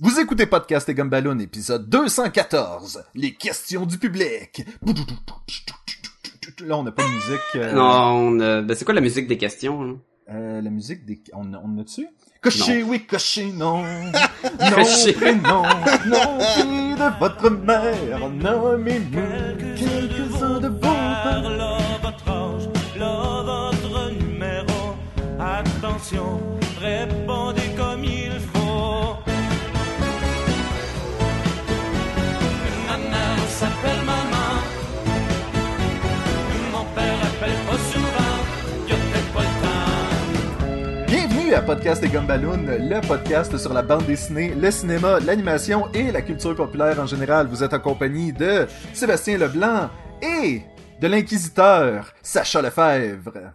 Vous écoutez Podcast et Gumballoon, épisode 214, les questions du public. Là, on n'a pas de musique. euh, Non, on, euh, ben c'est quoi la musique des questions? hein? euh, la musique des... On, on a dessus? Cocher, oui, cocher, non. non, Cocher. prénom, non, fille de votre mère, nommez-nous quelques-uns de vos parents. Là, votre âge, là, votre numéro. Attention, à Podcast et Gumballoon, le podcast sur la bande dessinée, le cinéma, l'animation et la culture populaire en général. Vous êtes en compagnie de Sébastien Leblanc et de l'inquisiteur Sacha Lefebvre.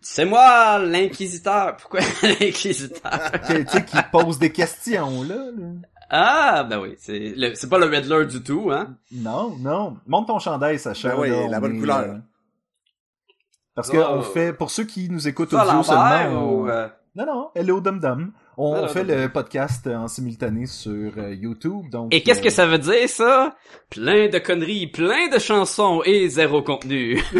C'est moi, l'inquisiteur. Pourquoi l'inquisiteur? Qui, tu sais, qui pose des questions, là. là. Ah, ben oui, c'est le- c'est pas le Riddler du tout, hein? Non, non. Monte ton chandail, Sacha. Ben oui, là, la on bonne est, couleur. euh, Parce que Oh. on fait, pour ceux qui nous écoutent audio seulement, ou... euh, non, non, hello dum dum. On Hello, fait dum le podcast en simultané sur euh, YouTube, donc. Et qu'est-ce euh, que ça veut dire, ça? Plein de conneries, plein de chansons et zéro contenu.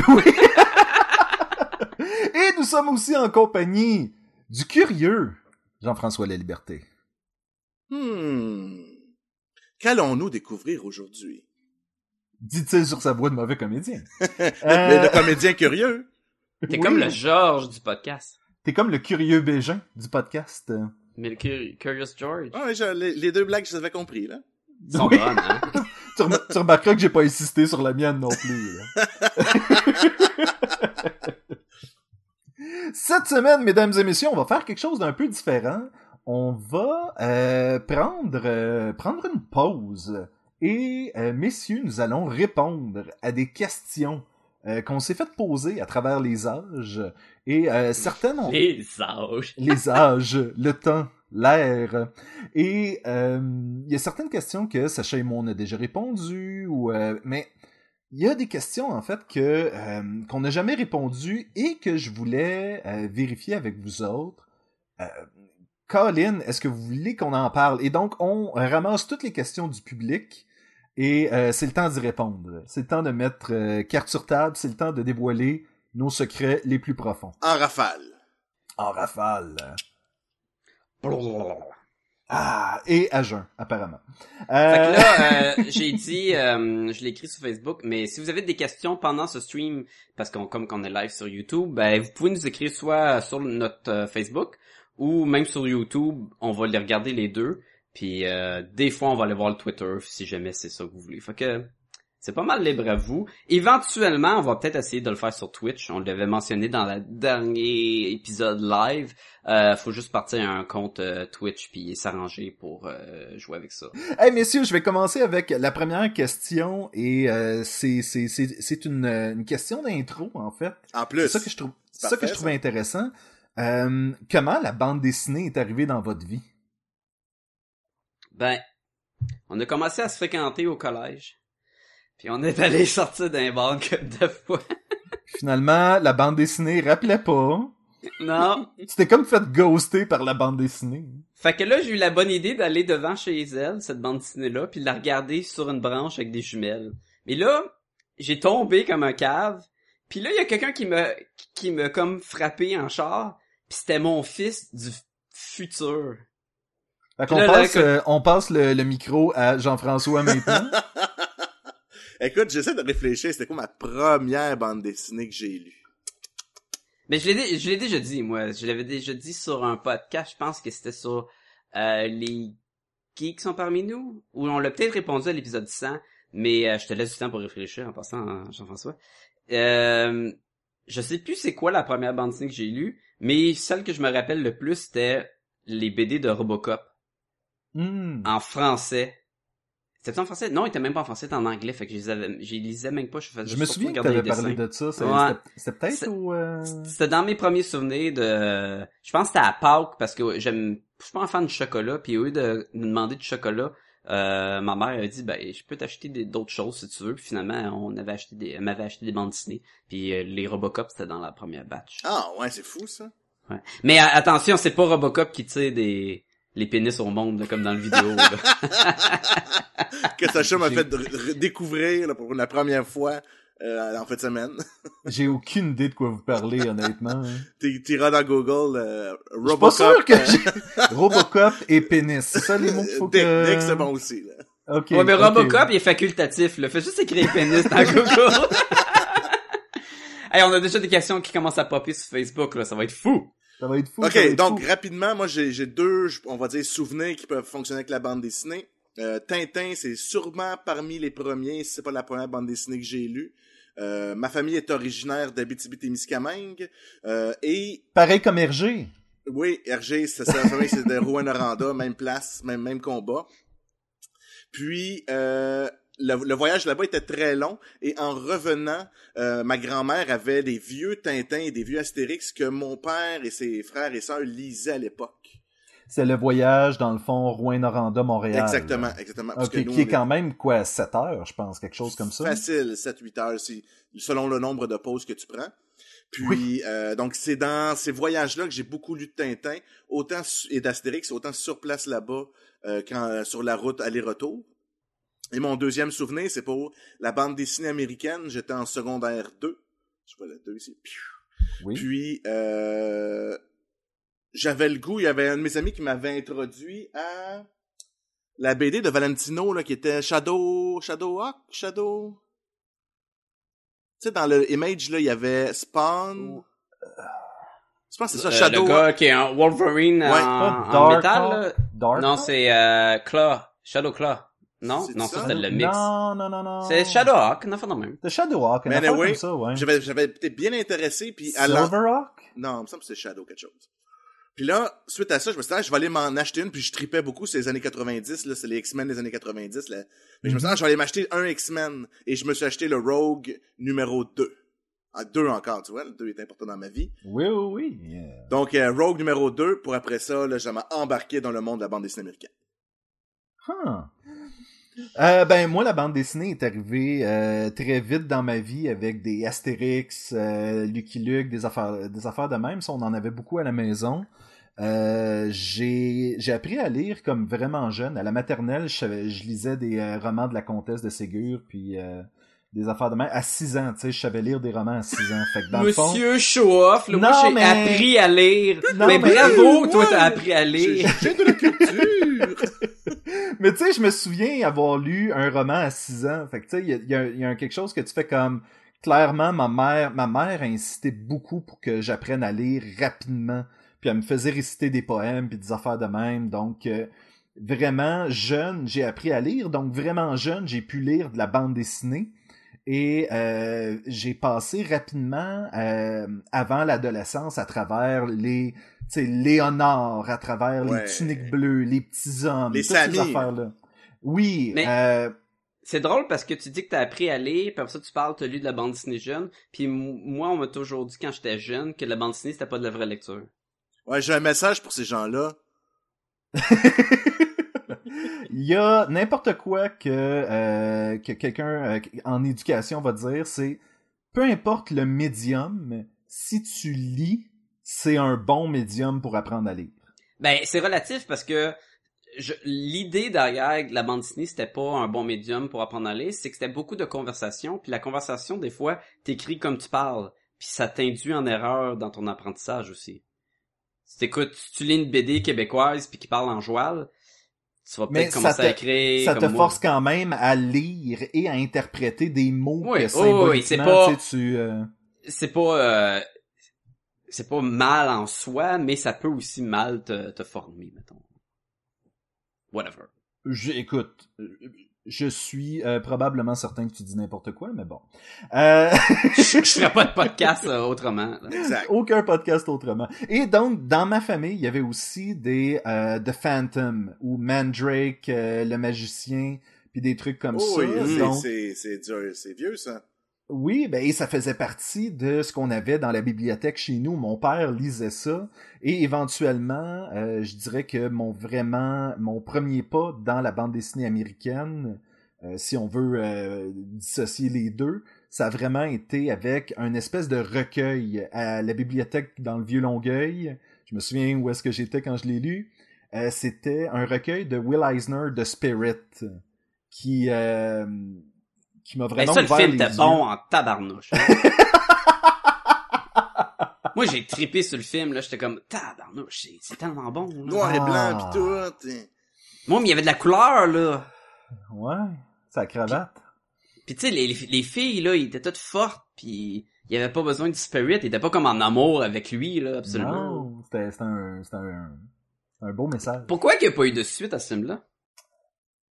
Et nous sommes aussi en compagnie du curieux Jean-François La Liberté. Hmm. Qu'allons-nous découvrir aujourd'hui? Dit-il sur sa voix de mauvais comédien. Mais Euh, le comédien curieux? T'es oui. comme le George du podcast. T'es comme le curieux Bégin du podcast. Mais le Cur- Curious George. Ah, ouais, je- les, les deux blagues, je les avais compris, là. Ils sont Oui. bonnes, hein? tu, rem- tu remarqueras que j'ai pas insisté sur la mienne non plus. là. Cette semaine, mesdames et messieurs, on va faire quelque chose d'un peu différent. On va euh, prendre euh, prendre une pause et euh, messieurs, nous allons répondre à des questions euh, qu'on s'est fait poser à travers les âges et euh, certaines ont Les âges. les âges, le temps, l'air. Et euh, il y a certaines questions que Sacha et moi on a déjà répondu, ou mais il y a des questions en fait que euh, qu'on n'a jamais répondu et que je voulais euh, vérifier avec vous autres. Euh, Colin, est-ce que vous voulez qu'on en parle? Et donc on ramasse toutes les questions du public. Et euh, c'est le temps d'y répondre. C'est le temps de mettre euh, carte sur table. C'est le temps de dévoiler nos secrets les plus profonds. En rafale. En rafale. Ah, et à jeun, apparemment. Fait Euh, que là, euh, j'ai dit, euh, je l'ai écrit sur Facebook, mais si vous avez des questions pendant ce stream, parce qu'on comme qu'on est live sur YouTube, ben vous pouvez nous écrire soit sur notre euh, Facebook ou même sur YouTube, on va les regarder les deux. Puis euh, des fois, on va aller voir le Twitter si jamais c'est ça que vous voulez. Fait que c'est pas mal libre à vous. Éventuellement, on va peut-être essayer de le faire sur Twitch. On l'avait mentionné dans le dernier épisode live. Euh, faut juste partir un compte euh, Twitch puis s'arranger pour euh, jouer avec ça. Hey messieurs, je vais commencer avec la première question et euh, c'est c'est c'est c'est une, une question d'intro en fait. En C'est plus. ça que je trouve c'est ça que je trouvais ça. intéressant. Euh, comment la bande dessinée est arrivée dans votre vie? Ben, on a commencé à se fréquenter au collège. Puis on est allé sortir d'un bar comme deux fois. Finalement, la bande dessinée rappelait pas. Non. Tu t'es comme fait ghoster par la bande dessinée. Fait que là, j'ai eu la bonne idée d'aller devant chez elle, cette bande dessinée-là, puis de la regarder sur une branche avec des jumelles. Mais là, j'ai tombé comme un cave. Puis là, il y a quelqu'un qui me qui me comme frappé en char. Puis c'était mon fils du futur. Fait Là, là, passe, écoute- euh, on passe le, le micro à Jean-François maintenant. Écoute, j'essaie de réfléchir, c'était quoi ma première bande dessinée que j'ai lue? Mais je l'ai je l'ai déjà dit, moi. Je l'avais déjà dit sur un podcast. Je pense que c'était sur euh, les geeks sont parmi nous. Ou on l'a peut-être répondu à l'épisode 100. Mais euh, je te laisse du temps pour réfléchir en passant, hein, Jean-François. Euh, je sais plus c'est quoi la première bande dessinée que j'ai lue. Mais celle que je me rappelle le plus, c'était les BD de Robocop. Hmm. En français. C'était en français? Non, il était même pas en français, c'était en anglais. Fait que je les avais, je les lisais même pas. Je, faisais Je me souviens que t'avais parlé de ça. Ouais. C'était peut-être au... euh, C'était dans mes premiers souvenirs de... Je pense que c'était à Pâques parce que j'aime... Je suis pas un fan de chocolat, puis au lieu de me demander du chocolat, euh, ma mère a dit, ben, je peux t'acheter d'autres choses si tu veux. Puis finalement, on avait acheté des... elle m'avait acheté des bandes dessinées. Puis euh, les Robocop, c'était dans la première batch. Ah, ouais, c'est fou, ça. Ouais. Mais euh, attention, c'est pas Robocop qui tire des... les pénis au monde, là, comme dans le vidéo. là. que Sacha m'a fait découvrir là, pour la première fois euh, en fin de semaine. J'ai aucune idée de quoi vous parlez, honnêtement. hein. T'iras dans Google euh, suis pas Robocop. sûr que euh, j'ai... Robocop et pénis. C'est ça les mots qu'il faut Dick, que... Dick, c'est bon aussi. Là. Ok. ouais, mais. Robocop, il est facultatif, là. Fais juste écrire pénis dans Google. hey, on a déjà des questions qui commencent à popper sur Facebook, là. Ça va être fou. Ça va être fou. Ok, donc fou. rapidement, moi j'ai deux, on va dire, souvenirs qui peuvent fonctionner avec la bande dessinée. Euh, Tintin, c'est sûrement parmi les premiers, si c'est pas la première bande dessinée que j'ai lue. Euh, ma famille est originaire d'Abitibi-Témiscamingue. Euh, et Pareil comme Hergé. oui, RG, c'est ça, la famille, c'est de Rouen-Noranda, même place, même, même combat. Puis, euh, le, le voyage là-bas était très long et en revenant, euh, ma grand-mère avait des vieux Tintins et des vieux Astérix que mon père et ses frères et sœurs lisaient à l'époque. C'est le voyage, dans le fond, Rouen-Noranda-Montréal. Exactement, exactement. Parce Ok, que nous, qui est quand même, quoi, 7 heures, je pense, quelque chose comme ça. Facile, 7-8 heures, si, selon le nombre de pauses que tu prends. Puis, Oui. euh, donc, c'est dans ces voyages-là que j'ai beaucoup lu de Tintin, autant et d'Astérix, autant sur place là-bas, euh, quand, sur la route aller-retour. Et mon deuxième souvenir, c'est pour la bande dessinée américaine. J'étais en secondaire 2. Je vois le 2 ici. Oui. Puis, euh, j'avais le goût, il y avait un de mes amis qui m'avait introduit à la BD de Valentino, là, qui était Shadow, Shadow Hawk, Shadow... Tu sais, dans le image, là, il y avait Spawn... Je pense que c'est ça, Euh, Shadow le gars qui est un Wolverine Ouais, en, pas en Dark métal, Hawk? là? Dark Non, c'est euh, Claw. Shadow Claw. Non, C'est non, ça? ça? c'était le mix. Non, non, non, non. C'est Shadowhawk, non, fait de même. C'est Shadowhawk, un Mais affaire anyway, comme ça, ouais. J'avais, j'avais été bien intéressé, puis à Silverhawk? Non, il me semble que c'est Shadow quelque chose. Puis là, suite à ça, je me suis dit, ah, je vais aller m'en acheter une, puis je tripais beaucoup, c'est les années 90, là, c'est les X-Men des années 90, là. Mais je me suis dit, ah, je vais aller m'acheter un X-Men, et je me suis acheté le Rogue numéro 2. Ah, 2 encore, tu vois, le 2 est important dans ma vie. Oui, oui, oui. Yeah. Donc, euh, Rogue numéro 2, pour après ça, là, je m'ai embarqué dans le monde de la bande dessinée américaine. Huh. Euh, ben moi la bande dessinée est arrivée euh, très vite dans ma vie avec des Astérix, euh, Lucky Luke, des affaires des affaires de même, ça on en avait beaucoup à la maison. Euh, j'ai appris à lire comme vraiment jeune à la maternelle, je, je lisais des euh, romans de la comtesse de Ségur puis des affaires de même à 6 ans, tu sais, je savais lire des romans à 6 ans, fait que dans le fond Monsieur Show-off, là, moi j'ai mais- appris à lire. Non, mais, mais- bravo, toi t'as appris à lire. j'ai de la culture! Mais tu sais, je me souviens avoir lu un roman à 6 ans. Fait que tu sais, il y a, il y a- il y a quelque chose que tu fais comme clairement ma mère, ma mère a insisté beaucoup pour que j'apprenne à lire rapidement. Puis elle me faisait réciter des poèmes puis des affaires de même. Donc euh, vraiment jeune, j'ai appris à lire. Donc vraiment jeune, j'ai pu lire de la bande dessinée. Et euh, j'ai passé rapidement euh, avant l'adolescence à travers les tu sais, Léonard, à travers Ouais. les tuniques bleues, les petits hommes, Les toutes ces affaires-là. Oui, Mais- euh, C'est drôle parce que tu dis que t'as appris à lire, puis après ça tu parles, t'as lu de la bande dessinée jeune, puis moi on m'a toujours dit quand j'étais jeune que la bande dessinée c'était pas de la vraie lecture. Ouais, j'ai un message pour ces gens-là. il y a n'importe quoi que, euh, que quelqu'un euh, en éducation va dire, c'est peu importe le médium, si tu lis, c'est un bon médium pour apprendre à lire. Ben c'est relatif parce que l'idée derrière la bande dessinée c'était pas un bon médium pour apprendre à lire, c'est que c'était beaucoup de conversation, puis la conversation des fois t'écris comme tu parles, puis ça t'induit en erreur dans ton apprentissage aussi. Si tu lis une BD québécoise puis qui parle en joual, tu vas Mais peut-être ça commencer te- à écrire Ça comme te moi. force quand même à lire et à interpréter des mots Oui, que symboliquement, oui, c'est pas- tu sais, tu, euh, c'est pas euh, c'est pas mal en soi, mais ça peut aussi mal te, te former, mettons. Whatever. Je, écoute, euh, je suis euh, probablement certain que tu dis n'importe quoi, mais bon. Euh, je, je ferais pas de podcast euh, autrement. Exact. aucun podcast autrement. Et donc, dans ma famille, il y avait aussi des euh, The Phantom ou Mandrake, euh, le magicien, puis des trucs comme Oh, ça. oui, c'est- Donc, c'est, c'est dur, c'est vieux, ça. Oui, ben et ça faisait partie de ce qu'on avait dans la bibliothèque chez nous. Mon père lisait ça et éventuellement, euh, je dirais que mon vraiment mon premier pas dans la bande dessinée américaine, euh, si on veut euh, dissocier les deux, ça a vraiment été avec un espèce de recueil à la bibliothèque dans le vieux Longueuil. Je me souviens où est-ce que j'étais quand je l'ai lu. c'était un recueil de Will Eisner de Spirit qui qui m'a Ben ça, le film les était yeux. bon en tabarnouche. Moi, j'ai trippé sur le film, là. J'étais comme, tabarnouche, c'est- tellement bon, là. Noir et Ah. blanc pis tout. et- Moi, mais il y avait de la couleur, là. Ouais, sa cravate. Puis tu sais, les, les filles, là, ils étaient toutes fortes, puis il y avait pas besoin du spirit, ils étaient pas comme en amour avec lui, là, absolument. Non, c'était c'était un, c'était un, un beau message. Pourquoi qu'il n'y a pas eu de suite à ce film-là?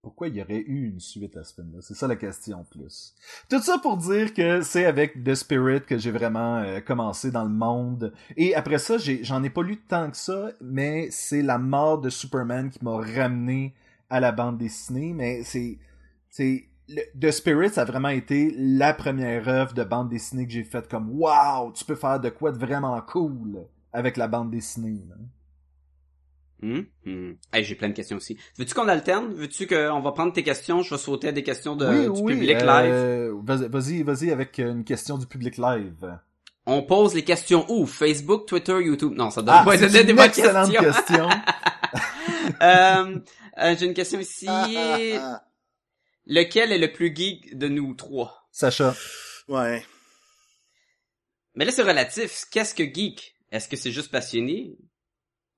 Pourquoi il y aurait eu une suite à ce film-là? C'est ça la question, plus. Tout ça pour dire que c'est avec The Spirit que j'ai vraiment euh, commencé dans le monde. Et après ça, j'en ai pas lu tant que ça, mais c'est la mort de Superman qui m'a ramené à la bande dessinée. Mais c'est... c'est The Spirit, ça a vraiment été la première œuvre de bande dessinée que j'ai faite comme « Wow! Tu peux faire de quoi de vraiment cool avec la bande dessinée. Hum? Hum. Hey, j'ai plein de questions aussi. Veux-tu qu'on alterne? Veux-tu qu'on va prendre tes questions? Je vais sauter à des questions de, oui, du oui, public live. euh, vas- Vas-y, vas-y avec une question du public live. On pose les questions où? Facebook, Twitter, YouTube? Non, ça doit Ah, pas donner des une bonnes excellente questions. question. Euh, euh, j'ai une question ici. Ah, ah, ah. Lequel est le plus geek de nous trois? Sacha. Ouais. Mais là, c'est relatif. Qu'est-ce que geek? Est-ce que c'est juste passionné?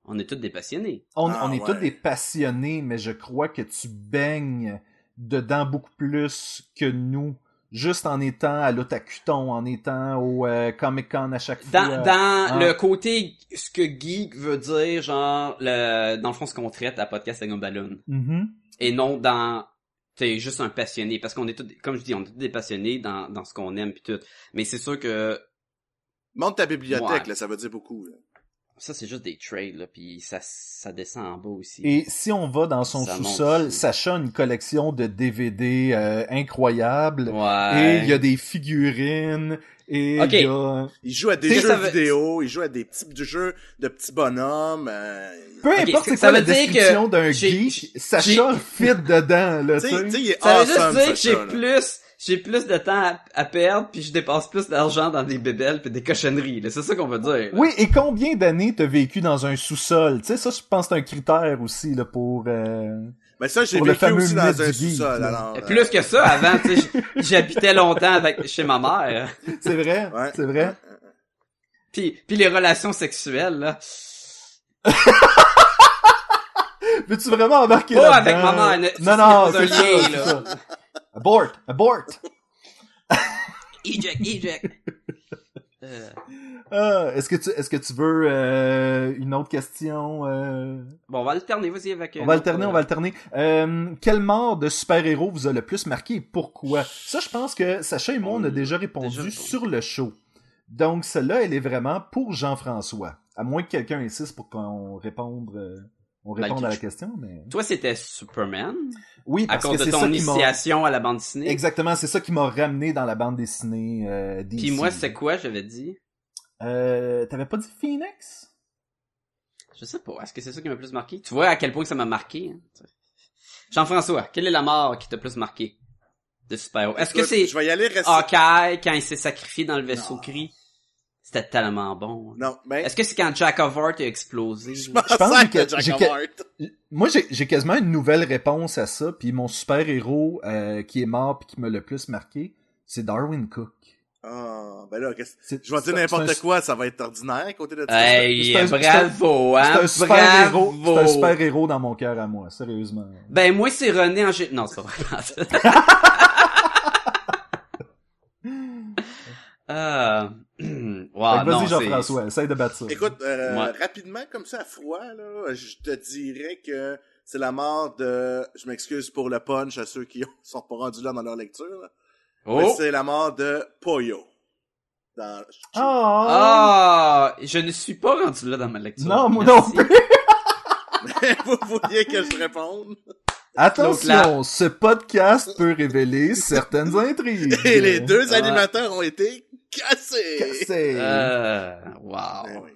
On est tous des passionnés. On, Ah, on est ouais. tous des passionnés, mais je crois que tu baignes dedans beaucoup plus que nous. Juste en étant à l'Otakuton, en étant au euh, Comic Con à chaque Dans, fois. dans Ah. le côté, ce que geek veut dire, genre, le, dans le fond, ce qu'on traite à Podcast Second Balloon. Mhm. Et non dans, t'es juste un passionné. Parce qu'on est tous, comme je dis, on est tous des passionnés dans, dans ce qu'on aime pis tout. Mais c'est sûr que, Monte ta bibliothèque, Ouais. là, ça veut dire beaucoup. là. Ça, c'est juste des trades, là, puis ça, ça descend en bas aussi. Et si on va dans son sous-sol. Sacha a une collection de DVD euh, incroyable. Et Ouais. il y a des figurines. Et il y a... Il joue à des jeux que veut- vidéo, il joue à des petits jeux de petits bonhommes. euh, Peu Ok, importe ça- c'est ça quoi la veut dire que description d'un j'ai- geek, Sacha fit dedans, là, Tu tu sais, tu sais, sais. il est Ça veut awesome, juste dire que Sacha, j'ai là. plus, j'ai plus de temps à, à perdre, puis je dépasse plus d'argent dans des bébelles puis des cochonneries. là. C'est ça qu'on veut dire. là. Oui, et combien d'années t'as vécu dans un sous-sol? Tu sais, ça, je pense que c'est un critère aussi, là, pour... euh, Mais ça, j'ai vécu fameux aussi dans un sous-sol, alors. Et euh, Plus que ça, avant, tu sais, j'habitais longtemps avec chez ma mère. C'est vrai, Ouais. c'est vrai? Puis, puis les relations sexuelles, là. Veux-tu vraiment embarquer Pas là-dedans? avec ma mère, Non, non, c'est un ça, lien, c'est là. Abort, abort. Eject, eject. Euh, Ah, est-ce que tu, est-ce que tu veux euh, une autre question? euh? bon, on va alterner, vas-y avec... On va alterner, on va alterner. Quelle mort de super-héros vous a le plus marqué et pourquoi? Ça, je pense que Sacha et moi, on a déjà répondu déjà sur le show. Donc, celle-là, elle est vraiment pour Jean-François. À moins que quelqu'un insiste pour qu'on réponde, on Ben, réponde à la question, mais... Toi, c'était Superman, Oui, à parce cause que de c'est ton initiation à la bande dessinée? Exactement, c'est ça qui m'a ramené dans la bande dessinée euh, DC. Puis moi, c'est quoi, j'avais dit? Euh, T'avais pas dit Phoenix? Je sais pas, est-ce que c'est ça qui m'a le plus marqué? Tu vois à quel point ça m'a marqué, hein? Jean-François, quelle est la mort qui t'a le plus marqué de super-héros? Est-ce que c'est Je vais y aller rester... Hawkeye quand il s'est sacrifié dans le vaisseau Non. cri? C'était tellement bon. Non, ben... Est-ce que c'est quand Jack of Heart a explosé? Je là? Je pense que que Jack of Heart. Moi, j'ai j'ai quasiment une nouvelle réponse à ça, puis mon super-héros euh, qui est mort puis qui m'a le plus marqué, c'est Darwin Cook. Ah, ben là, qu'est-ce... C'est- Je vais dire c'est- n'importe c'est quoi, ça va être ordinaire à côté de ça. Hey, C'est un- bravo, C'est hein? un super-héros bravo. c'est un super-héros dans mon cœur à moi, sérieusement. Ben, moi, c'est René Angé... Non, c'est pas vrai. euh... Wow, Vas-y. Jean-François, essaye de battre ça. Écoute, euh, Ouais. rapidement, comme ça, à froid, là, je te dirais que c'est la mort de... Je m'excuse pour le punch à ceux qui sont pas rendus là dans leur lecture, là. Mais Oh! c'est la mort de Poyo. Dans... Oh! Ah! Je ne suis pas rendu là dans ma lecture. non, moi non plus! Vous vouliez que je réponde? Attention, ce podcast peut révéler certaines intrigues. Et les deux animateurs ont été cassés! Cassé. Euh... Wow. Ben oui.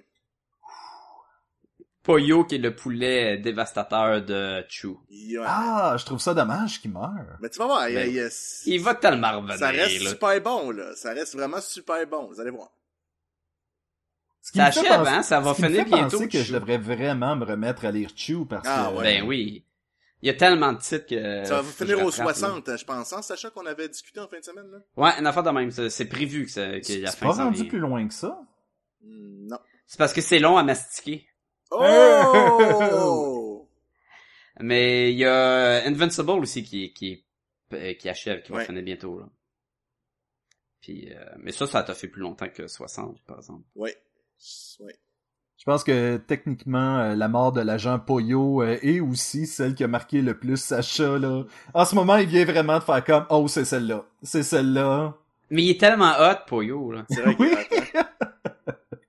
Poyo qui est le poulet dévastateur de Chu. Yeah. Ah, je trouve ça dommage qu'il meure. Mais tu vas voir, il Ben, il Il va tellement revenir, ça reste là. super bon, là. Ça reste vraiment super bon. Vous allez voir. Ce qui Ça achève, penser- hein? Ça va ce qui me finir fait bientôt, penser que je devrais vraiment me remettre à lire Chew parce Ah, que... ouais. Ben oui. Il y a tellement de titres que... Ça va finir aux rattrape, là. 60, je pense, hein, sachant qu'on avait discuté en fin de semaine, là? Ouais, une affaire de même. C'est prévu que, C'est la c'est pas rendu plus loin que ça. Hmm, Non. C'est parce que c'est long à mastiquer. Oh! Mais il y a Invincible aussi qui, qui, euh, qui achève, qui va Ouais. finir bientôt, là. Puis, euh, mais ça, ça t'a fait plus longtemps que 60, par exemple. ouais. Ouais. Je pense que techniquement, euh, la mort de l'agent Poyo euh, est aussi celle qui a marqué le plus Sacha. Là. En ce moment, il vient vraiment de faire comme « Oh, c'est celle-là. C'est celle-là. Mais il est tellement hot, Poyo, là. C'est vrai Oui.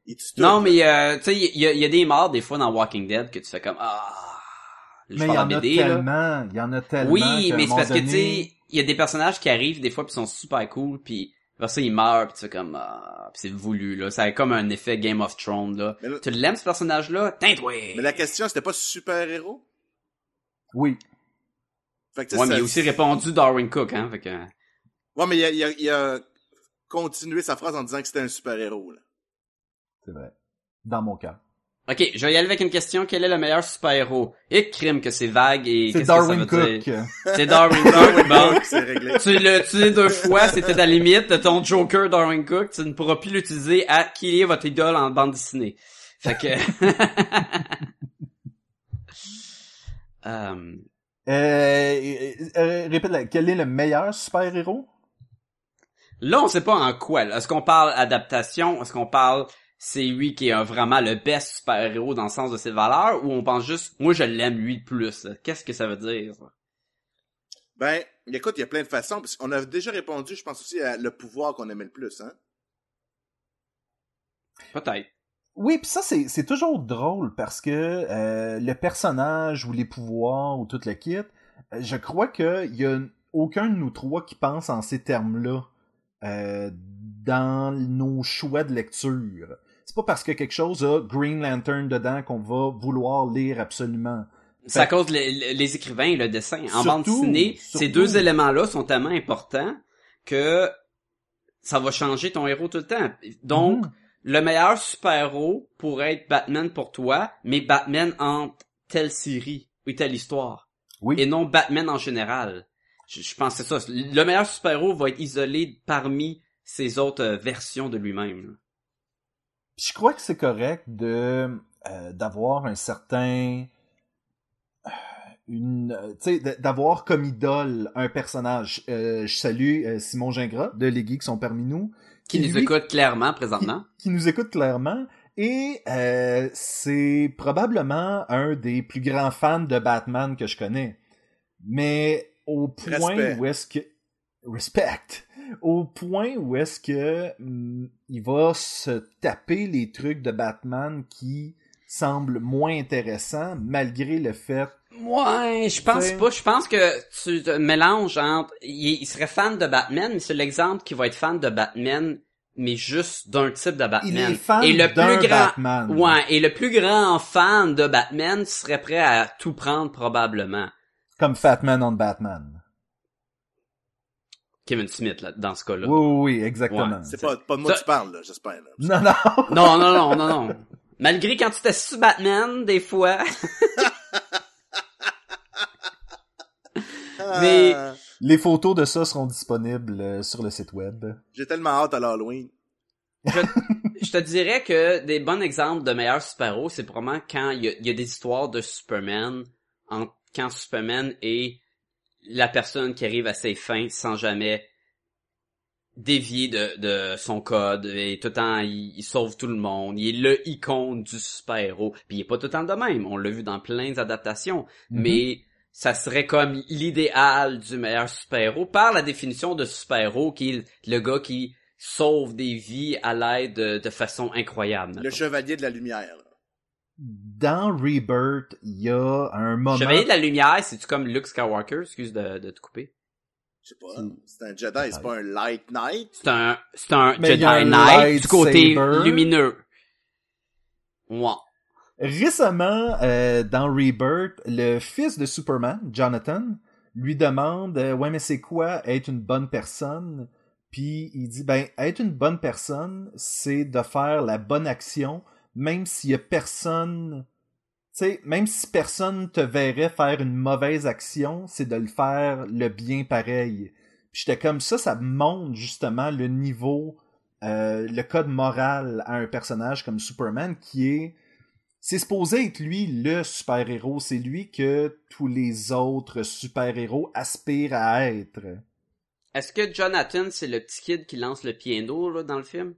Il tout. Non, mais, euh, tu sais, il y, a- il y a des morts, des fois, dans Walking Dead, que tu fais comme, ah, » je Mais il y en a BD, tellement. Il y en a tellement. Oui, mais c'est parce que, tu sais, il y a des personnages qui arrivent des fois pis sont super cool pis après ça ils meurent pis tu fais comme ah, pis c'est voulu là, ça a comme un effet Game of Thrones là. Tu l'aimes ce personnage là Teinte-toi. mais la question, c'était pas super-héros? Oui. Fait que, Ouais, mais il a aussi répondu Darwin Cook hein, fait que Ouais, mais il a, il, a, il a continué sa phrase en disant que c'était un super-héros, là. C'est vrai. Dans mon cas. OK, je vais y aller avec une question, quel est le meilleur super-héros? Et crime que c'est vague et C'est qu'est-ce que ça Darwin veut Cook. dire C'est Darwin Cook. bon. C'est réglé. Tu l'as utilisé deux fois, c'était ta limite de ton Joker Darwin Cook, tu ne pourras plus l'utiliser à qui est votre idole en bande dessinée. Fait que... Euh, Euh, euh, euh, répète, la- quel est le meilleur super-héros? là, on sait pas en quoi. là. Est-ce qu'on parle adaptation? Est-ce qu'on parle c'est lui qui est un- vraiment le best super-héros dans le sens de ses valeurs? Ou on pense juste, moi je l'aime lui le plus? Qu'est-ce que ça veut dire? ça? Ben, écoute, il y a plein de façons. Parce qu'on a déjà répondu, je pense aussi, à le pouvoir qu'on aimait le plus, hein. Peut-être. Oui, puis ça, c'est c'est toujours drôle parce que euh, le personnage ou les pouvoirs ou tout le kit, euh, je crois qu'il y a aucun de nous trois qui pense en ces termes-là euh, dans nos choix de lecture. C'est pas parce que quelque chose a Green Lantern dedans qu'on va vouloir lire absolument. C'est à cause les, écrivains et le dessin. En Surtout, bande dessinée, surtout. ces deux éléments-là sont tellement importants que ça va changer ton héros tout le temps. Donc, Mhm. le meilleur super-héros pourrait être Batman pour toi, mais Batman en telle série ou telle histoire. oui. Et non Batman en général. Je, je pense que c'est ça. Le meilleur super-héros va être isolé parmi ces autres euh, versions de lui-même. Puis je crois que c'est correct de euh, d'avoir un certain euh, une euh, tu sais d- d'avoir comme idole un personnage Euh, je salue euh, Simon Gingras de Les Geeks sont parmi nous Qui nous lui- écoute clairement présentement. qui nous écoute clairement et euh, c'est probablement un des plus grands fans de Batman que je connais mais au point Respect. où est-ce que respect au point où est-ce que hum, il va se taper les trucs de Batman qui semblent moins intéressants malgré le fait Ouais, je pense pas. Je pense que tu te mélanges entre... Il, il serait fan de Batman, mais c'est l'exemple qui va être fan de Batman, mais juste d'un type de Batman. il est fan et le plus grand... Batman. Ouais, et le plus grand fan de Batman serait prêt à tout prendre probablement. comme Fatman on Batman. Kevin Smith, là, dans ce cas-là. Oui, oui, oui, exactement. Ouais, C'est pas, pas de moi Ça- que tu parles, là, j'espère. Non, non. Non, non, non, non, non. Malgré quand tu t'es su Batman, des fois... Mais- Ah, Les photos de ça seront disponibles euh, sur le site web. J'ai tellement hâte à l'Halloween. je te dirais que des bons exemples de meilleurs super-héros, c'est probablement quand il y, y a des histoires de Superman, en, quand Superman est la personne qui arrive à ses fins sans jamais dévier de, de son code et tout le temps il, il sauve tout le monde il est le icône du super-héros puis il est pas tout le temps de même on l'a vu dans plein d'adaptations Mhm. mais ça serait comme l'idéal du meilleur super-héros par la définition de super-héros qui est le gars qui sauve des vies à l'aide de, de façon incroyable. Le chevalier de la lumière. Dans Rebirth, il y a un moment... Chevalier de la lumière, c'est-tu comme Luke Skywalker? Excuse de, de te couper. Je sais pas. C'est un Jedi, c'est pas un Light Knight? C'est un, c'est un Mais Jedi un Knight du côté lumineux. Ouais. Récemment, euh, dans Rebirth, le fils de Superman, Jonathan, lui demande euh, Ouais, mais c'est quoi être une bonne personne? Puis il dit ben être une bonne personne, c'est de faire la bonne action, même s'il y a personne, tu sais, même si personne te verrait faire une mauvaise action, c'est de le faire le bien pareil. Puis j'étais comme ça, ça montre justement le niveau, euh, le code moral à un personnage comme Superman qui est c'est supposé être lui le super-héros, c'est lui que tous les autres super-héros aspirent à être. Est-ce que Jonathan, c'est le petit kid qui lance le piano là, dans le film?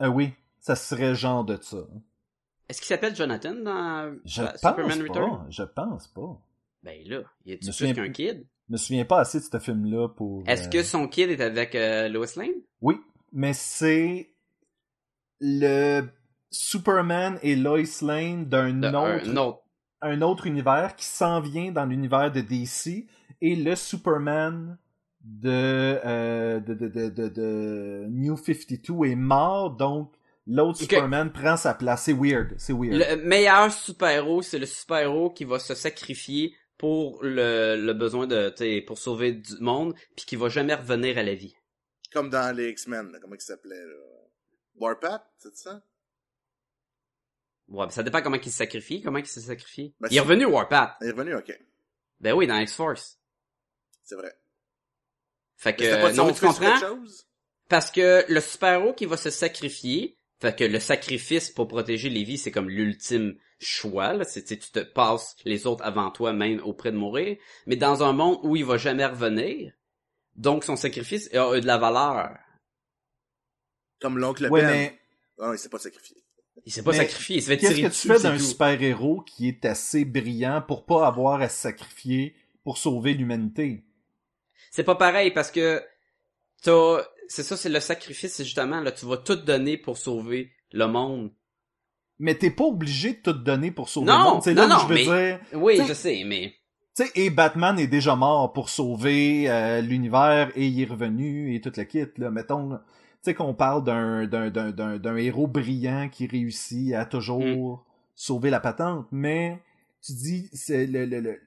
Euh, oui, ça serait genre de ça. Est-ce qu'il s'appelle Jonathan dans Je euh, pense Superman pas, Return? je pense pas. Ben là, il est plus qu'un kid? Je me souviens pas assez de ce film-là pour... Est-ce euh, que son kid est avec euh, Lois Lane? Oui, mais c'est le Superman et Lois Lane d'un autre, un autre. un autre univers qui s'en vient dans l'univers de DC et le Superman de, euh, de, de, de, de, de New 52 est mort, donc l'autre. Superman prend sa place. C'est weird, c'est weird. Le meilleur super-héros, c'est le super-héros qui va se sacrifier pour le, le besoin de, tu sais, pour sauver du monde, puis qui va jamais revenir à la vie. Comme dans les X-Men, là, comment il s'appelait, là? Warpath, c'est ça? Ouais, ben ça dépend comment il se sacrifie, comment il s'est sacrifié. Ben, il est revenu Warpath. Il est revenu, ok. Ben oui, dans X-Force. C'est vrai. Fait Mais que, non, ça, tu comprends? Parce que le super-héros qui va se sacrifier, fait que le sacrifice pour protéger les vies, c'est comme l'ultime choix, là. C'est, tu te passes les autres avant toi, même auprès de mourir. Mais dans un monde où il va jamais revenir, donc son sacrifice a, a de la valeur. Comme l'oncle ouais, Ben. mais Ah, il s'est pas sacrifié. Il s'est pas Mais sacrifié, il se fait qu'est-ce tirer que tu dessus, fais d'un tout. super-héros qui est assez brillant pour pas avoir à se sacrifier pour sauver l'humanité? C'est pas pareil parce que t'as, c'est ça, c'est le sacrifice, c'est justement, là, tu vas tout donner pour sauver le monde. Mais t'es pas obligé de tout donner pour sauver Non, le monde. C'est non, là non, où je veux mais- dire. Oui, je sais, mais Tu sais, et Batman est déjà mort pour sauver euh, l'univers et il est revenu et toute la kit. Là. Mettons, tu sais qu'on parle d'un, d'un, d'un, d'un, d'un héros brillant qui réussit à toujours Mm. sauver la patente, mais tu dis c'est le, le, le-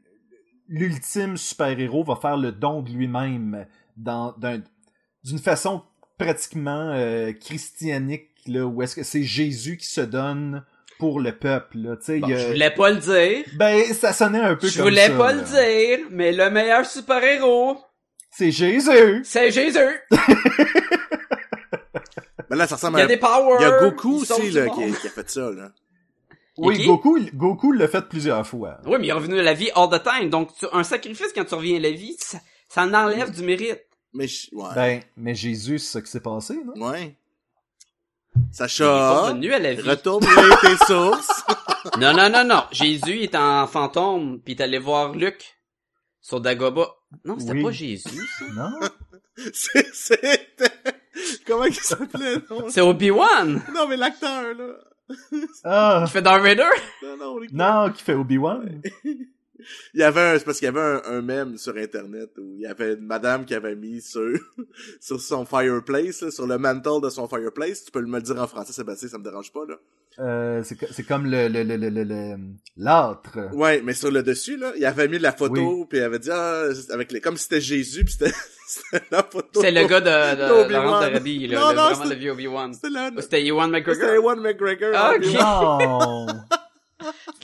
l'ultime super-héros va faire le don de lui-même dans, d'un, d'une façon pratiquement euh, christianique, là, où est-ce que c'est Jésus qui se donne pour le peuple. Là. Tu sais, bon, il y a- je voulais pas le dire. Ben, ça sonnait un peu Je comme voulais ça, pas là. le dire, mais le meilleur super-héros, C'est Jésus! c'est Jésus. Mais là, ça Il ressemble y à... a des powers. Il y a Goku il aussi, là, qui, qui a fait ça, là. Oui? Goku, Goku l'a fait plusieurs fois. Oui, mais il est revenu à la vie all the time. Donc, tu- un sacrifice quand tu reviens à la vie, ça, ça en enlève du mérite. Mais, je- ouais. Ben, mais Jésus, c'est ça qui s'est passé, non? Ouais. Est Sacha, revenu à la vie. retourne lire tes sources. Non, non, non, non. Jésus est en fantôme, puis il est allé voir Luc sur Dagoba. Non, c'était Oui. pas Jésus, ça. Non? C'est- C'était... Comment il s'appelait, non? C'est Obi-Wan Non, mais l'acteur, là. Ah! qui fait Darth Vader? Non, non, les- Non, qui fait Obi-Wan? Il y avait un, c'est parce qu'il y avait un, un mème sur internet où il y avait une madame qui avait mis sur, sur son fireplace, là, sur le mantle de son fireplace. Tu peux me le dire en français, Sébastien, ça me dérange pas, là. Euh, c'est, co- c'est comme le, le, le, le, le, l'âtre. Ouais, mais sur le dessus, là, il avait mis la photo, puis il avait dit, ah, avec les, comme si c'était Jésus, puis c'était, c'était la photo. C'est le gars de, de. Laurence Hardy, là, Non, le- non, vraiment c'est- le vieux Obi-Wan. C'était la, Ou C'était Ewan McGregor? Ewan McGregor. Ah, ok.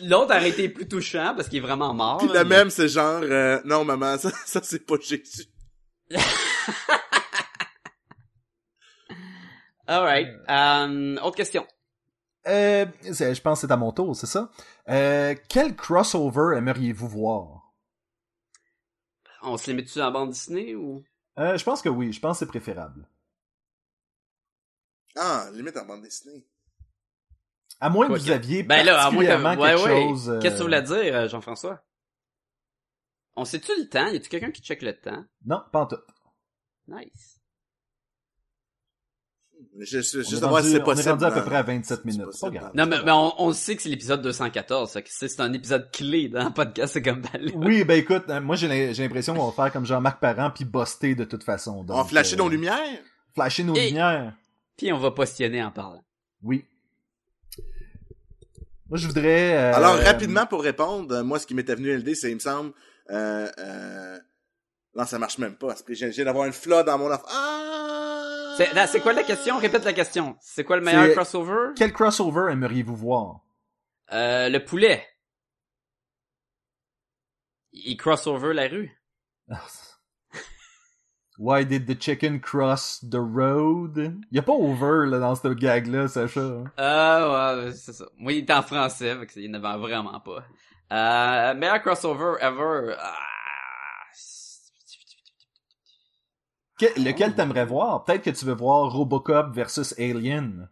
L'autre aurait été plus touchant parce qu'il est vraiment mort. Puis le mais- même, c'est genre, euh, non, maman, ça, ça c'est pas Jésus. Alright. Euh, autre question. Euh, je pense que c'est à mon tour, c'est ça? Euh, quel crossover aimeriez-vous voir? On se limite-tu à la bande Disney ou? Euh, je pense que oui, je pense que c'est préférable. Ah, limite en bande dessinée. À moins que vous que- aviez Ben là, à moins que... Ouais, quelque ouais. chose... euh, Qu'est-ce que tu voulais dire, euh, Jean-François? On sait-tu le temps? Y a-tu quelqu'un qui check le temps? Non, pas en tout. Nice. Je, je, On juste rendu, si c'est on est possible. rendu à peu dans- près à 27 c'est minutes. possible Pas grave. Non, mais, mais on, on sait que c'est l'épisode 214, fait que c'est c'est un épisode clé dans le podcast, c'est comme Balou. Oui, ben écoute, euh, moi j'ai l'im- j'ai l'impression qu'on va faire comme Jean-Marc Parent puis buster de toute façon. On va Donc, flasher euh, nos lumières? Flasher nos Et- lumières. Puis on va postionner en parlant. Oui. Moi je voudrais... euh, Alors, rapidement pour répondre, moi, ce qui m'était venu à l'idée, c'est, il me semble, euh, euh, Non, ça marche même pas. parce que J'ai j'ai d'avoir une flotte dans mon affaire. Ah! C'est là, c'est quoi la question? Répète la question. C'est quoi le meilleur crossover? Quel crossover aimeriez-vous voir? Euh, le poulet. Il crossover la rue. Why did the chicken cross the road? Y a pas over là, dans ce gag-là, Sacha. Ah, ouais, c'est ça. Moi, il est en français, fait qu'il n'avait vraiment pas. Euh, meilleur crossover ever. Ah, Que- lequel t'aimerais voir? Peut-être que tu veux voir Robocop versus Alien.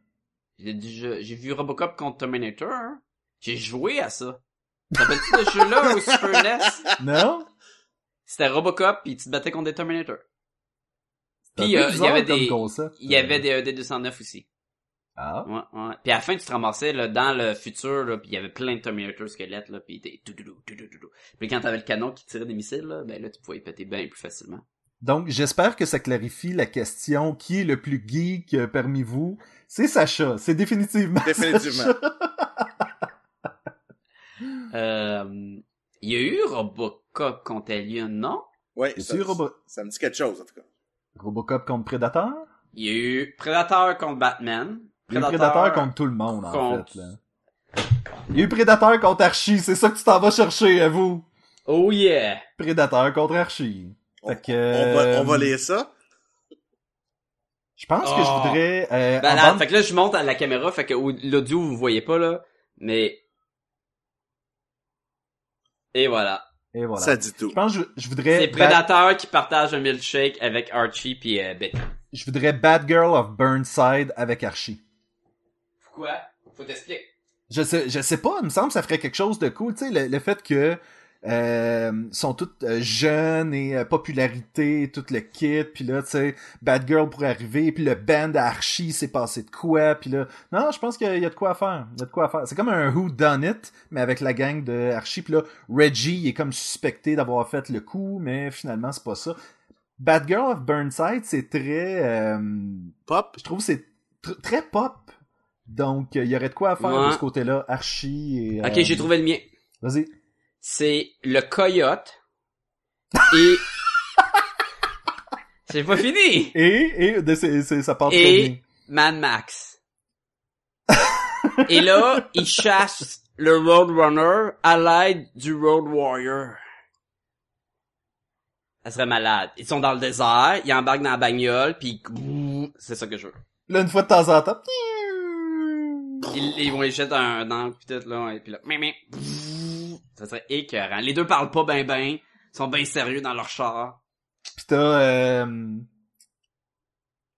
J'ai vu Robocop contre Terminator. hein. J'ai joué à ça. T'appelles-tu ce jeu-là au Super NES? Non? C'était Robocop, puis tu te battais contre des Terminator. Puis euh, il y avait des, concept. il y avait des ED 209 aussi. Ah. Ouais, ouais. Puis à la fin, tu te ramassais là, dans le futur, là, puis il y avait plein de Terminator squelettes, là, puis t'es tout tout tout tout tout. Puis quand t'avais le canon qui tirait des missiles, là, ben là, tu pouvais y péter bien plus facilement. Donc, j'espère que ça clarifie la question qui est le plus geek euh, parmi vous? C'est Sacha. C'est définitivement Définitivement. Sacha. Euh, il y a eu Robocop contre Alien, non? Ouais, Y ça, a-tu Robo- ça me dit quelque chose, en tout cas. Robocop contre Predator? Il y a eu Predator contre Batman. Il y a eu Predator contre tout le monde, en contre- fait. Là. Il y a eu Predator contre Archie. C'est ça que tu t'en vas chercher, à vous? Oh yeah! Predator contre Archie. On, Fait que, on va, on va euh, lire ça. Je pense que je Oh. voudrais... Euh, en Malade. bande- Fait que là, je monte à la caméra, fait que au- l'audio, vous voyez pas, là. Mais... Et voilà. Et voilà. Ça dit tout. Je pense que je, je voudrais... C'est Bat- Predator qui partage un milkshake avec Archie pis euh, Betty. Je voudrais Bad Girl of Burnside avec Archie. Quoi? Faut t'expliquer. Je sais, je sais pas, il me semble que ça ferait quelque chose de cool, tu sais, le, le fait que euh, sont toutes euh, jeunes et euh, popularité, tout le kit, puis là, tu sais, Bad Girl pourrait arriver, puis le band à Archie s'est passé de quoi, puis là, non, je pense qu'il y a de quoi à faire, il y a de quoi à faire. C'est comme un Who Done It, mais avec la gang de Archie, puis là, Reggie il est comme suspecté d'avoir fait le coup, mais finalement c'est pas ça. Bad Girl of Burnside, c'est très, euh, Pop. je trouve que c'est tr- très pop. Donc, euh, il y aurait de quoi à faire Ouais. de ce côté-là, Archie et... Ok, euh, j'ai trouvé le mien. Vas-y. C'est le coyote et... C'est pas fini! Et, et c'est- c'est- ça part très Et- bien. Mad Max. et là, il chasse le Roadrunner à l'aide du Road Warrior. Ça serait malade. Ils sont dans le désert, ils embarquent dans la bagnole, puis c'est ça que je veux. Là, une fois de temps en temps... Ils, ils vont les jeter un dans tout là, et puis là, mim, ça serait écœurant. Les deux parlent pas ben ben, sont bien sérieux dans leur char. Pis t'as... Euh,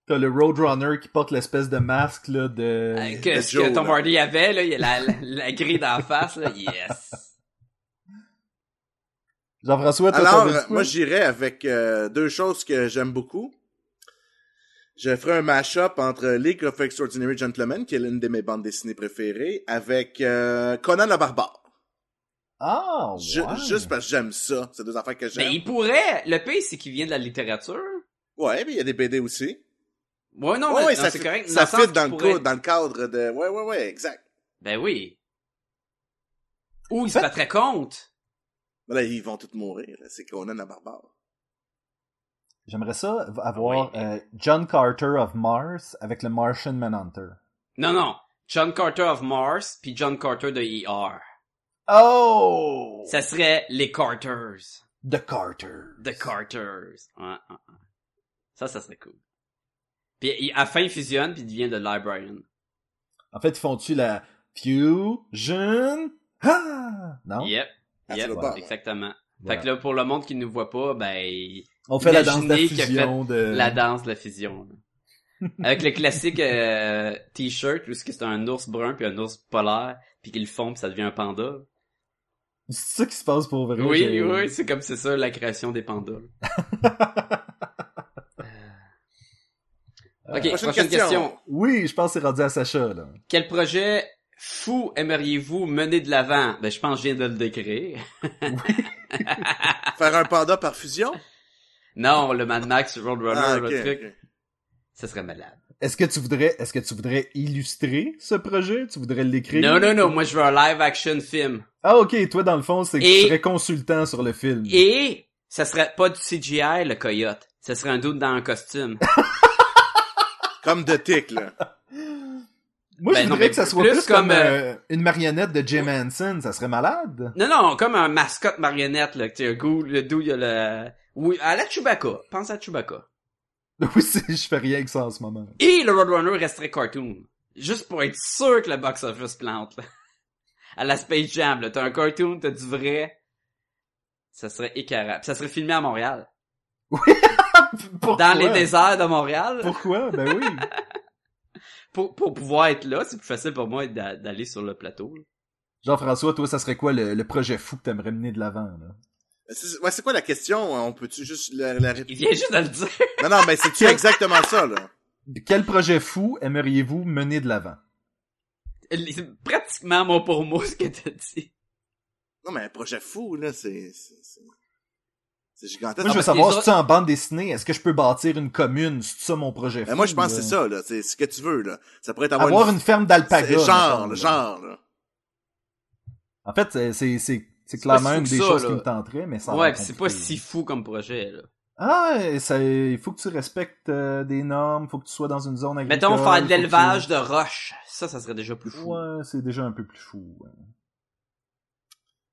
t'as le Roadrunner qui porte l'espèce de masque, là, de... Euh, Qu'est-ce Joe, que Tom là. Hardy avait là, il y a la, la, la grille d'en face là, yes. Jean-François, Alors, dit moi, j'irais avec euh, deux choses que j'aime beaucoup. Je ferai un mash-up entre League of Extraordinary Gentlemen, qui est l'une de mes bandes dessinées préférées, avec euh, Conan le Barbare. Ah, ouais. Juste parce que j'aime ça. C'est deux affaires que Mais j'aime. il pourrait, le pire c'est qu'il vient de la littérature. Ouais, mais il y a des BD aussi. Ouais non, ouais, mais ça, c'est correct. ça fit dans, le pourrait- dans le cadre de... Ouais, ouais, ouais, exact. Ben oui. Ou il se battrait contre. Mais Là, ils vont tous mourir. C'est Conan le Barbare. J'aimerais ça avoir Oui. euh, John Carter of Mars avec le Martian Manhunter. Non non, John Carter of Mars puis John Carter de ER. Oh! Ça serait les Carters. The Carter. The Carters. Ouais, ouais, ouais. Ça, ça serait cool. Puis il- à la fin, il fusionne puis il devient de Librarian. En fait, ils font-tu la Fusion? Ah! Non? Yep. Ah, Yep. ouais. Exactement. Voilà. Fait que là, pour le monde qui ne nous voit pas, ben, On fait la danse de la fusion de... la danse de la fusion. là. Avec le classique euh, t-shirt où c'est un ours brun puis un ours polaire puis qu'ils le font puis ça devient un panda. C'est ça qui se passe pour vrai. Oui, j'ai- oui, c'est comme c'est ça la création des pandas. Euh, ok, prochaine prochaine, question. question. Oui, je pense que c'est rendu à Sacha, là. Quel projet fou aimeriez-vous mener de l'avant? Ben, je pense que je viens de le décrire. Faire un panda par fusion? Non, le Mad Max Roadrunner, Ah, le ok, truc, ça serait malade. Est-ce que tu voudrais, est-ce que tu voudrais illustrer ce projet? Tu voudrais l'écrire? Non, non, non, moi je veux un live action film. Ah, ok, toi, dans le fond, c'est que Et- tu serais consultant sur le film. Et ça serait pas du CGI, le coyote. Ça serait un doute dans un costume. Comme de tic, là. Moi, Ben je non, voudrais que ça soit plus plus, comme comme, euh, euh, une marionnette de Jim Henson. Ça serait malade. Non, non, comme un mascotte marionnette, là. Tu sais, un goût, le doux, il y a le... Oui, à la Chewbacca. Pense à Chewbacca. Oui, je fais rien que ça en ce moment. Et le Roadrunner resterait cartoon. Juste pour être sûr que le box-office plante, là. À la Space Jam, là. T'as un cartoon, t'as du vrai. Ça serait écœurant. Puis ça serait filmé à Montréal. Pourquoi? Dans les déserts de Montréal. Pourquoi? Ben oui. Pour, pour pouvoir être là, c'est plus facile pour moi d'a- d'aller sur le plateau. Jean-François, toi, ça serait quoi le, le projet fou que t'aimerais mener de l'avant, là? C'est ouais, c'est quoi la question? On peut-tu juste la, la Il répéter? vient juste de le dire. Non, non, mais c'est-tu exactement ça, là? Quel projet fou aimeriez-vous mener de l'avant? C'est pratiquement mot pour mot ce que t'as dit. Non, mais un projet fou, là, c'est... c'est- c'est- C'est gigantesque. Moi, je veux savoir, si tu en bande dessinée, est-ce que je peux bâtir une commune? C'est ça mon projet fou? Mais moi, je pense que c'est ça, là. C'est ce que tu veux, là. Ça pourrait être avoir, Avoir une ferme d'alpaga. c'est Genre, genre, là. En fait, c'est, c'est, clairement une des ça, choses là. qui me tenterait, mais ça a Ouais, c'est pas si fou comme projet, là. Ah, ça, il faut que tu respectes euh, des normes, faut que tu sois dans une zone agricole. Mettons faire de l'élevage de roches. Ça, ça serait déjà plus fou. Ouais, c'est déjà un peu plus fou. ouais.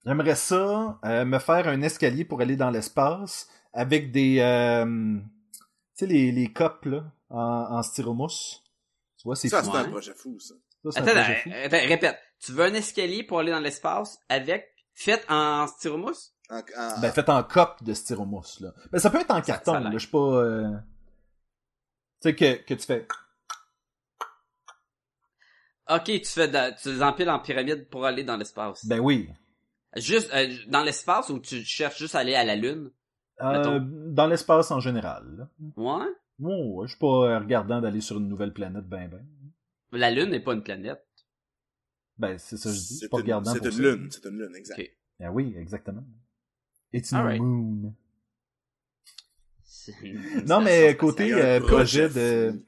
J'aimerais ça, euh, me faire un escalier pour aller dans l'espace avec des, euh, tu sais, les, les copes, là, en, en styromousse. Tu vois, c'est Ça, c'est un Ouais. projet fou, ça. Ça, un Attends, projet fou. attends, répète. Tu veux un escalier pour aller dans l'espace avec, fait en styromousse? En- en- Ben, fait en cope de styromousse, là. Ben, ça peut être en carton, ça là. Je suis pas, euh... Tu sais, que, que tu fais... Ok, tu fais de, tu les empiles en pyramide pour aller dans l'espace. Ben oui. Juste, euh, dans l'espace ou tu cherches juste à aller à la lune? Euh, dans l'espace en général. Ouais? Oh, ouais, je suis pas regardant d'aller sur une nouvelle planète, ben ben. La lune n'est pas une planète. Ben, c'est ça que je dis. C'est pas une, regardant c'est une lune, c'est une lune, exact. Ben oui, exactement. It's a Alright. moon. Non, mais côté euh, projet projet de...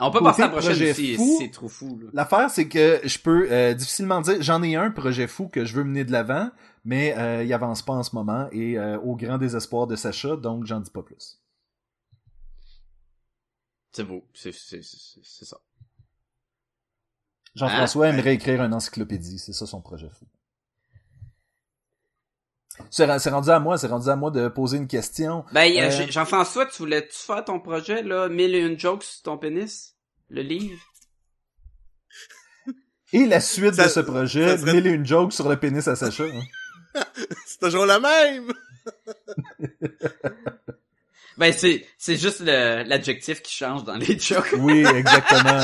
On peut côté passer à la prochaine projet fou, c'est trop fou. L'affaire, c'est que je peux euh, difficilement dire... J'en ai un projet fou que je veux mener de l'avant, mais euh, il avance pas en ce moment, et euh, au grand désespoir de Sacha, donc j'en dis pas plus. C'est beau, c'est, c'est, c'est, c'est ça. Jean-François Hein? aimerait écrire une encyclopédie, c'est ça son projet fou. C'est rendu à moi, c'est rendu à moi de poser une question. Ben, Euh, Jean- Jean-François, tu voulais-tu faire ton projet, là, mille et une jokes sur ton pénis? Le livre? Et la suite Ça- de ce projet, serait- mille et une jokes sur le pénis à Sacha. hein? C'est toujours la même! Ben, c'est, c'est juste l'adjectif qui change dans les jokes. Oui, exactement.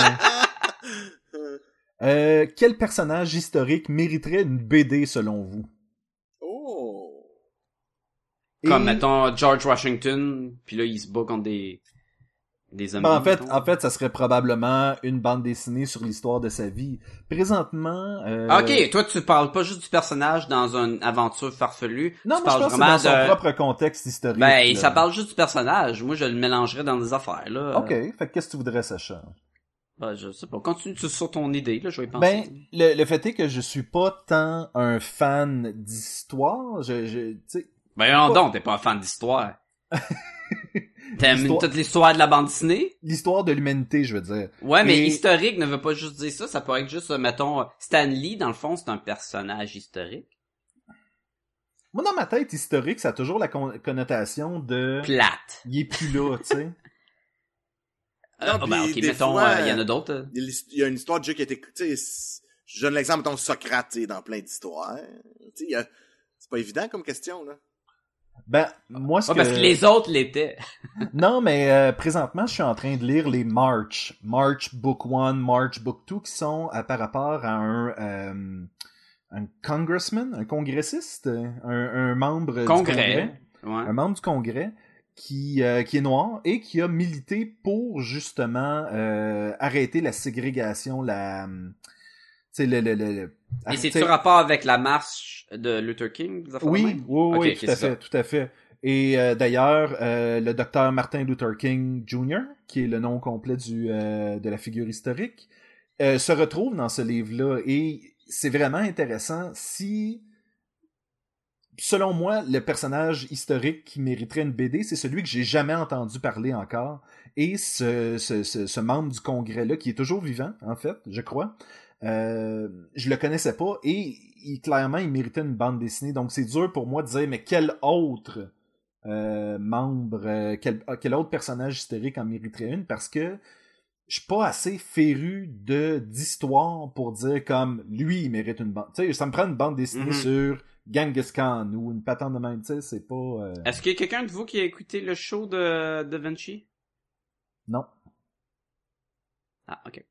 Euh, quel personnage historique mériterait une BD selon vous? oh! Et- Comme, mettons, George Washington, puis là, il se bat contre des, des zombies. Ben, en fait, mettons. en fait, ça serait probablement une bande dessinée sur l'histoire de sa vie. Présentement, euh, Ok, toi, tu parles pas juste du personnage dans une aventure farfelue. non, tu je parles que c'est vraiment dans son de... propre contexte historique. Ben, là. ça parle juste du personnage. Moi, je le mélangerais dans des affaires, là. Ok, fait que qu'est-ce que tu voudrais, Sacha? Ben, je sais pas. Continue sur ton idée, là, je vais y penser. Ben, le, le fait est que je suis pas tant un fan d'histoire. Je, je, tu sais, Ben, non, donc, t'es pas un fan d'histoire. T'aimes toute l'histoire de la bande dessinée? l'histoire de l'humanité, je veux dire. Ouais, mais Et- historique ne veut pas juste dire ça. Ça peut être juste, euh, mettons, euh, Stan Lee, dans le fond, c'est un personnage historique. Moi, dans ma tête, historique, ça a toujours la con- connotation de... Plate. Il est plus là, tu sais. Euh, Non, ah, ben, ok, des mettons, euh, il y en a d'autres. euh. Il y a une histoire de jeu qui a été, tu sais, c'est- je donne l'exemple, mettons, Socrate, dans plein d'histoires. A- c'est pas évident comme question, là. Ben, moi, ce Ouais, que... parce que les autres l'étaient. Non, mais euh, présentement, je suis en train de lire les March. March Book 1, March Book 2, qui sont euh, par rapport à un... euh, un congressman, un congressiste, un, un membre du Congrès. Ouais. un membre du Congrès qui, euh, qui est noir et qui a milité pour justement euh, arrêter la ségrégation, la... Tu le... le, le, Et c'est-tu arrêter- rapport avec la marche de Luther King? Oui, oui, oui, tout à c'est fait, tout à fait. Et euh, d'ailleurs, le docteur Martin Luther King Jr., qui est le nom complet du, de la figure historique, se retrouve dans ce livre-là. Et c'est vraiment intéressant si selon moi, le personnage historique qui mériterait une BD, c'est celui que j'ai jamais entendu parler encore. Et ce, ce, ce, ce membre du Congrès-là, qui est toujours vivant, en fait, je crois, euh, je le connaissais pas et il, clairement, il méritait une bande dessinée. Donc, c'est dur pour moi de dire, mais quel autre euh, membre, euh, quel, quel autre personnage historique en mériterait une? Parce que je suis pas assez féru de d'histoire pour dire comme lui il mérite une bande. Tu sais, ça me prend une bande dessinée Mhm. sur Genghis Khan ou une patente de même, tu sais, c'est pas euh, Est-ce qu'il y a quelqu'un de vous qui a écouté le show de Da Vinci? non. Ah, ok.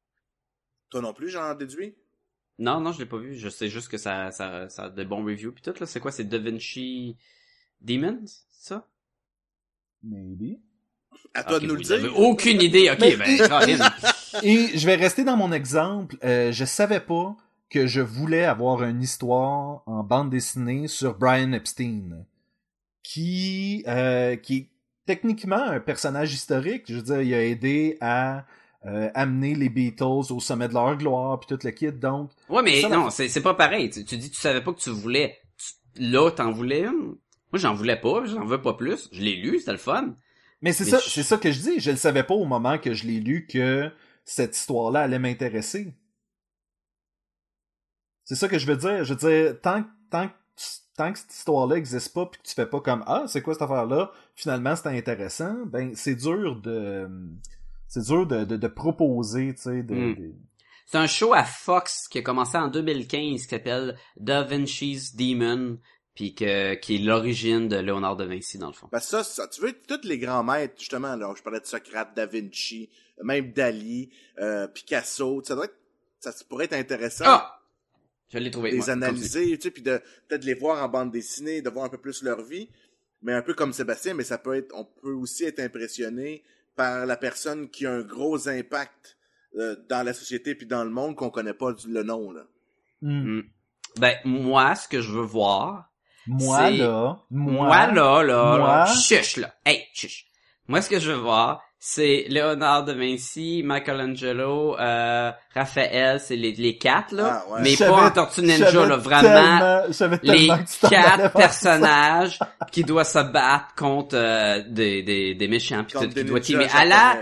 Toi non plus, j'en déduis? Non, non, je l'ai pas vu. Je sais juste que ça, ça, ça a de bons reviews pis tout, là. C'est quoi, c'est Da Vinci Demons? Ça? Maybe. À toi Ok, de nous vous le dire. avez aucune idée. Ok, Mais- ben. Et je vais rester dans mon exemple. Euh, je savais pas que je voulais avoir une histoire en bande dessinée sur Brian Epstein, qui euh, qui est techniquement un personnage historique. Je veux dire, il a aidé à euh, amener les Beatles au sommet de leur gloire puis tout le kit. Donc, Ouais, mais Ça, non, c'est, c'est pas pareil. Tu, tu dis que tu savais pas que tu voulais. Tu- là, t'en voulais une? Moi, j'en voulais pas, j'en veux pas plus. Je l'ai lu, c'était le fun. mais c'est ça, je- c'est ça que je dis. Je le savais pas au moment que je l'ai lu que cette histoire-là allait m'intéresser. C'est ça que je veux dire. Je veux dire, tant, tant, que- tant que cette histoire-là existe pas puis que tu fais pas comme Ah, c'est quoi cette affaire-là? Finalement, c'est intéressant, ben c'est dur de. C'est dur de, de, de proposer, tu sais, de, Mm. de- C'est un show à Fox qui a commencé en 2015 qui s'appelle Da Vinci's Demon puis que, qui est l'origine de Léonard de Vinci dans le fond. Que ça, ça, tu veux, tous les grands maîtres, justement, là, je parlais de Socrate, Da Vinci, même Dali, euh, Picasso, ça doit être, ça pourrait être intéressant. Ah! Je l'ai trouvé. les analyser, tu sais, puis de peut-être les voir en bande dessinée, de voir un peu plus leur vie, mais un peu comme Sébastien, mais ça peut être, on peut aussi être impressionné par la personne qui a un gros impact euh, dans la société puis dans le monde qu'on connaît pas du- le nom là. Mm. Mm. Ben, moi, ce que je veux voir, Moi, C'est- là. Moi, Moi, là, là, Moi. là, chuch, là. Hey, chuch. Moi, ce que je veux voir, c'est Léonard de Vinci, Michelangelo, euh, Raphaël, c'est les, les quatre, là. Ah, ouais. Mais Je pas en Tortue Ninja, là. Vraiment, tellement- je savais les quatre personnages qui doivent se battre contre euh, des, des, des méchants, pis tout, Contre qui des doivent teamer. À la,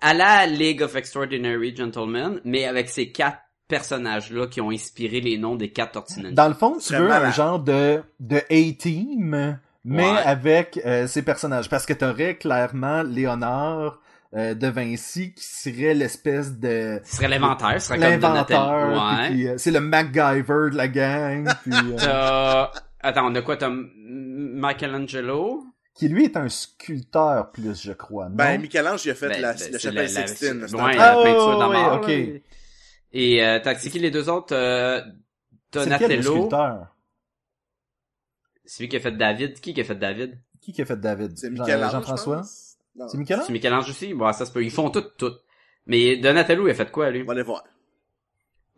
à la League of Extraordinary Gentlemen, mais avec ces quatre personnages-là qui ont inspiré les noms des quatre Tortues Ninja. Dans le fond, tu veux un genre de, de A-Team, mais Ouais. avec euh, ces personnages. Parce que t'aurais clairement Léonard euh, de Vinci qui serait l'espèce de... Ce serait l'inventaire, ce serait. L'inventeur, Ouais. puis, puis, euh, c'est le MacGyver de la gang, puis, euh, T'as... Attends, on a quoi? T'as Michelangelo? qui lui est un sculpteur plus, je crois. Non? Ben Michel-Ange il a fait Ben, la, ben, la chapelle Sixtine. c'est ouais, la Ah, peinture d'Amor, ouais, ok. Et euh, t'as c'est qui les deux autres? Euh, c'est quel le Donatello? Celui qui a fait David. Qui qui a fait David? Qui qui a fait David? C'est Michel-Ange. Jean-François? je pense. Non. C'est Michel-Ange? C'est Michel-Ange aussi? Bon, ça se peut. Ils font tout, tout. Mais Donatello, il a fait quoi, lui? On va aller voir.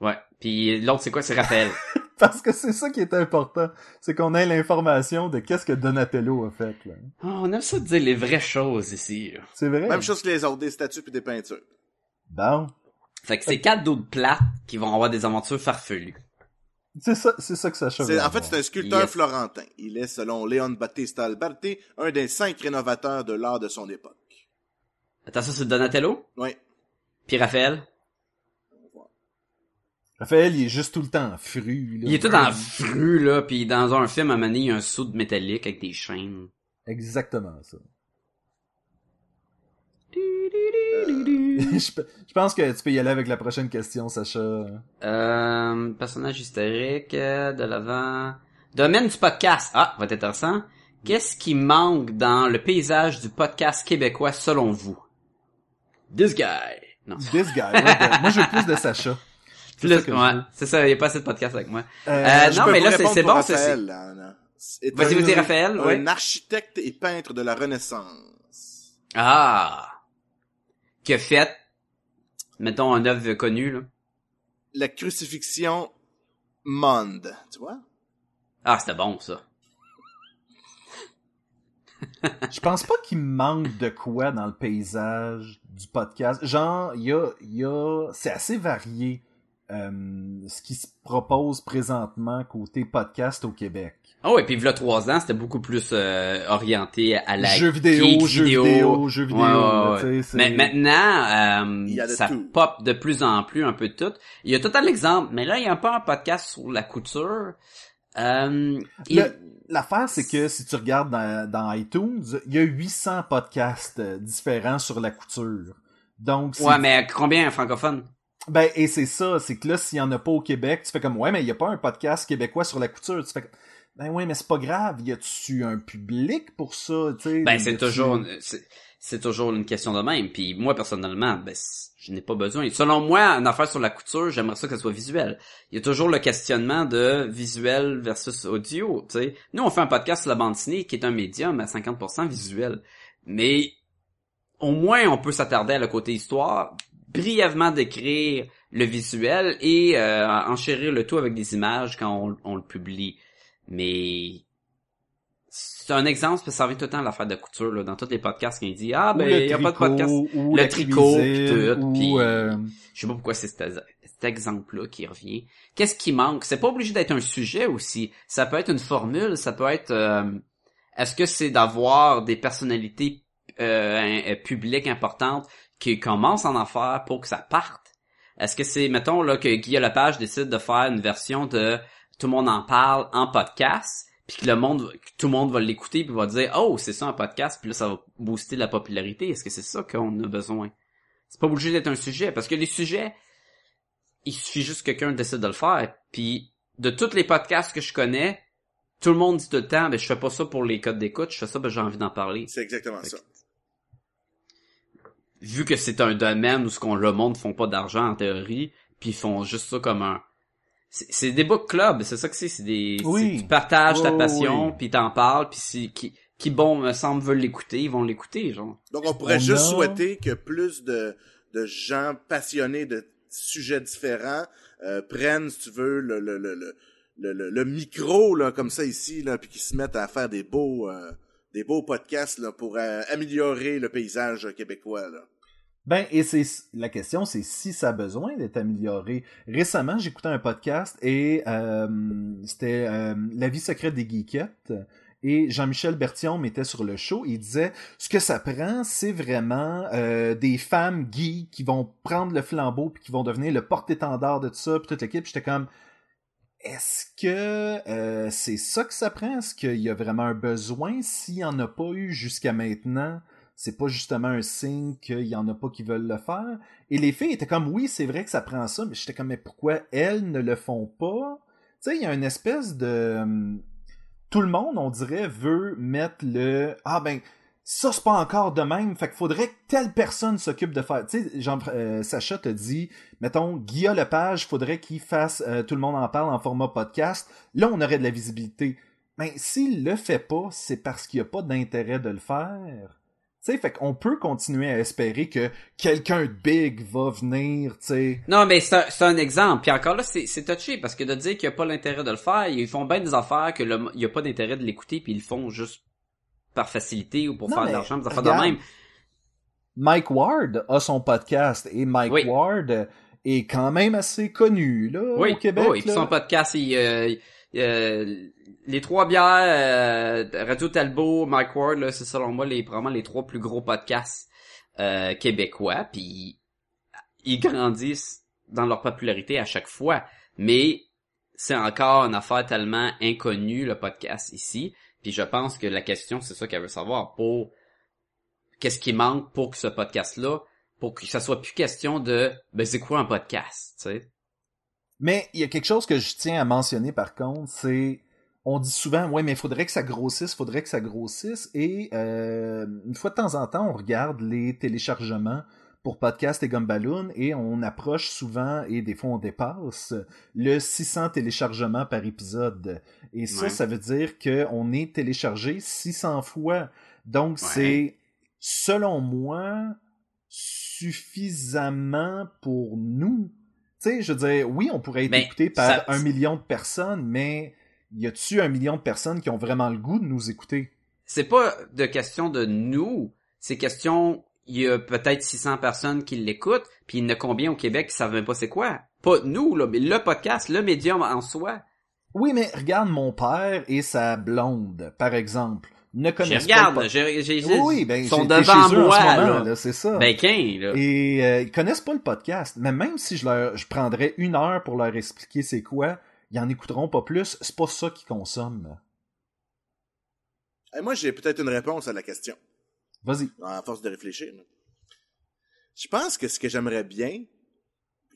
Ouais. Puis l'autre, c'est quoi? C'est Raphaël. Parce que c'est ça qui est important. C'est qu'on ait l'information de qu'est-ce que Donatello a fait, là. Oh, on aime ça dire les vraies choses ici. là. C'est vrai? Même chose que les autres, des statues puis des peintures. Bon. Fait que c'est quatre d'autres plates qui vont avoir des aventures farfelues. C'est ça, c'est ça que ça veut en fait, c'est un sculpteur Yes. florentin. Il est, selon Léon Battista Alberti, un des cinq rénovateurs de l'art de son époque. Attends, ça, c'est Donatello? Oui. Puis Raphaël? Raphaël, il est juste tout le temps en fru, là. Il est tout en fru, là, pis dans un film, à un moment donné, il y a un saut de métallique avec des chaînes. Exactement ça. je, pe- je pense que tu peux y aller avec la prochaine question, Sacha. Euh, personnage historique, euh, de l'avant. Domaine du podcast. Ah, va être intéressant. Qu'est-ce qui manque dans le paysage du podcast québécois selon vous? This guy. Non. This guy. ouais, de- moi, je veux plus de Sacha. C'est Plus, ouais, c'est ça, il y a pas assez de podcast avec moi. Euh, Euh, non, mais là, c'est- bon. C'est Vas-y, un- vas-y, Raphaël, Un ouais. architecte et peintre de la Renaissance. Ah! Qui a fait, mettons, un œuvre connue, là. La crucifixion monde, tu vois? Ah, c'était bon, ça. Je pense pas qu'il manque de quoi dans le paysage du podcast. Genre, il y a, y a, c'est assez varié. Euh, ce qui se propose présentement côté podcast au Québec. Ah ouais, puis il y a trois ans, c'était beaucoup plus euh, orienté à la Jeux vidéo, geek jeux vidéo, jeux vidéo. Ouais, ouais, là, ouais. tu sais, c'est- Mais maintenant, euh, Il y a de ça tout. pop de plus en plus un peu de tout. Il y a total exemple, mais là, il y a un peu un podcast sur la couture. Euh, il- L'affaire, c'est que si tu regardes dans, dans iTunes, il y a 800 podcasts euh, différents sur la couture. Donc, c'est- Ouais, mais combien francophone? Ben, et c'est ça, c'est que là, s'il y en a pas au Québec, tu fais comme, ouais, mais il y a pas un podcast québécois sur la couture. Tu fais comme, ben ouais, mais c'est pas grave, y a-tu un public pour ça, tu sais? Ben, c'est toujours, c'est, toujours une question de même. Puis moi, personnellement, ben, je n'ai pas besoin. Selon moi, une affaire sur la couture, j'aimerais ça que ça soit visuel. Il y a toujours le questionnement de visuel versus audio, tu sais. Nous, on fait un podcast sur la bande dessinée qui est un médium à 50% visuel. Mais, au moins, on peut s'attarder à le côté histoire, brièvement décrire le visuel et euh, enchérir le tout avec des images quand on, on le publie. Mais c'est un exemple, parce que ça revient tout le temps à l'affaire de couture, là, dans tous les podcasts, quand il dit Ah ben, il y a pas de podcast. ou le tricot, cuisine, pis tout, ou, pis- euh, Je sais pas pourquoi c'est cet, cet exemple-là qui revient. Qu'est-ce qui manque? C'est pas obligé d'être un sujet aussi. Ça peut être une formule, ça peut être euh, est-ce que c'est d'avoir des personnalités euh, publiques importantes qui commencent en affaires pour que ça parte? Est-ce que c'est, mettons, là, que Guillaume Lepage décide de faire une version de tout le monde en parle en podcast, puis que le monde, que tout le monde va l'écouter puis va dire oh c'est ça un podcast, puis là ça va booster la popularité. Est-ce que c'est ça qu'on a besoin? C'est pas obligé d'être un sujet parce que les sujets, il suffit juste que quelqu'un décide de le faire. Puis de tous les podcasts que je connais, tout le monde dit tout le temps, ben je fais pas ça pour les codes d'écoute, je fais ça, ben j'ai envie d'en parler. C'est exactement Fait ça. Vu que c'est un domaine où ce qu'on le monde font pas d'argent en théorie, puis ils font juste ça comme un c'est des book clubs, c'est ça que c'est, c'est des Oui. tu partages ta passion, oui. puis t'en parles, puis si qui qui bon me semble veulent l'écouter, ils vont l'écouter genre. Donc, on pourrait On juste a- souhaiter que plus de, de gens passionnés de sujets différents euh, prennent, si tu veux, le, le, le, le, le, le- micro, là, comme ça ici, là, puis qu'ils se mettent à faire des beaux, euh, des beaux podcasts pour euh, améliorer le paysage québécois. Ben, et c'est la question, c'est si ça a besoin d'être amélioré. Récemment, j'écoutais un podcast et euh, c'était euh, La vie secrète des geekettes. Et Jean-Michel Bertillon mettait sur le show, il disait ce que ça prend, c'est vraiment des femmes geeks qui vont prendre le flambeau puis qui vont devenir le porte-étendard de tout ça, puis toute l'équipe. J'étais comme est-ce que euh, c'est ça que ça prend? Est-ce qu'il y a vraiment un besoin? S'il n'y en a pas eu jusqu'à maintenant, c'est pas justement un signe qu'il y en a pas qui veulent le faire. Et les filles étaient comme oui, c'est vrai que ça prend ça, mais j'étais comme mais pourquoi elles ne le font pas? Tu sais, il y a une espèce de hum, tout le monde, on dirait, veut mettre le ah ben ça c'est pas encore de même, fait qu'il faudrait que telle personne s'occupe de faire. Tu sais, euh, Sacha te dit, mettons, Guillaume Lepage, faudrait qu'il fasse euh, tout le monde en parle en format podcast. Là, on aurait de la visibilité. Mais s'il le fait pas, c'est parce qu'il n'y a pas d'intérêt de le faire. Tu sais, fait qu'on peut continuer à espérer que quelqu'un de big va venir, tu. Non, mais c'est un, exemple. Puis encore là, c'est touché parce que de dire qu'il n'y a pas l'intérêt de le faire, ils font bien des affaires que le, il n'y a pas d'intérêt de l'écouter, puis ils font juste par facilité ou pour Non, faire de l'argent, des affaires de même. Mike Ward a son podcast et Mike Oui. Ward est quand même assez connu, là, Oui, au Québec. oui. Puis son podcast, il, euh, il, euh, les trois bières, euh, Radio Talbot, Mike Ward, là, c'est selon moi les probablement les trois plus gros podcasts euh, québécois. Puis ils grandissent dans leur popularité à chaque fois, mais c'est encore une affaire tellement inconnue le podcast ici. Puis je pense que la question, c'est ça qu'elle veut savoir pour qu'est-ce qui manque pour que ce podcast-là, pour que ça soit plus question de ben c'est quoi un podcast, tu sais? Mais il y a quelque chose que je tiens à mentionner par contre, c'est on dit souvent ouais mais faudrait que ça grossisse, faudrait que ça grossisse et euh, une fois de temps en temps on regarde les téléchargements pour podcast et Gumballoon et on approche souvent et des fois on dépasse le 600 téléchargements par épisode et ça Ouais. ça veut dire que on est téléchargé 600 fois donc Ouais. c'est selon moi suffisamment pour nous tu sais, je veux dire, oui, on pourrait être écouté par ça- un million de personnes, mais y a-tu un million de personnes qui ont vraiment le goût de nous écouter? c'est pas de question de nous, c'est question il y a peut-être 600 personnes qui l'écoutent, puis il y en a combien au Québec qui savent même pas c'est quoi? Pas nous, là, mais le podcast, le médium en soi. Oui, mais regarde mon père et sa blonde, par exemple. Ne Je connaissent regarde, pas le. Oui, ben, ils sont devant chez eux en moi, ce moment, là. là, c'est ça. Ben, qu'un, là. Et euh, ils connaissent pas le podcast. Mais même si je leur je prendrais une heure pour leur expliquer c'est quoi, ils en écouteront pas plus. C'est pas ça qu'ils consomment. Moi, j'ai peut-être une réponse à la question, Vas-y. à force de réfléchir. là. Je pense que ce que j'aimerais bien,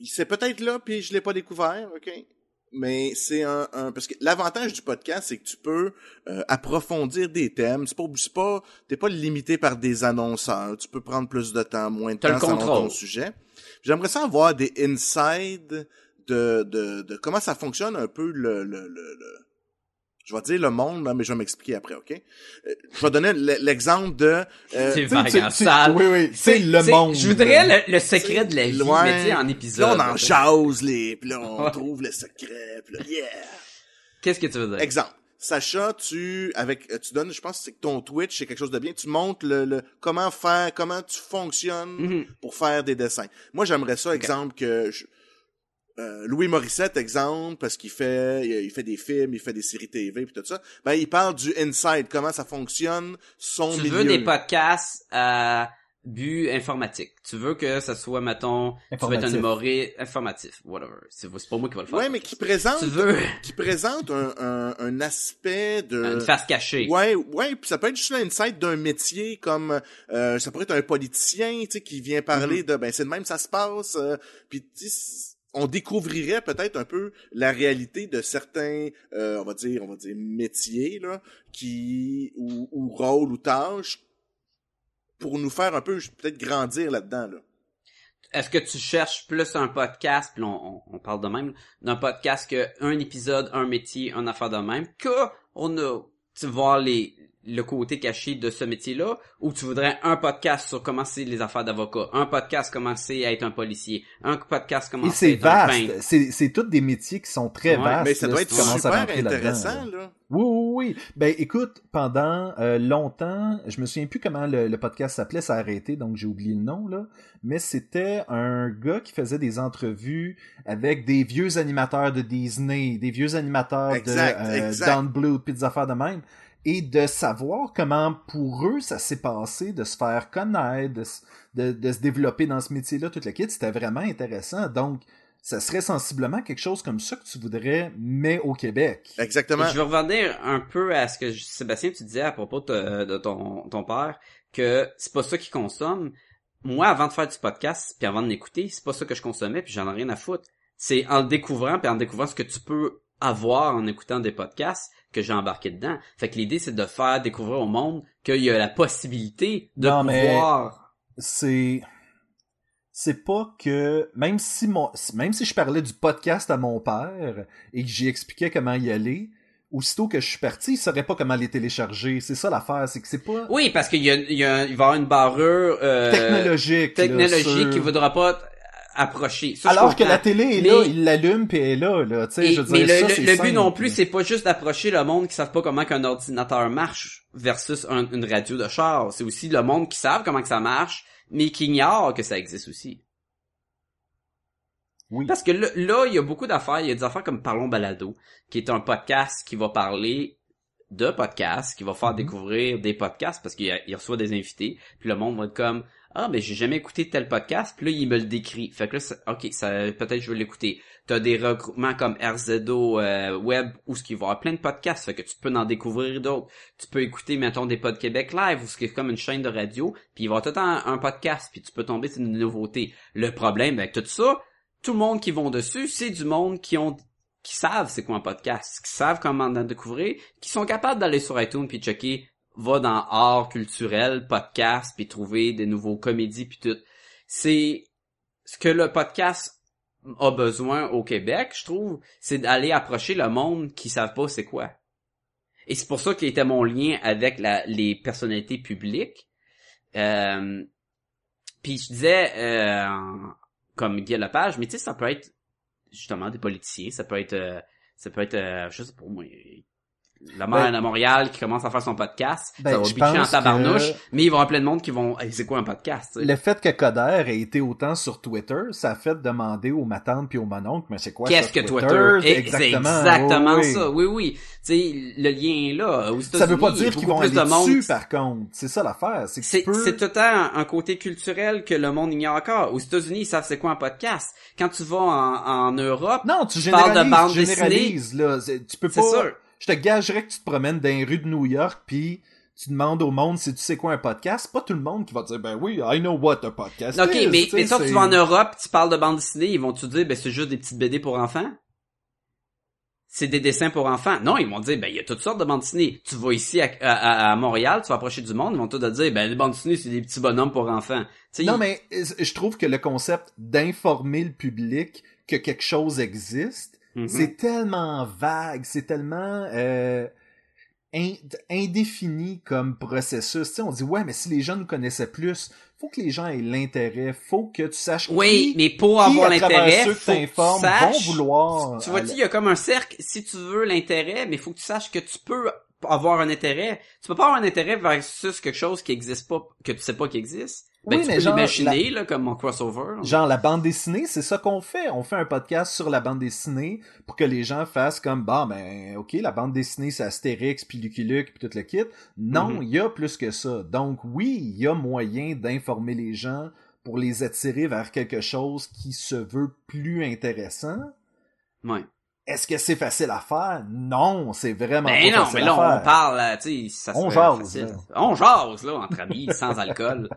c'est peut-être là, puis je l'ai pas découvert, ok? Mais c'est un, un- parce que l'avantage du podcast, c'est que tu peux euh, approfondir des thèmes. C'est pas, c'est pas, t'es pas limité par des annonceurs. Tu peux prendre plus de temps, moins de temps selon contrôle. ton sujet. J'aimerais ça avoir des insides de, de, de comment ça fonctionne un peu le, le, le, le- je vais dire le monde, là, mais je vais m'expliquer après, ok? Euh, je vais donner l'exemple de, euh, C'est vague en salle. Oui, oui. C'est le monde. Je voudrais le, le secret de la vie, Ouais. mais tu en épisode. là, on en jase, les, puis là, on trouve le secret, puis là, yeah! Qu'est-ce que tu veux dire? Exemple. Sacha, tu avec euh, tu donnes, je pense que c'est que ton Twitch, c'est quelque chose de bien. Tu montres le, le- comment faire, comment tu fonctionnes Mhm. pour faire des dessins. Moi, j'aimerais ça, exemple que je- euh, Louis Morissette, exemple, parce qu'il fait, il fait des films, il fait des séries TV puis tout ça. Ben, il parle du inside, comment ça fonctionne, son Tu milieu. veux des podcasts à but informatique. Tu veux que ça soit, mettons, tu veux être un humoriste informatif, whatever. C'est pas moi qui va le faire. Ouais, mais qui présente, Tu veux qui présente un, un, un aspect de une face cachée. Ouais, ouais, puis ça peut être juste l'insight d'un métier comme euh, ça pourrait être un politicien, tu sais, qui vient parler Mm-hmm. de ben c'est de même ça se passe, euh, puis tu sais, on découvrirait peut-être un peu la réalité de certains, euh, on va dire, on va dire métiers là, qui ou, ou rôles ou tâches pour nous faire un peu peut-être grandir là-dedans là. Est-ce que tu cherches plus un podcast, puis on, on, parle de même, d'un podcast que un épisode, un métier, un affaire de même, que on a, tu voir les, le côté caché de ce métier-là, ou tu voudrais un podcast sur comment c'est les affaires d'avocat, un podcast comment c'est être un policier, un podcast comment c'est être un vaste. peintre. C'est, c'est tous des métiers qui sont très Ouais, vastes. Mais ça là, doit être tu commences à super intéressant là. là. Oui, oui, oui. Ben, écoute, pendant euh, longtemps, je me souviens plus comment le, le podcast s'appelait, ça a arrêté, donc j'ai oublié le nom, là. Mais c'était un gars qui faisait des entrevues avec des vieux animateurs de Disney, des vieux animateurs Exact, de euh, exact. Don Blue, puis des affaires de même. Et de savoir comment pour eux ça s'est passé, de se faire connaître, de, de, de se développer dans ce métier-là, toute la kit, c'était vraiment intéressant. Donc, ça serait sensiblement quelque chose comme ça que tu voudrais, mais au Québec. Exactement. Je veux revenir un peu à ce que je- Sébastien tu disais à propos de, de ton, ton père, que c'est pas ça qu'il consomme. Moi, avant de faire du podcast, puis avant de l'écouter, c'est pas ça que je consommais, puis j'en ai rien à foutre. C'est en le découvrant, puis en découvrant ce que tu peux avoir en écoutant des podcasts que j'ai embarqué dedans. Fait que l'idée, c'est de faire découvrir au monde qu'il y a la possibilité de Non, mais- pouvoir... c'est c'est pas que même si mon même si je parlais du podcast à mon père et que j'y expliquais comment y aller aussitôt que je suis parti il saurait pas comment les télécharger c'est ça l'affaire c'est que c'est pas Oui, parce qu'il y a, il y a- il va y avoir une barrure euh, technologique là, technologique sur- qui voudra pas approcher. Ça, je alors que la télé est Mais- là il l'allume puis elle est là là tu sais je veux mais dire le, ça, le- but non plus, c'est pas juste d'approcher le monde qui savent pas comment qu'un ordinateur marche versus un- une radio de char. C'est aussi le monde qui savent comment que ça marche, mais qui ignore que ça existe aussi. oui Parce que là, là, il y a beaucoup d'affaires. Il y a des affaires comme Parlons Balado, qui est un podcast qui va parler de podcasts, qui va faire Mhm. découvrir des podcasts parce qu'il reçoit des invités. Puis le monde va être comme ah mais j'ai jamais écouté tel podcast. Puis là il me le décrit. Fait que là ça- ok ça peut-être je vais l'écouter. T'as des regroupements comme RZO euh, web où ce qui va y avoir plein de podcasts. Fait que tu peux en découvrir d'autres. Tu peux écouter mettons des Pod Québec live ou ce qui est comme une chaîne de radio. Puis il va tout le temps un podcast. Puis tu peux tomber sur une nouveauté. Le problème avec tout ça tout le monde qui vont dessus, c'est du monde qui ont qui savent c'est quoi un podcast, qui savent comment en découvrir, qui sont capables d'aller sur iTunes puis checker va dans art culturel, podcast puis trouver des nouveaux comédies puis tout. C'est ce que le podcast a besoin au Québec, je trouve, c'est d'aller approcher le monde qui savent pas c'est quoi. Et c'est pour ça qu'il était mon lien avec la, les personnalités publiques. Euh, puis je disais, euh, comme Guy Lepage, mais tu sais, ça peut être justement des politiciens, ça peut être, euh, ça peut être, euh, je sais pas moi, la mère Ben- à Montréal qui commence à faire son podcast, Ben, ça va je bitcher en tabarnouche, que- mais il va y avoir plein de monde qui vont, Hey, c'est quoi un podcast, tu sais? Le fait que Coder ait été autant sur Twitter, ça a fait demander aux ma tante puis au mononcle, mais c'est quoi Qu'est-ce que Twitter? C'est exactement oui, oui. ça. Oui, oui. Tu sais, le lien est là. Aux Ça veut pas dire qu'ils vont aller de monde- dessus, par contre. C'est ça l'affaire. C'est que C'est tu peux... c'est tout le temps un, côté culturel que le monde ignore encore. Aux États-Unis, ils savent c'est quoi un podcast. Quand tu vas en, en Europe, Non, tu Tu parles de bande tu généralises, là. Tu peux c'est pas... sûr. Je te gagerais que tu te promènes dans les rues de New York, puis tu demandes au monde si tu sais quoi un podcast. Pas tout le monde qui va te dire, ben oui, I know what a podcast Ok, is. mais, mais toi, tu vas en Europe, tu parles de bande dessinée, ils vont te dire, ben c'est juste des petites BD pour enfants? C'est des dessins pour enfants. Non, ils vont te dire, ben il y a toutes sortes de bandes dessinées. Tu vas ici à, à- à Montréal, tu vas approcher du monde, ils vont te dire, ben les bandes dessinées, c'est des petits bonhommes pour enfants. Tu sais, Non, mais euh, je trouve que le concept d'informer le public que quelque chose existe, Mhm. c'est tellement vague, c'est tellement euh, in- indéfini comme processus. Tu sais, on dit, ouais, mais si les gens nous connaissaient plus, faut que les gens aient l'intérêt, faut que tu saches Oui, qui, mais pour avoir l'intérêt, faut que tu vont vouloir... Tu vois-tu, il y a comme un cercle. Si tu veux l'intérêt, mais faut que tu saches que tu peux avoir un intérêt. Tu peux pas avoir un intérêt versus quelque chose qui existe pas, que tu sais pas qui existe. Ben, Oui, tu mais peux genre, l'imaginer, là, comme mon crossover. là. Genre la bande dessinée, c'est ça qu'on fait. On fait un podcast sur la bande dessinée pour que les gens fassent comme bah ben ok la bande dessinée c'est Astérix puis Lucky Luke puis tout le kit. Non, Mhm. il y a plus que ça. Donc oui, il y a moyen d'informer les gens pour les attirer vers quelque chose qui se veut plus intéressant. Ouais. Est-ce que c'est facile à faire? Non, c'est vraiment Ben pas non, facile mais là, à faire. on parle, là, tu sais, ça On jase, facile. là. On jase, là, entre amis, sans alcool.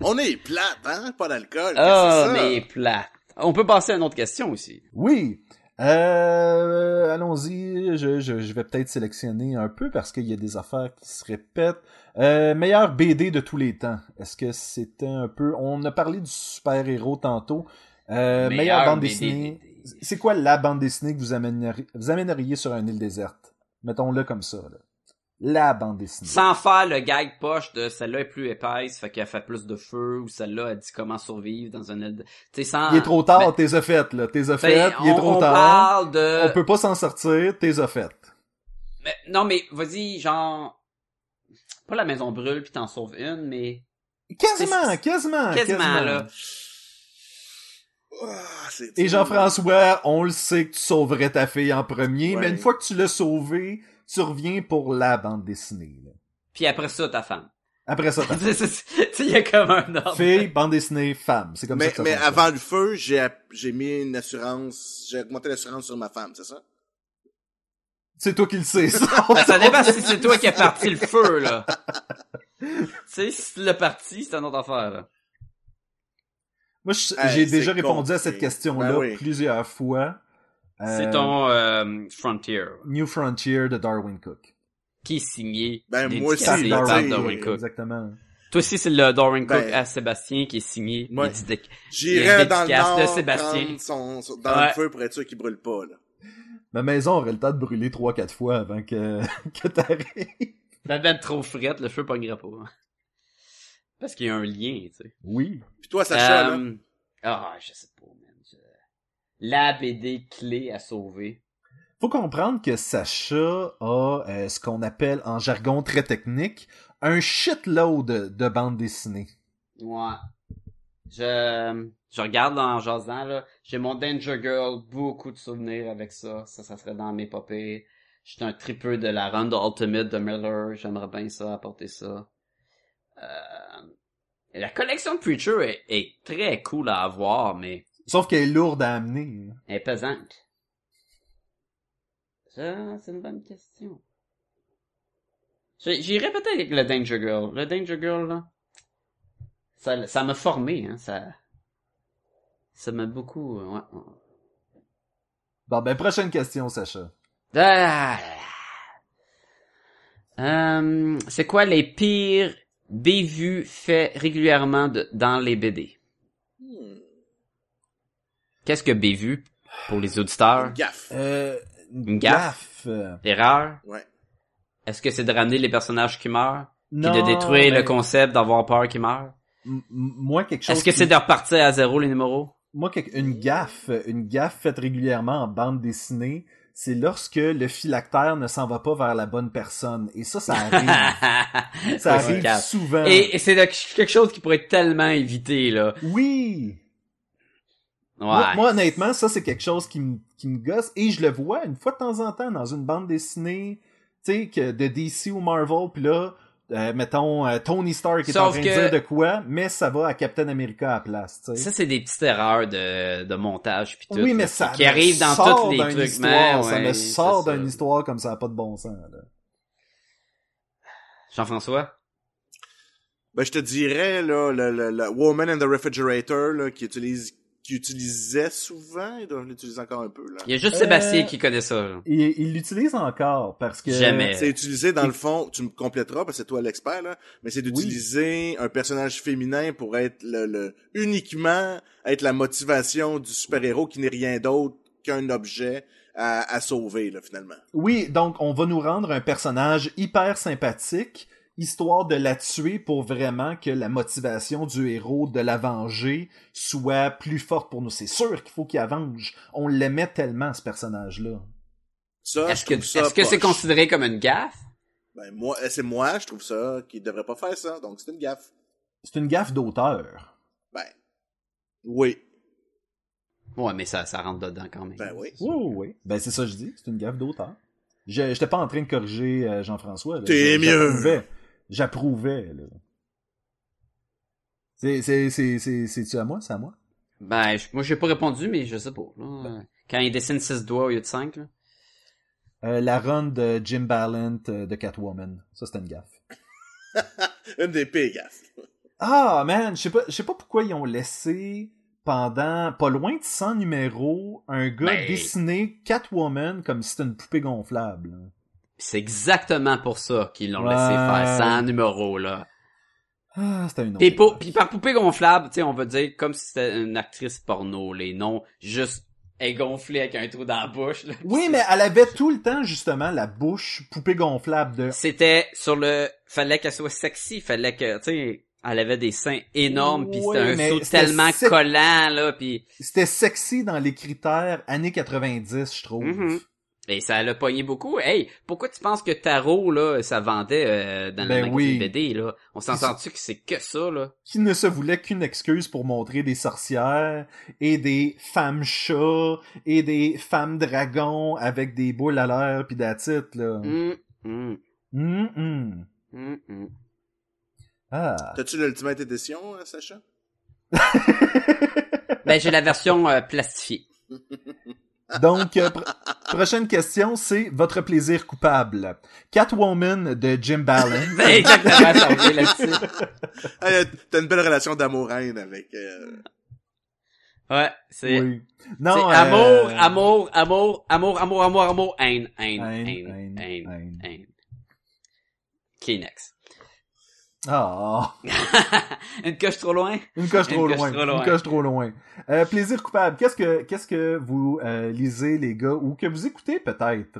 On est plate, hein? Pas d'alcool. Ah, ça? mais plate. On peut passer à une autre question aussi. Oui. Euh, allons-y, je, je, je vais peut-être sélectionner un peu parce qu'il y a des affaires qui se répètent. Euh, meilleur BD de tous les temps. Est-ce que c'était un peu... On a parlé du super-héros tantôt. Euh, meilleure Meilleur bande BD. dessinée. C'est quoi la bande dessinée que vous amèneriez, vous amèneriez sur une île déserte? Mettons-le comme ça. Là. La bande dessinée. Sans faire le gag poche de celle-là est plus épaisse, fait qu'elle fait plus de feu, ou celle-là a dit comment survivre dans une île de... Tu sais, sans... Il est trop tard, Ben, t'es fait, là. T'es fait, il est trop on tard. parle de... On peut pas s'en sortir, t'es fait. Mais, non, mais vas-y, genre... Pas la maison brûle puis t'en sauves une, mais... Quasiment, C'est- quasiment, Quasiment, là. Ah, Et. Jean-François, on le sait que tu sauverais ta fille en premier, Ouais. mais une fois que tu l'as sauvée, tu reviens pour la bande dessinée. là. Puis après ça, ta femme. Après ça, tu sais, il y a comme un ordre. fille, bande dessinée, femme. C'est comme ça Mais, que ça mais avant le feu, j'ai, j'ai mis une assurance, j'ai augmenté l'assurance sur ma femme, c'est ça? C'est toi qui le sais, ça. Ben, ça dépend si c'est toi qui as parti le feu, là. tu sais, si tu l'as parti, c'est une autre affaire, là. Moi, Hey, j'ai c'est déjà répondu à cette question-là Ben oui. plusieurs fois. Euh, C'est ton euh, Frontier, New Frontier de Darwin Cook. qui est signé. Ben, moi aussi, là, par t'sais, Darwin Cook. Exactement. Toi aussi, c'est le Darwin Cook Ben, à Sébastien qui est signé. ouais. J'irais dans le nord de Sébastien. prendre son, son- dans Ouais. le feu pour être sûr qu'il brûle pas, là. Ma maison aurait le temps de brûler trois, quatre fois avant que, que t'arrives. La bête trop frette, le feu pognera pas. Parce qu'il y a un lien, tu sais. Oui. Puis toi, Sacha, là? Euh, Ah, je sais pas, man. Je- La BD clé à sauver. Faut comprendre que Sacha a euh, ce qu'on appelle en jargon très technique un shitload de bandes dessinées. Ouais. Je, je regarde en jasant, là. J'ai mon Danger Girl, beaucoup de souvenirs avec ça. Ça, ça serait dans mes papiers. J'étais un tripeux de la run de Ultimate de Miller. J'aimerais bien ça, apporter ça. Euh, la collection de Preacher est, est très cool à avoir, mais Sauf qu'elle est lourde à amener. elle est pesante. Ça, c'est une bonne question. J'ai- J'irais peut-être avec le Danger Girl. Le Danger Girl, là. Ça, ça m'a formé, hein. Ça, ça m'a beaucoup, euh, ouais. Bon, ben, prochaine question, Sacha. Ah! Euh, c'est quoi les pires bévues faits régulièrement de- dans les BD? Hmm, Qu'est-ce que bévu pour les auditeurs? une gaffe. Euh, Une gaffe? Erreur? Ouais. Est-ce que c'est de ramener les personnages qui meurent? Puis non, de détruire le ben, concept d'avoir peur qu'ils meurent? m- m- Moi, quelque chose. Est-ce que qui- c'est de repartir à zéro les numéros? Moi, quelque- une gaffe, une gaffe faite régulièrement en bande dessinée, c'est lorsque le phylactère ne s'en va pas vers la bonne personne. Et ça, ça arrive. ça arrive souvent. Et, et c'est quelque chose qui pourrait être tellement évité, là. Oui! Ouais. Moi, moi, honnêtement, ça, c'est quelque chose qui me, qui me gosse. Et je le vois une fois de temps en temps dans une bande dessinée, tu sais, que de DC ou Marvel, puis là, euh, mettons, euh, Tony Stark est en Sauf train que- de dire de quoi, mais ça va à Captain America à la place, tu sais. Ça, c'est des petites erreurs de, de montage pis tout. Oui, mais qui- ça qui me arrivent dans sort tous les trucs, histoire, mais ça ouais, me sort d'une histoire comme ça n'a pas de bon sens, là. Jean-François? Ben, je te dirais, là, le, le, le Woman in the Refrigerator, là, qui utilise, qui utilisait souvent, il doit l'utiliser encore un peu, là. Il y a juste Euh, Sébastien qui connaît ça. là. Il il l'utilise encore parce que... Jamais. C'est utilisé dans le fond, tu me compléteras parce que c'est toi l'expert là, mais c'est d'utiliser un personnage féminin pour être le, le uniquement être la motivation du super-héros qui n'est rien d'autre qu'un objet à, à sauver là finalement. Oui, donc on va nous rendre un personnage hyper sympathique, histoire de la tuer pour vraiment que la motivation du héros de la venger soit plus forte pour nous. C'est sûr qu'il faut qu'il avenge. On l'aimait tellement, ce personnage-là. Ça, Est-ce que, c'est poche. considéré comme une gaffe? Ben moi, euh, c'est moi, je trouve ça qu'il devrait pas faire ça, donc c'est une gaffe. C'est une gaffe d'auteur. Ben oui, Ouais, mais ça, ça rentre dedans quand même. ben oui. Oui, oui, oui. Ben c'est ça que je dis, c'est une gaffe d'auteur. Je J'étais pas en train de corriger euh, Jean-François. T'es mieux. J'approuvais. J'approuvais, là. C'est, c'est, c'est, c'est, c'est-tu à moi? C'est à moi? Ben, je- moi, j'ai pas répondu, mais je sais pas. là. Quand il dessine 6 doigts au lieu de 5, là. Euh, la run de Jim Ballant euh, de Catwoman. Ça, c'était une gaffe. Une des pires gaffes. Ah, man, je sais pas, je sais pas pourquoi ils ont laissé pendant pas loin de 100 numéros un gars Ben- dessiner Catwoman comme si c'était une poupée gonflable. C'est exactement pour ça qu'ils l'ont Ouais. laissé faire sans numéro, là. Ah, c'était une autre. Pour- puis par poupée gonflable, tu sais, on va dire comme si c'était une actrice porno, les noms juste est gonflée avec un trou dans la bouche. là. Oui, mais elle avait tout le temps, justement, la bouche poupée gonflable de... C'était sur le... Fallait qu'elle soit sexy, fallait que, tu sais, elle avait des seins énormes, puis c'était un saut tellement collant, là, puis... C'était sexy dans les critères années 90, je trouve. Mhm. Et ça l'a pogné beaucoup. Hey, pourquoi tu penses que Tarot, là, ça vendait euh, dans Ben le magazine oui. BD, là? On s'entend-tu que c'est que ça, là? Qui ne se voulait qu'une excuse pour montrer des sorcières et des femmes chats et des femmes dragons avec des boules à l'air pis d'attitude, là. Hum, hum, Hum, hum. hum, hum. Ah. T'as-tu l'Ultimate Edition, euh, Sacha? Ben, j'ai la version euh, plastifiée. Donc, euh, pr- prochaine question, c'est votre plaisir coupable. Catwoman de Jim Ballant. Ben, exactement, ça revient là-dessus. T'as une belle relation d'amour-haine avec... euh, Ouais, c'est... oui. Non, euh, amour, amour, amour, amour, amour, amour, amour, haine, haine, Haine, haine, haine, haine, haine. haine. Kleenex. Ah. Une coche trop loin? Une coche Une trop coche loin. trop loin. Une coche trop loin. Euh, plaisir coupable. Qu'est-ce que qu'est-ce que vous euh, lisez les gars ou que vous écoutez peut-être?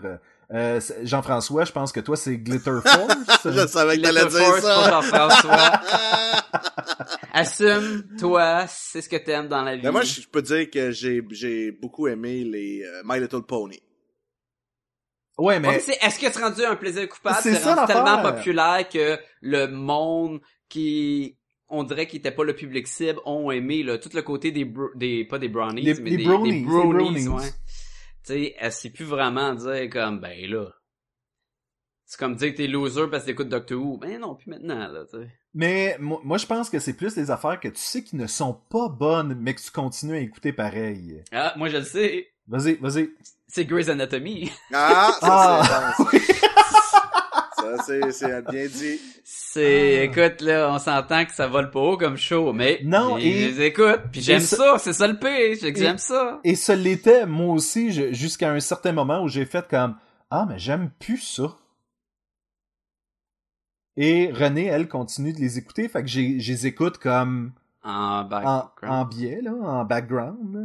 Euh, Jean-François, je pense que toi c'est Glitter Force. Je savais que t'allais Glitter dire ça. Jean-François. Assume, toi, c'est ce que t'aimes dans la vie. Mais moi, je peux dire que j'ai j'ai beaucoup aimé les euh, My Little Pony. Ouais, mais Est-ce que c'est rendu un plaisir coupable? C'est ça, rendu tellement populaire que le monde qui, on dirait qu'il était pas le public cible, ont aimé, là, tout le côté des, bro- des pas des brownies, Les- mais des, brownies, des les brownies, brownies. ouais. Tu sais, elle sait plus vraiment dire comme, ben là. C'est comme dire que t'es loser parce que t'écoutes Doctor Who. Ben non, plus maintenant, là, tu sais. mais moi, moi, je pense que c'est plus des affaires que tu sais qui ne sont pas bonnes mais que tu continues à écouter pareil. Ah, moi je le sais. Vas-y, vas-y. C'est Grey's Anatomy. Ah, ça Ah. c'est bon, ça. Ça, bien dit. C'est, Ah. écoute, là, on s'entend que ça vole pas haut comme show, mais. Non, je et- les écoute, puis j'aime et ça- ça, c'est ça le pire, j'aime ça. Et ce l'était moi aussi je- jusqu'à un certain moment où j'ai fait comme ah mais j'aime plus ça. Et René, elle, continue de les écouter, fait que j'ai- je les écoute comme En en, background. en biais, là, en background. là.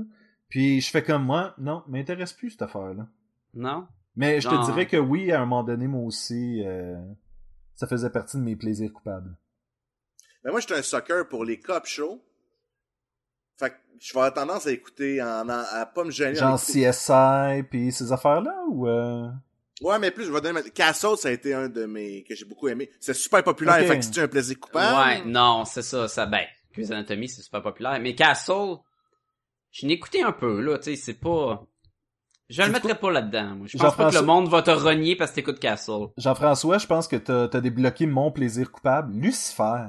Puis je fais comme moi, non, m'intéresse plus cette affaire-là. Non? Mais je te dirais que oui, à un moment donné, moi aussi, euh, ça faisait partie de mes plaisirs coupables. Mais moi, j'étais un sucker pour les cop shows. Fait que je vais avoir tendance à écouter, en, en- à pas me gêner. en Genre écouter. CSI puis ces affaires-là ou euh... Ouais, mais plus, je vais donner Castle, ça a été un de mes, que j'ai beaucoup aimé. C'est super populaire, fait que c'est un plaisir coupable. Ouais, non, c'est ça, ça, ben, Grey's Anatomy, c'est super populaire. Mais Castle, je écouté un peu, là, tu sais, c'est pas... Je le C'est mettrais pas là-dedans, moi. Je pense pas que le monde va te renier parce que t'écoutes Castle. Jean-François, je pense que t'as as débloqué mon plaisir coupable. Lucifer.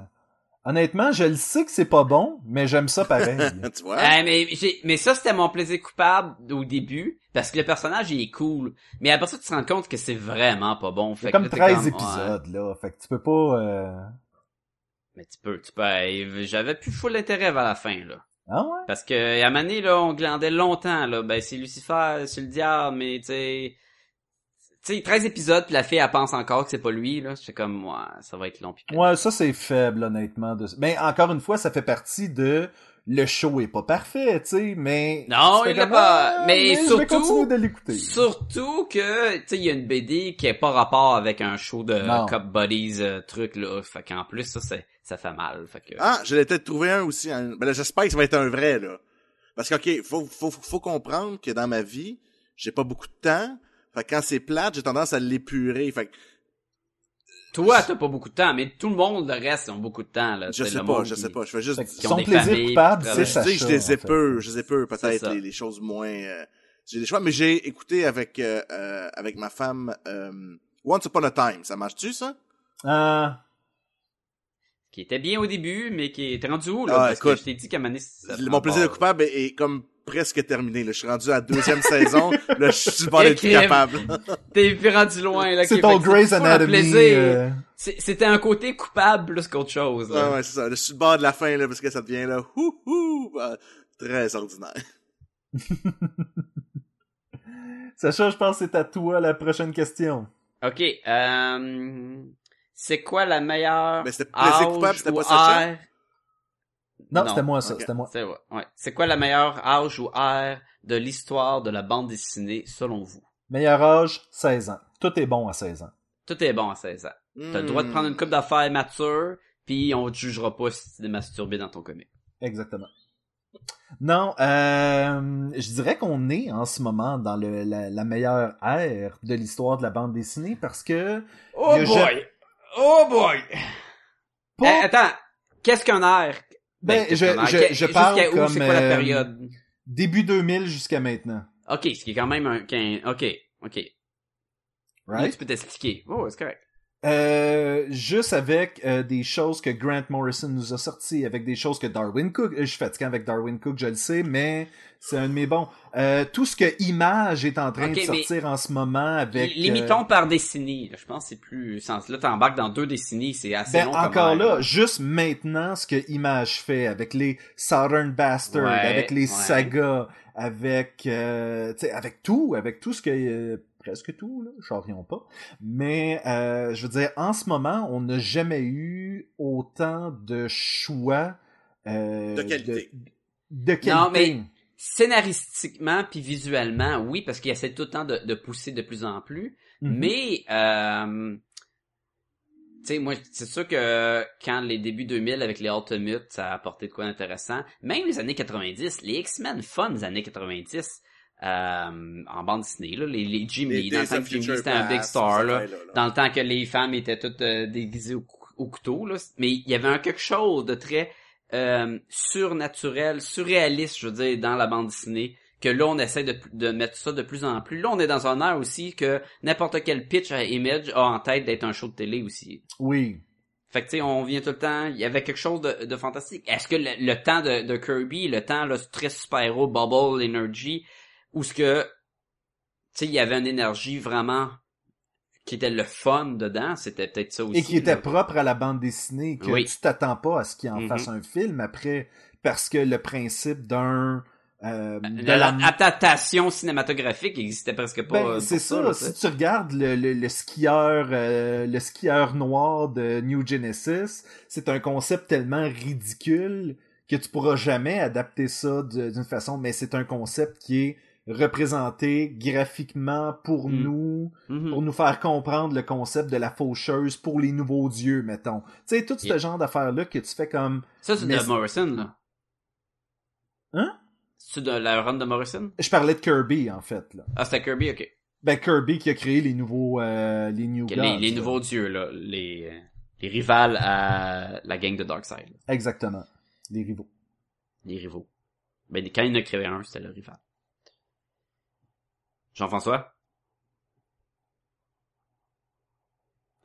Honnêtement, je le sais que c'est pas bon, mais j'aime ça pareil. tu vois? Euh, mais, j'ai- mais ça, c'était mon plaisir coupable au début, parce que le personnage, il est cool. Mais après ça, tu te rends compte que c'est vraiment pas bon. C'est Fait comme que là, t'es 13 comme, ouais. épisodes, là. Fait que tu peux pas... euh, Mais tu peux, tu peux, hey, j'avais plus full intérêt vers la fin, là. Ah ouais? Parce que, à donné, là, on glandait longtemps, là. Ben, c'est Lucifer, c'est le diable, mais, tu sais... Tu sais, 13 épisodes, la fille, elle pense encore que c'est pas lui, là. J'étais comme, ouais, ça va être long. Pis Ouais, ça c'est faible, honnêtement. De... Mais encore une fois, ça fait partie de... Le show est pas parfait, tu sais, mais... Non, il l'a pas. Ah, Mais je vais surtout- continuer de l'écouter. Surtout que, tu sais, il y a une BD qui est pas rapport avec un show de Non. Cop Buddies euh, truc là. Fait qu'en plus ça, c'est, ça fait mal. Fait que. Ah, je l'ai peut-être trouvé un aussi. hein. Ben là, j'espère que ça va être un vrai, là. Parce que, ok, faut, faut, faut comprendre que dans ma vie, j'ai pas beaucoup de temps. Fait que quand c'est plate, j'ai tendance à l'épurer. Fait que, Toi, t'as pas beaucoup de temps, mais tout le monde, le reste, ils ont beaucoup de temps là. je sais pas, je qui- sais pas. Je fais juste son plaisir familles, coupable, c'est je Sacha. sais que je les fait. épure, je les épure C'est peut-être ça. les, les choses moins. euh, j'ai des choix, mais j'ai écouté avec euh, euh, avec ma femme euh, Once Upon a Time. Ça marche-tu ça? Ah, Qui était bien au début, mais qui est rendu où là? Ah, Parce que je t'ai dit qu'à ça Mon plaisir de coupable est, est comme presque terminé. Là. Je suis rendu à la deuxième saison. Là, je suis pas Eh, d'être crème. capable. T'es plus rendu loin là. c'est ton Grey's Anatomy. euh, C'était un côté coupable plus qu'autre chose. là. Ouais, c'est ça. Je suis le bord de la fin, là, parce que ça devient, là, hou, hou, bah, très ordinaire. Sacha, je pense que c'est à toi la prochaine question. Ok, euh, c'est quoi la meilleure Mais c'était coupable, c'était pas Sacha? Non, Non, c'était moi ça, c'était moi. C'est ouais, ouais. C'est quoi la meilleure âge ou ère de l'histoire de la bande dessinée selon vous? Meilleur âge, 16 ans. Tout est bon à 16 ans. Tout est bon à 16 ans. T'as le droit de Hmm. prendre une coupe d'affaires mature, puis on te jugera pas si tu t'es masturbé dans ton comic. Exactement. Non, euh, je dirais qu'on est en ce moment dans le, la, la meilleure ère de l'histoire de la bande dessinée parce que Oh boy! Oh boy! pas- Eh, attends, qu'est-ce qu'un air? Ben, qu'est-ce je- je- je parle jusqu'à où, comme, quoi la euh, période? début 2000 jusqu'à maintenant. Ok, ce qui est quand même un... Ok, ok. Là, Right? tu peux t'expliquer. Oh, c'est correct. Euh, juste avec euh, des choses que Grant Morrison nous a sorties, avec des choses que Darwin Cook, euh, je suis fatigué avec Darwin Cook, je le sais, mais c'est un de mes bons. Euh, tout ce que Image est en train de sortir en ce moment avec... Li- Limitons par décennie. Je pense que c'est plus. Là, t'embarques dans deux décennies, c'est euh, assez ben, long. encore là, juste maintenant, ce que Image fait avec les Southern Bastards, Ouais, avec les ouais. sagas, avec, euh, tu sais, avec tout, avec tout ce que, euh, presque tout, là, charrions pas. Mais, euh, je veux dire, en ce moment, on n'a jamais eu autant de choix, euh, De qualité. De, de qualité. Non, mais- Scénaristiquement puis visuellement, oui, parce qu'il essaie tout le temps de, de pousser de plus en plus. Mhm. Mais, euh, tu sais, moi, c'est sûr que quand les débuts 2000 avec les Ultimates, ça a apporté de quoi d'intéressant. Même les années 90, les X-Men fun des années 90, euh, en bande dessinée, là, les, les Jim Les Lee, dans le temps que Jim Lee Future c'était un big star, là. fait, là, là. Dans le temps que les femmes étaient toutes euh, déguisées au couteau, là. Mais il y avait un quelque chose de très euh, surnaturel, surréaliste, je veux dire, dans la bande dessinée. Que là, on essaie de, de mettre ça de plus en plus. Là, on est dans un air aussi que n'importe quel pitch à Image a en tête d'être un show de télé aussi. Oui. Fait que, tu sais, on vient tout le temps, il y avait quelque chose de, de fantastique. Est-ce que le, le temps de, de Kirby, le temps, là, très super-héros, Bubble, Energy, ou ce que, tu sais, il y avait une énergie vraiment qui était le fun dedans, c'était peut-être ça aussi. Et qui était propre à la bande dessinée, que Oui. tu t'attends pas à ce qu'il en Mhm. fasse un film après, parce que le principe d'un... euh, La- la- L'adaptation cinématographique existait presque pas. Ben, euh, c'est ça. si tu regardes le, le, le skieur, euh, le skieur noir de New Genesis, c'est un concept tellement ridicule que tu pourras jamais adapter ça d'une façon. Mais c'est un concept qui est représenté graphiquement pour Mm. nous, Mhm. pour nous faire comprendre le concept de la faucheuse pour les nouveaux dieux, mettons. Tu sais, tout ce genre d'affaires là que tu fais comme Ça, c'est de Morrison, là. Hein? C'est de la run de Morrison? Je parlais de Kirby, en fait, là. Ah, c'était Kirby, ok. Ben, Kirby qui a créé les nouveaux, euh, les New Ok, Gods, les, les là. nouveaux dieux, là. Les, euh, les rivales à la gang de Darkseid. Exactement. Les rivaux. Les rivaux. Ben, quand il en a créé un, c'était le rival. Jean-François?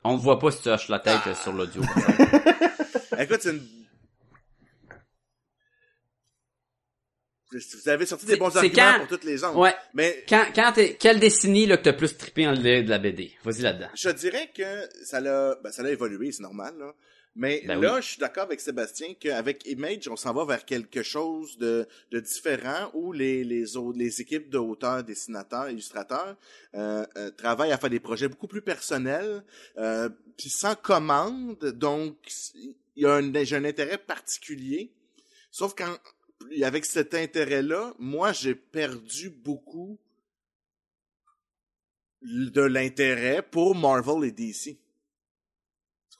On ne voit pas si tu hoches la tête euh, sur l'audio. Écoute, c'est une... Vous avez sorti des bons arguments quand- pour toutes les angles. ouais. Mais Quand, quand t'es, quelle décennie, là, que t'as plus trippé en lait de la BD? Vas-y là-dedans. je dirais que ça l'a, ben, ça l'a évolué, c'est normal, là. Mais Ben là, je suis d'accord avec Sébastien qu'avec Image, on s'en va vers quelque chose de, de différent où les, les autres, les équipes d'auteurs, dessinateurs, illustrateurs, euh, euh, travaillent à faire des projets beaucoup plus personnels, euh, puis sans commande, donc il y a un, j'ai un intérêt particulier. Sauf quand, avec cet intérêt-là, moi, j'ai perdu beaucoup de l'intérêt pour Marvel et DC.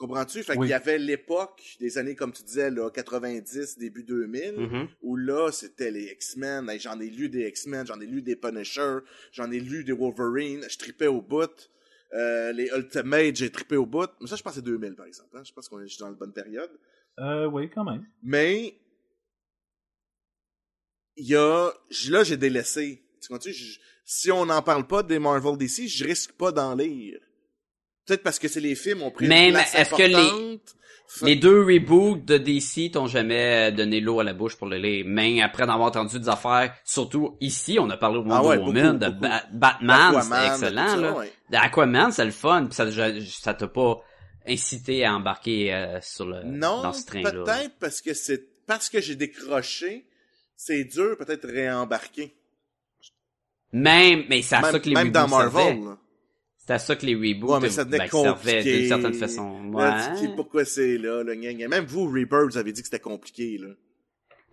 Tu comprends-tu? Fait Oui. qu'il y avait l'époque des années, comme tu disais, là, 90, début 2000, Mhm. où là, c'était les X-Men. Hey, j'en ai lu des X-Men, j'en ai lu des Punisher, j'en ai lu des Wolverine, je tripais au bout. Euh, les Ultimate, j'ai trippé au bout. Mais ça, je pense que c'est 2000, par exemple. Hein? Je pense qu'on est dans la bonne période. Euh, oui, quand même. Mais il y a là j'ai délaissé. Tu comprends si on n'en parle pas des Marvel DC, je risque pas d'en lire. Peut-être parce que c'est les films ont pris Même, une place est-ce que les-. Fait- Les deux reboots de DC t'ont jamais donné l'eau à la bouche pour le lire. Mais après d'avoir entendu des affaires, surtout ici, on a parlé de Wonder Ah ouais, Woman, beaucoup, de beaucoup. Ba- Batman, c'était Aquaman, excellent, ça, là. ouais. D'Aquaman, c'est le fun, pis ça, ça t'a pas incité à embarquer euh, sur le, Non, dans ce train-là. peut-être parce que c'est parce que j'ai décroché, c'est dur peut-être réembarquer. Même, mais c'est à ça que les même dans reboots servaient. Marvel. À ça que les reboots Ouais, mais ça ben, servaient d'une certaine façon. Là, Ouais. pourquoi c'est là, le gna. Même vous, Rebirth, vous avez dit que c'était compliqué, là.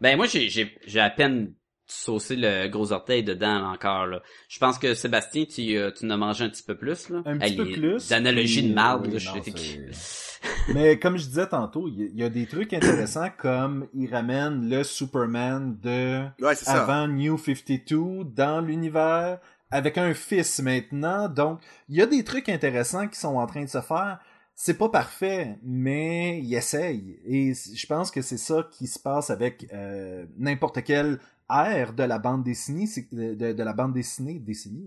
Ben moi j'ai j'ai j'ai à peine saucé le gros orteil dedans là, encore là. Je pense que Sébastien tu euh, tu en as mangé un petit peu plus là. Un petit peu plus. puis, de marde oui, là, je Mais comme je disais tantôt, il y, a- il y a des trucs intéressants comme il ramène le Superman de Ouais, c'est ça. avant New 52 dans l'univers avec un fils maintenant. Donc, il y a des trucs intéressants qui sont en train de se faire. C'est pas parfait, mais il essaye. Et je pense que c'est ça qui se passe avec euh, n'importe quelle ère de la bande dessinée, de, la bande dessinée, dessinée.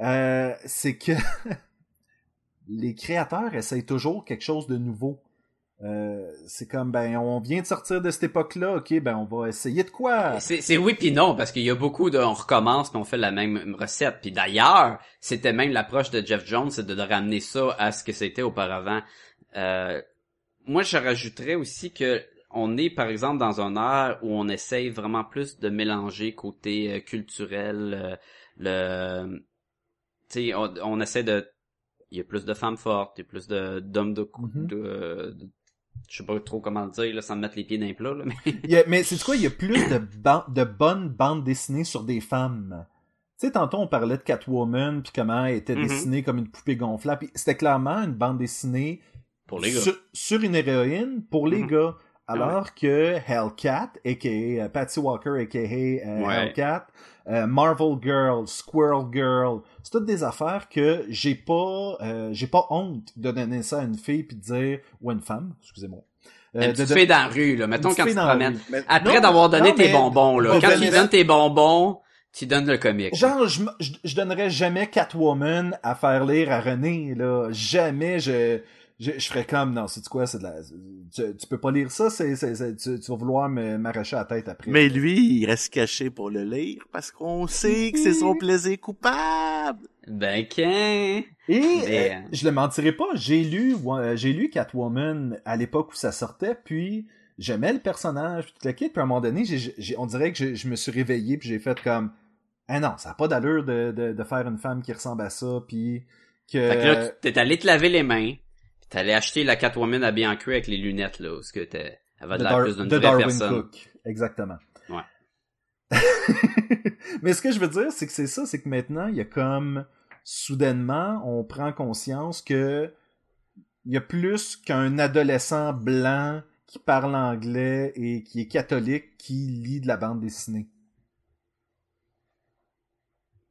Euh, c'est que les créateurs essayent toujours quelque chose de nouveau. Euh, c'est comme ben on vient de sortir de cette époque-là, ok ben on va essayer de quoi? C'est oui puis non parce qu'il y a beaucoup de on recommence puis on fait la même recette. Puis d'ailleurs, c'était même l'approche de Jeff Jones c'est de, de ramener ça à ce que c'était auparavant. Euh, moi je rajouterais aussi que on est par exemple dans un ère où on essaye vraiment plus de mélanger côté euh, culturel euh, le tu sais on, on essaie de il y a plus de femmes fortes, il y a plus de d'hommes de, cou- Mhm. de, de- je sais pas trop comment le dire là, sans me mettre les pieds plats là, mais Il y a- mais c'est quoi, il y a plus de, ban- de bonnes bandes dessinées sur des femmes? Tu sais, tantôt on parlait de Catwoman puis comment elle était Mhm. dessinée comme une poupée gonflable. Puis C'était clairement une bande dessinée pour les gars. sur, sur une héroïne pour les Mhm. gars. Alors que Hellcat, a.k.a. euh, Patsy Walker, a.k.a. euh, Ouais. Hellcat, euh, Marvel Girl, Squirrel Girl, c'est toutes des affaires que j'ai pas euh, j'ai pas honte de donner ça à une fille puis de dire ou à une femme, excusez-moi. Euh, de- dans la rue, là. Mettons quand tu te promènes. Après d'avoir donné non, tes bonbons, là. Quand tu donnes tes bonbons, tu donnes le comique. Genre, je, je, je donnerais jamais Catwoman à faire lire à René, là. Jamais je, je, je ferais comme, non, c'est quoi, c'est de la, tu, tu peux pas lire ça, c'est, c'est, c'est- tu, tu vas vouloir me- m'arracher la tête après. Mais lui, il reste caché pour le lire parce qu'on sait que c'est son plaisir coupable. Ben, qu'un. Et, Mais, euh, euh, je le mentirai pas, j'ai lu, euh, j'ai lu Catwoman à l'époque où ça sortait, puis j'aimais le personnage, puis tout le kit, puis à un moment donné, j'ai, j'ai- on dirait que je, je me suis réveillé, puis j'ai fait comme, ah non, ça n'a pas d'allure de, de, de faire une femme qui ressemble à ça, puis que... Fait que là, tu- t'es allé te laver les mains. Allé acheter la Catwoman habillée en cuir avec les lunettes, là. Parce que t'es, elle va de Dar- plus d'une vraie Darwin personne. Cook. Exactement. Ouais. Mais ce que je veux dire, c'est que c'est ça, c'est que maintenant, il y a comme soudainement, on prend conscience que il y a plus qu'un adolescent blanc qui parle anglais et qui est catholique qui lit de la bande dessinée.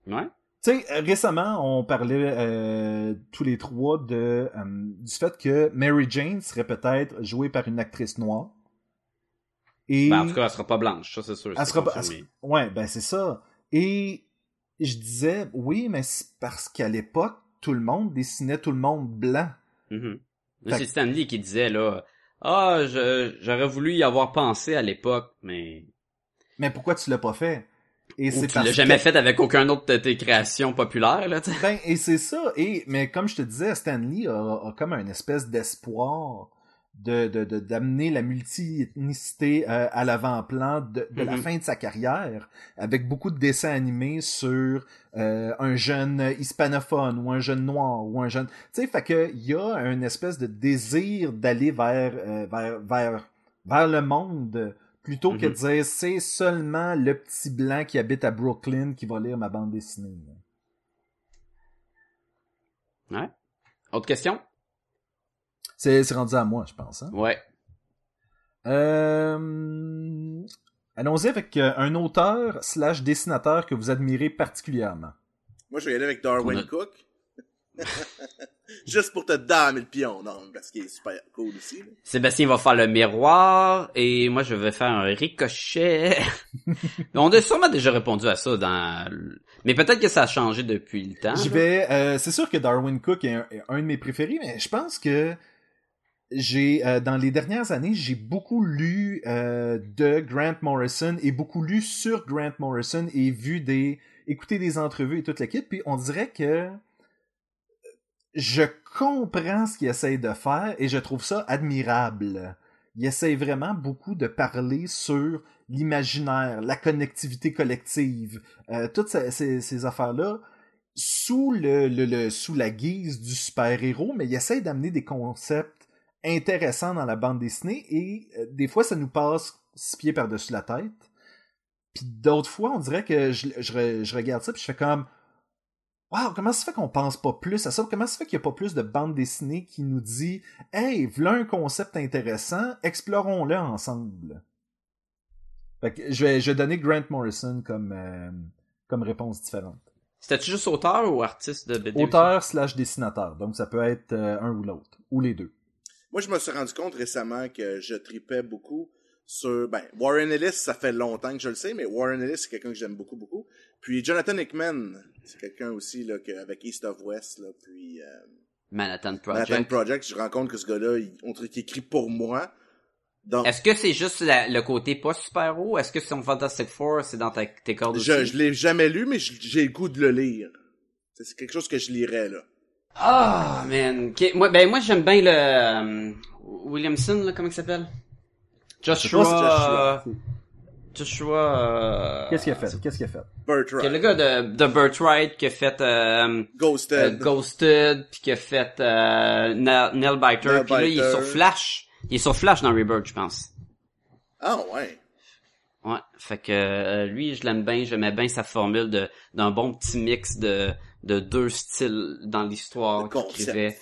Ouais. Tu sais, récemment, on parlait euh, tous les trois de euh, du fait que Mary Jane serait peut-être jouée par une actrice noire. Et Ben, en tout cas, elle sera pas blanche, ça c'est sûr. elle sera pas- Ouais, ben c'est ça. Et je disais, oui, mais c'est parce qu'à l'époque, tout le monde dessinait tout le monde blanc. Fait C'est Stanley qui disait là, ah, j'aurais voulu y avoir pensé à l'époque, mais Mais pourquoi tu l'as pas fait? Et c'est tu l'as jamais que- fait avec aucun autre de tes créations populaires là. Ben, et c'est ça. Et, mais comme je te disais, Stanley a, a comme un espèce d'espoir de, de, de- d'amener la multi-ethnicité euh, à l'avant-plan de, de la Mhm. fin de sa carrière, avec beaucoup de dessins animés sur euh, un jeune hispanophone ou un jeune noir ou un jeune... Tu sais, fait que il y a une espèce de désir d'aller vers, euh, vers, vers, vers le monde plutôt que de Mhm. dire c'est seulement le petit blanc qui habite à Brooklyn qui va lire ma bande dessinée. là. Ouais. Autre question? C'est, c'est rendu à moi, je pense. Hein? Ouais. Euh... Allons-y avec euh, un auteur slash dessinateur que vous admirez particulièrement. Moi, je vais y aller avec Darwin a- Cook. Juste pour te damer le pion, non, parce qu'il est super cool aussi. là. Sébastien va faire le miroir et moi je vais faire un ricochet. On a sûrement déjà répondu à ça dans le- mais peut-être que ça a changé depuis le temps. Là. vais. euh, c'est sûr que Darwin Cook est un, est un de mes préférés, mais je pense que j'ai euh, dans les dernières années j'ai beaucoup lu euh, de Grant Morrison et beaucoup lu sur Grant Morrison et vu des écouté des entrevues et toute l'équipe puis on dirait que je comprends ce qu'il essaye de faire et je trouve ça admirable. Il essaye vraiment beaucoup de parler sur l'imaginaire, la connectivité collective, euh, toutes ces, affaires-là sous la guise du super-héros, mais il essaye d'amener des concepts intéressants dans la bande dessinée et euh, des fois ça nous passe six pieds par-dessus la tête. Puis d'autres fois, on dirait que je, je regarde ça puis je fais comme Wow, comment ça fait qu'on pense pas plus à ça? Comment ça fait qu'il n'y a pas plus de bande dessinée qui nous dit Hey, voilà un concept intéressant, explorons-le ensemble. Fait que je vais, je vais donner Grant Morrison comme, euh, comme réponse différente. C'était-tu juste auteur ou artiste de BD? Auteur slash dessinateur. Donc ça peut être euh, un ou l'autre. Ou les deux. Moi, je me suis rendu compte récemment que je tripais beaucoup sur... Ben, Warren Ellis, ça fait longtemps que je le sais, mais Warren Ellis, c'est quelqu'un que j'aime beaucoup, beaucoup. Puis Jonathan Hickman, c'est quelqu'un aussi, là, que, avec East of West, là, puis... Euh, Manhattan Project. Manhattan Project, je rends compte que ce gars-là, il, on dirait qu'il écrit pour moi. Donc, Est-ce que c'est juste la- le côté pas super-héros? Est-ce que son Fantastic Four, c'est dans ta- tes cordes aussi? je, je l'ai jamais lu, mais je- j'ai le goût de le lire. C'est quelque chose que je lirais, là. Ah, man. Ok, Moi, ben, moi, j'aime bien le, euh, Williamson, là, comment il s'appelle? Joshua, pas si Joshua. Joshua, euh, Qu'est-ce qu'il a fait? Qu'est-ce qu'il a fait? Que Wright. le gars de, de Birthright qui a fait, euh, euh, Ghosted. Ghosted, puis qui a fait, euh, Na- Nailbiter, Nailbiter. puis là, il est sur Flash. Il est sur Flash dans Rebirth, je pense. Ah, ouais. Ouais, fait que euh, lui, je l'aime bien, j'aimais bien sa formule de d'un bon petit mix de de deux styles dans l'histoire Le qu'il écrivait.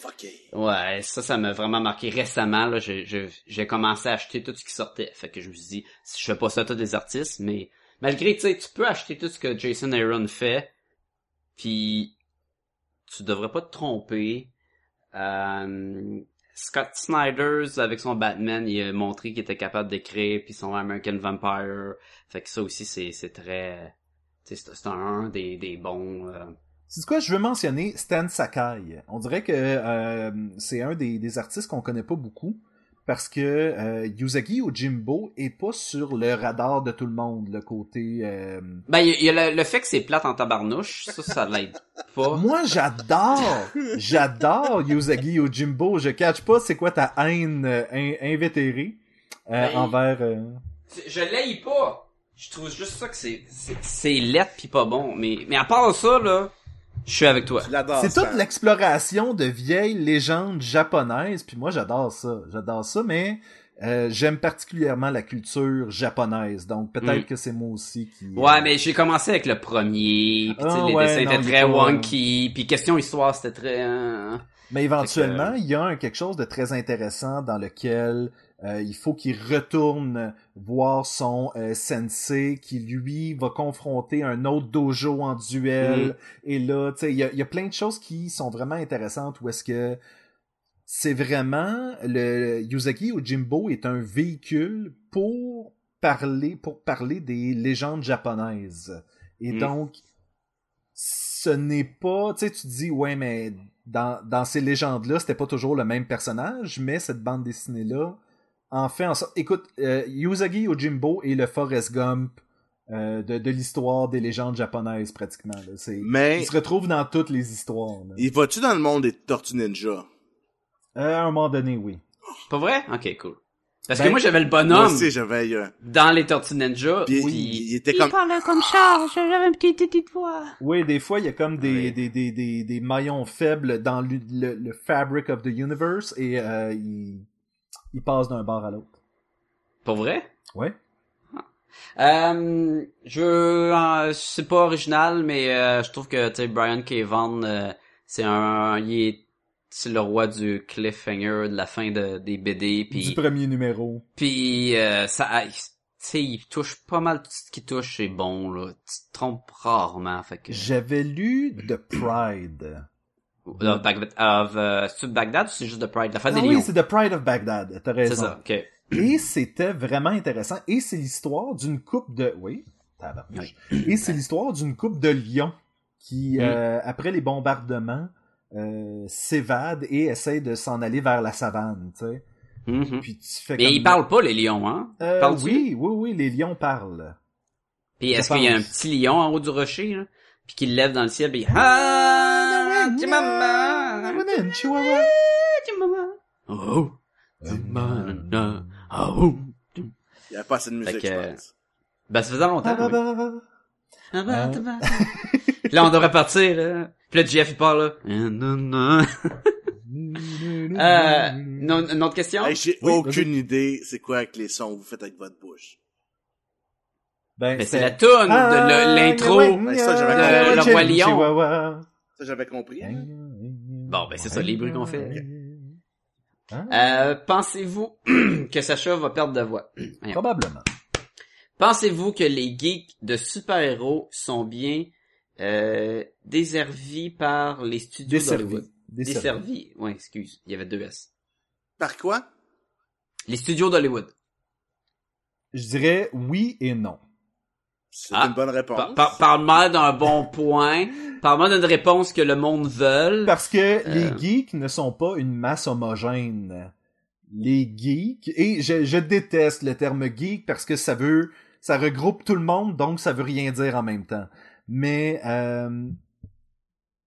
Ouais, ça, ça m'a vraiment marqué récemment. Là, j'ai, commencé à acheter tout ce qui sortait. Fait que je me suis dit, si je fais pas ça tous les artistes, mais malgré, tu sais, tu peux acheter tout ce que Jason Aaron fait, puis tu devrais pas te tromper. Euh, Scott Snyder's avec son Batman, il a montré qu'il était capable d'écrire, puis son American Vampire. Fait que ça aussi, c'est, c'est très, c'est un des, des bons. euh, C'est quoi, je veux mentionner Stan Sakai. On dirait que euh, c'est un des, des artistes qu'on connaît pas beaucoup parce que euh, Yusagi Ojimbo est pas sur le radar de tout le monde, le côté... euh, Ben, il y a, le, le fait que c'est plate en tabarnouche, ça, ça l'aide pas. Moi, j'adore, j'adore Yusagi Ojimbo. Je catch pas c'est quoi ta haine euh, in- invétérée euh, Ben, envers... euh, Je l'aille pas. Je trouve juste ça que c'est c'est c'est laid pis pas bon. Mais mais à part ça là, je suis avec toi. Je l'adore. C'est toute l'exploration de vieilles légendes japonaises, puis moi j'adore ça, j'adore ça, mais euh, j'aime particulièrement la culture japonaise, donc peut-être Mm. que c'est moi aussi qui... euh, Ouais, mais j'ai commencé avec le premier, sais, Ah, les ouais, dessins non, étaient très wonky, puis question histoire c'était très. euh, Mais éventuellement, il y a un, quelque chose de très intéressant dans lequel euh, il faut qu'il retourne voir son euh, sensei qui lui va confronter un autre dojo en duel. Mhm. Et là, tu sais, il y a, il y a plein de choses qui sont vraiment intéressantes où est-ce que c'est vraiment le Yuzaki Ojimbo est un véhicule pour parler pour parler des légendes japonaises. Et Mm. donc ce n'est pas, tu sais, tu te dis ouais mais dans, dans ces légendes-là, c'était pas toujours le même personnage, mais cette bande dessinée-là en fait en sorte. Écoute, euh, Yuzagi Ojimbo est le Forrest Gump euh, de, de l'histoire des légendes japonaises pratiquement. Là. C'est, Mais il se retrouve dans toutes les histoires. là. il va-tu dans le monde des Tortues Ninja? Euh, à un moment donné, oui. Pas vrai? Ok, cool. Parce Ben, que moi, j'avais le Moi bonhomme aussi, j'avais... euh, dans les Tortues Ninja. puis il, il était comme... parlait comme ça, j'avais une petite, petite voix. Oui, des fois, il y a comme des, Oui. des, des, des, des maillons faibles dans le, le, le fabric of the universe et euh, il, il passe d'un bord à l'autre. Pas vrai? Ouais. Euh, je, euh, c'est pas original, mais euh, je trouve que tu sais Brian K. Vaughan, euh, c'est un, il est, c'est le roi du cliffhanger de la fin de, des BD, Du puis premier numéro. puis euh, ça, tu sais, il touche pas mal tout ce qui touche, c'est bon là. Tu te trompes rarement, fait que. J'avais lu The Pride. Of, Baghdad, of, euh, Bagdad ou c'est juste The Pride, la fin Ah des oui, lions. c'est The Pride of Baghdad. T'as raison. C'est ça, ok. Et c'était vraiment intéressant. Et c'est l'histoire d'une coupe de... Oui. Et c'est l'histoire d'une coupe de lions qui, Mm. euh, après les bombardements, euh, s'évade et essaie de s'en aller vers la savane, tu sais. Mhm. Puis tu fais Mais comme... ils parlent pas les lions, hein? Euh, oui, oui, oui, les lions parlent. Puis est-ce qu'il y a un petit lion en haut du rocher, là? Puis qu'il le lève dans le ciel, puis ah, tu maman, Chihuahua. tu maman. Oh, maman, oh. Il y avait pas assez de musique, je pense. Ben ça faisait longtemps. Ah, oui. Bah, bah, bah. Ah, bah, là on devrait partir là. Puis là Jeff il part là. Euh, non, une autre question? Hey, j'ai Oui, aucune idée c'est quoi avec les sons que vous faites avec votre bouche. Ben, Ben, c'est la toune de l'intro. Ça, j'avais compris. Le Roi Lion. Ça, j'avais compris. hein. Bon, ben, c'est ça, les bruits qu'on fait. Hein? Euh, pensez-vous que Sacha va perdre de voix? Probablement. Pensez-vous que les geeks de super-héros sont bien euh, desservis par les studios d'Hollywood? Desservi. Desservis. Ouais, excuse. Il y avait deux S. Par quoi? Les studios d'Hollywood. Je dirais oui et non. C'est Ah. une bonne réponse. Par- par- Parle-moi d'un bon point. Parle-moi d'une réponse que le monde veut. Parce que Euh. les geeks ne sont pas une masse homogène. Les geeks, et je, je déteste le terme geek parce que ça veut, ça regroupe tout le monde, donc ça veut rien dire en même temps. Mais euh,